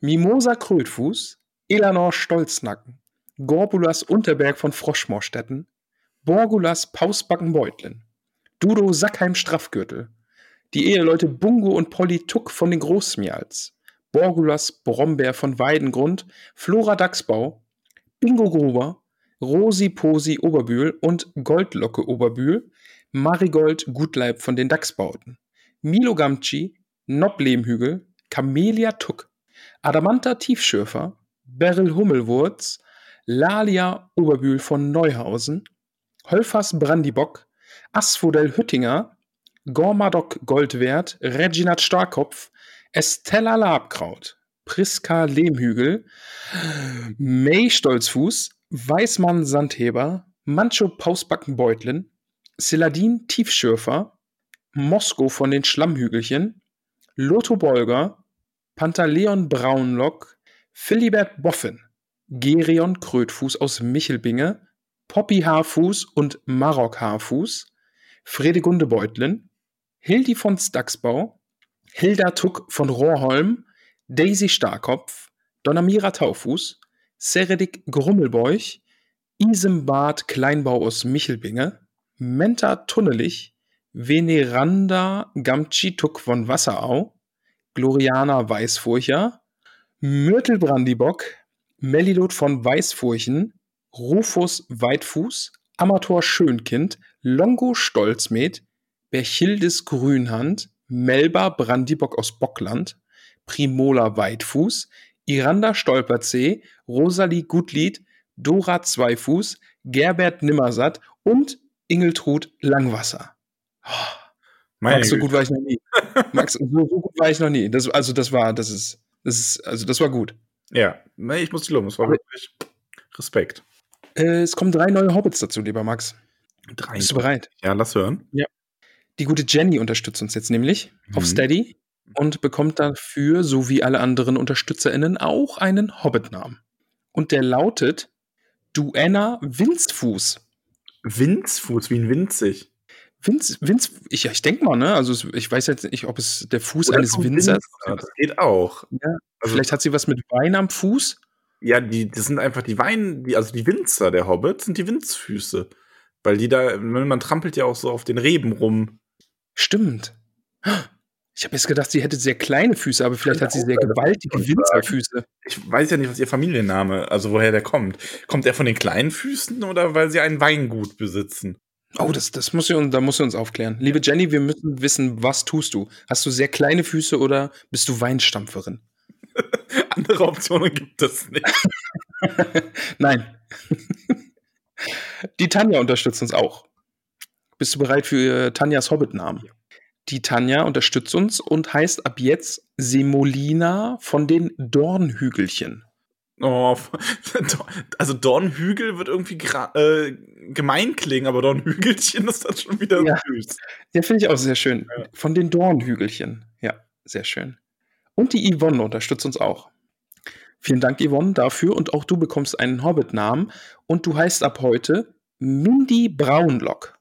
Mimosa Krötfuß, Elanor Stolznacken, Gorbulas Unterberg von Froschmorstetten, Borgulas Pausbacken-Beutlin, Dudo Sackheim Straffgürtel, die Eheleute Bungo und Polly Tuck von den Großmials, Borgulas Brombeer von Weidengrund, Flora Dachsbau, Bingo Gruber, Rosi Posi Oberbühl und Goldlocke Oberbühl, Marigold Gutleib von den Dachsbauten, Milo Gamci, Noblehmhügel, Camelia Tuck, Adamanta Tiefschürfer, Beryl Hummelwurz, Lalia Oberbühl von Neuhausen, Holfers Brandibock, Asphodel Hüttinger, Gormadok Goldwert, Reginat Starkopf, Estella Labkraut, Priska Lehmhügel, May Stolzfuß, Weißmann Sandheber, Mancho Pausbackenbeutlin, Siladin Tiefschürfer, Mosko von den Schlammhügelchen, Lotto Bolger, Pantaleon Braunlock, Philibert Boffin, Gerion Krötfuß aus Michelbinge, Poppy Haarfuß und Marok Haarfuß, Fredegunde Beutlin, Hildi von Staxbau, Hilda Tuck von Rohrholm, Daisy Starkopf, Donamira Taufuß, Seredik Grummelbeuch, Isembad Kleinbau aus Michelbinge, Menta Tunnelich, Veneranda Gamci Tuck von Wasserau, Gloriana Weißfurcher, Myrtel Brandibock, Melilot von Weißfurchen, Rufus Weitfuß, Amator Schönkind, Longo Stolzmet, Berchildes Grünhand, Melba Brandibock aus Bockland, Primola Weitfuß, Iranda Stolperzee, Rosalie Gutlied, Dora Zweifuß, Gerbert Nimmersatt und Ingeltrud Langwasser. Oh, Max, so gut war ich noch nie. Max, so, so, gut war ich noch nie. Das, also das war, das ist, das ist, also das war gut. Ja, ich muss dich loben, es war wirklich Respekt. Äh, es kommen drei neue Hobbits dazu, lieber Max. Drei. Bist du bereit? Ja, lass hören. Ja. Die gute Jenny unterstützt uns jetzt nämlich mhm. auf Steady und bekommt dafür, so wie alle anderen UnterstützerInnen, auch einen Hobbit-Namen. Und der lautet Duenna Winzfuß. Winzfuß, wie ein winzig. Winz, Winz, ich, ich denke mal, ne? Also ich weiß jetzt nicht, ob es der Fuß Oder eines Winzers ist. Das geht auch. Ja, also, vielleicht hat sie was mit Wein am Fuß. Ja, die, das sind einfach die Wein, die, also die Winzer der Hobbit sind die Winzfüße. Weil die da, man trampelt ja auch so auf den Reben rum. Stimmt. Ich habe jetzt gedacht, sie hätte sehr kleine Füße, aber vielleicht hat sie sehr gewaltige Winzerfüße. Ich weiß ja nicht, was ihr Familienname, also woher der kommt. Kommt er von den kleinen Füßen oder weil sie ein Weingut besitzen? Oh, das, das muss sie, da muss sie uns aufklären. Liebe Jenny, wir müssen wissen, was tust du? Hast du sehr kleine Füße oder bist du Weinstampferin? Andere Optionen gibt es nicht. Nein. Die Tanja unterstützt uns auch. Bist du bereit für Tanjas Hobbit-Namen? Die Tanja unterstützt uns und heißt ab jetzt Semolina von den Dornhügelchen. Oh, also Dornhügel wird irgendwie äh, gemein klingen, aber Dornhügelchen ist dann schon wieder ja. süß. Ja, finde ich auch sehr schön. Ja. Von den Dornhügelchen. Ja, sehr schön. Und die Yvonne unterstützt uns auch. Vielen Dank, Yvonne, dafür. Und auch du bekommst einen Hobbit-Namen. Und du heißt ab heute Mindy Braunlock.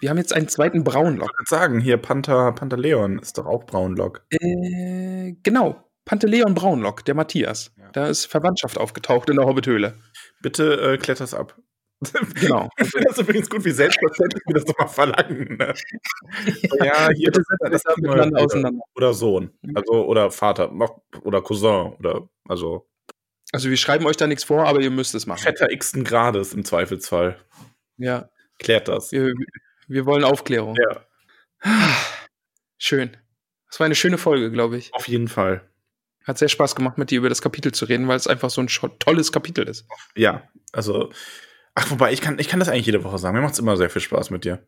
Wir haben jetzt einen zweiten Braunlock. Ich würde sagen, hier Panther, Pantaleon ist doch auch Braunlock. Äh, genau. Pantaleon Braunlock, der Matthias. Ja. Da ist Verwandtschaft aufgetaucht in der Hobbithöhle. Bitte äh, kletter's ab. Genau. Ich finde das übrigens gut, wie selbstverständlich wir das doch mal verlangen. Ne? ja, hier das, das, das miteinander auseinander. Oder Sohn. Mhm. Also, oder Vater. Oder Cousin. Oder, also. Also, wir schreiben euch da nichts vor, aber ihr müsst es machen. Vetter x Grades im Zweifelsfall. Ja. Klärt das. Wir, wir wollen Aufklärung. Ja. Schön. Das war eine schöne Folge, glaube ich. Auf jeden Fall. Hat sehr Spaß gemacht, mit dir über das Kapitel zu reden, weil es einfach so ein tolles Kapitel ist. Ja, also, ach, wobei, ich kann, ich kann das eigentlich jede Woche sagen. Mir macht es immer sehr viel Spaß mit dir.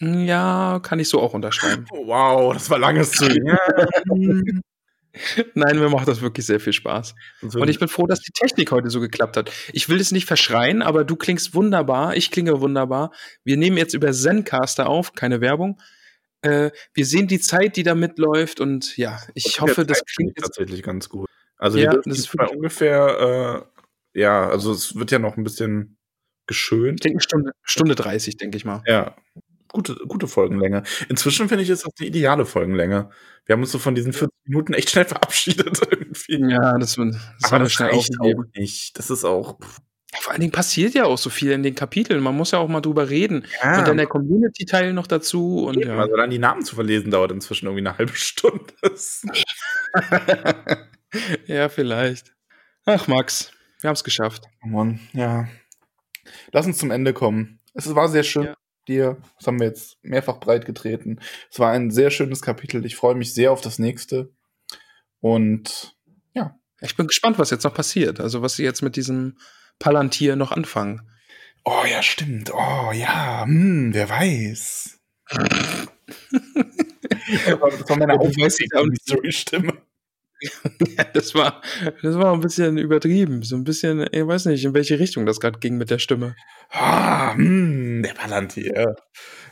Ja, kann ich so auch unterschreiben. wow, das war langes zu. Nein, mir macht das wirklich sehr viel Spaß. Und ich bin froh, dass die Technik heute so geklappt hat. Ich will es nicht verschreien, aber du klingst wunderbar, ich klinge wunderbar. Wir nehmen jetzt über Zencaster auf, keine Werbung. Äh, wir sehen die Zeit, die da mitläuft und ja, ich hoffe, das klingt tatsächlich ganz gut. Also ja, das ist bei ungefähr, äh, ja, also es wird ja noch ein bisschen geschönt. Ich denke Stunde, Stunde 30, denke ich mal. Ja, gute, gute Folgenlänge. Inzwischen finde ich es auch die ideale Folgenlänge. Wir haben uns so von diesen 40 Minuten echt schnell verabschiedet irgendwie. Ja, das, das Aber war das schnell auch nicht. Das ist auch. Vor allen Dingen passiert ja auch so viel in den Kapiteln. Man muss ja auch mal drüber reden. Ja. Und dann der Community-Teil noch dazu. Und ja. Also dann die Namen zu verlesen dauert inzwischen irgendwie eine halbe Stunde. ja, vielleicht. Ach, Max, wir haben es geschafft. Oh Mann, ja. Lass uns zum Ende kommen. Es war sehr schön. Ja dir. Das haben wir jetzt mehrfach breit getreten. Es war ein sehr schönes Kapitel. Ich freue mich sehr auf das nächste. Und ja. Ich bin gespannt, was jetzt noch passiert. Also, was sie jetzt mit diesem Palantir noch anfangen. Oh ja, stimmt. Oh ja, hm, wer weiß. das war meine Mystery-Stimme. ja, das war, das war ein bisschen übertrieben. So ein bisschen, ich weiß nicht, in welche Richtung das gerade ging mit der Stimme. Ah, hm, der Palantir.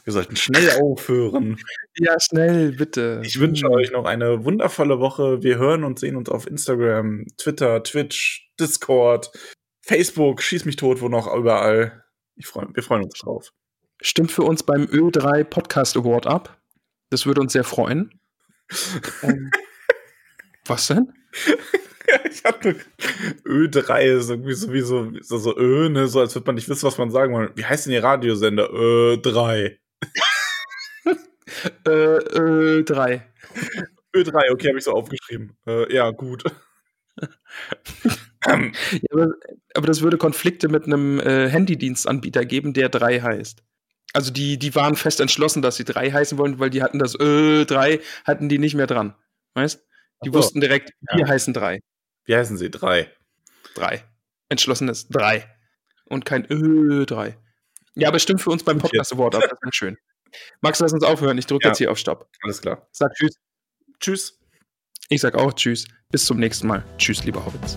Wir sollten schnell aufhören. Ja, schnell, bitte. Ich wünsche hm. euch noch eine wundervolle Woche. Wir hören und sehen uns auf Instagram, Twitter, Twitch, Discord, Facebook, schieß mich tot, wo noch überall. Ich freu, wir freuen uns drauf. Stimmt für uns beim Ö3 Podcast Award ab. Das würde uns sehr freuen. ähm, was denn? ich hatte Ö3 ist irgendwie sowieso so, so Ö, ne, so als würde man nicht wissen, was man sagen will. Wie heißt denn Ihr Radiosender? Ö3. äh, Ö3. Ö3, okay, habe ich so aufgeschrieben. Äh, ja, gut. ja, aber, aber, das würde Konflikte mit einem äh, Handydienstanbieter geben, der 3 heißt. Also die, die waren fest entschlossen, dass sie 3 heißen wollen, weil die hatten das Ö3, hatten die nicht mehr dran. Weißt? Die so. wussten direkt, wir ja. heißen drei. Wie heißen sie? Drei. Drei. Entschlossenes drei. Und kein Ö, drei. Ja, aber stimmt für uns beim Podcast Award ab. Das ist schön. Max, lass uns aufhören. Ich drücke ja. jetzt hier auf Stopp. Alles klar. Sag Tschüss. Tschüss. Ich sag auch Tschüss. Bis zum nächsten Mal. Tschüss, liebe Hobbits.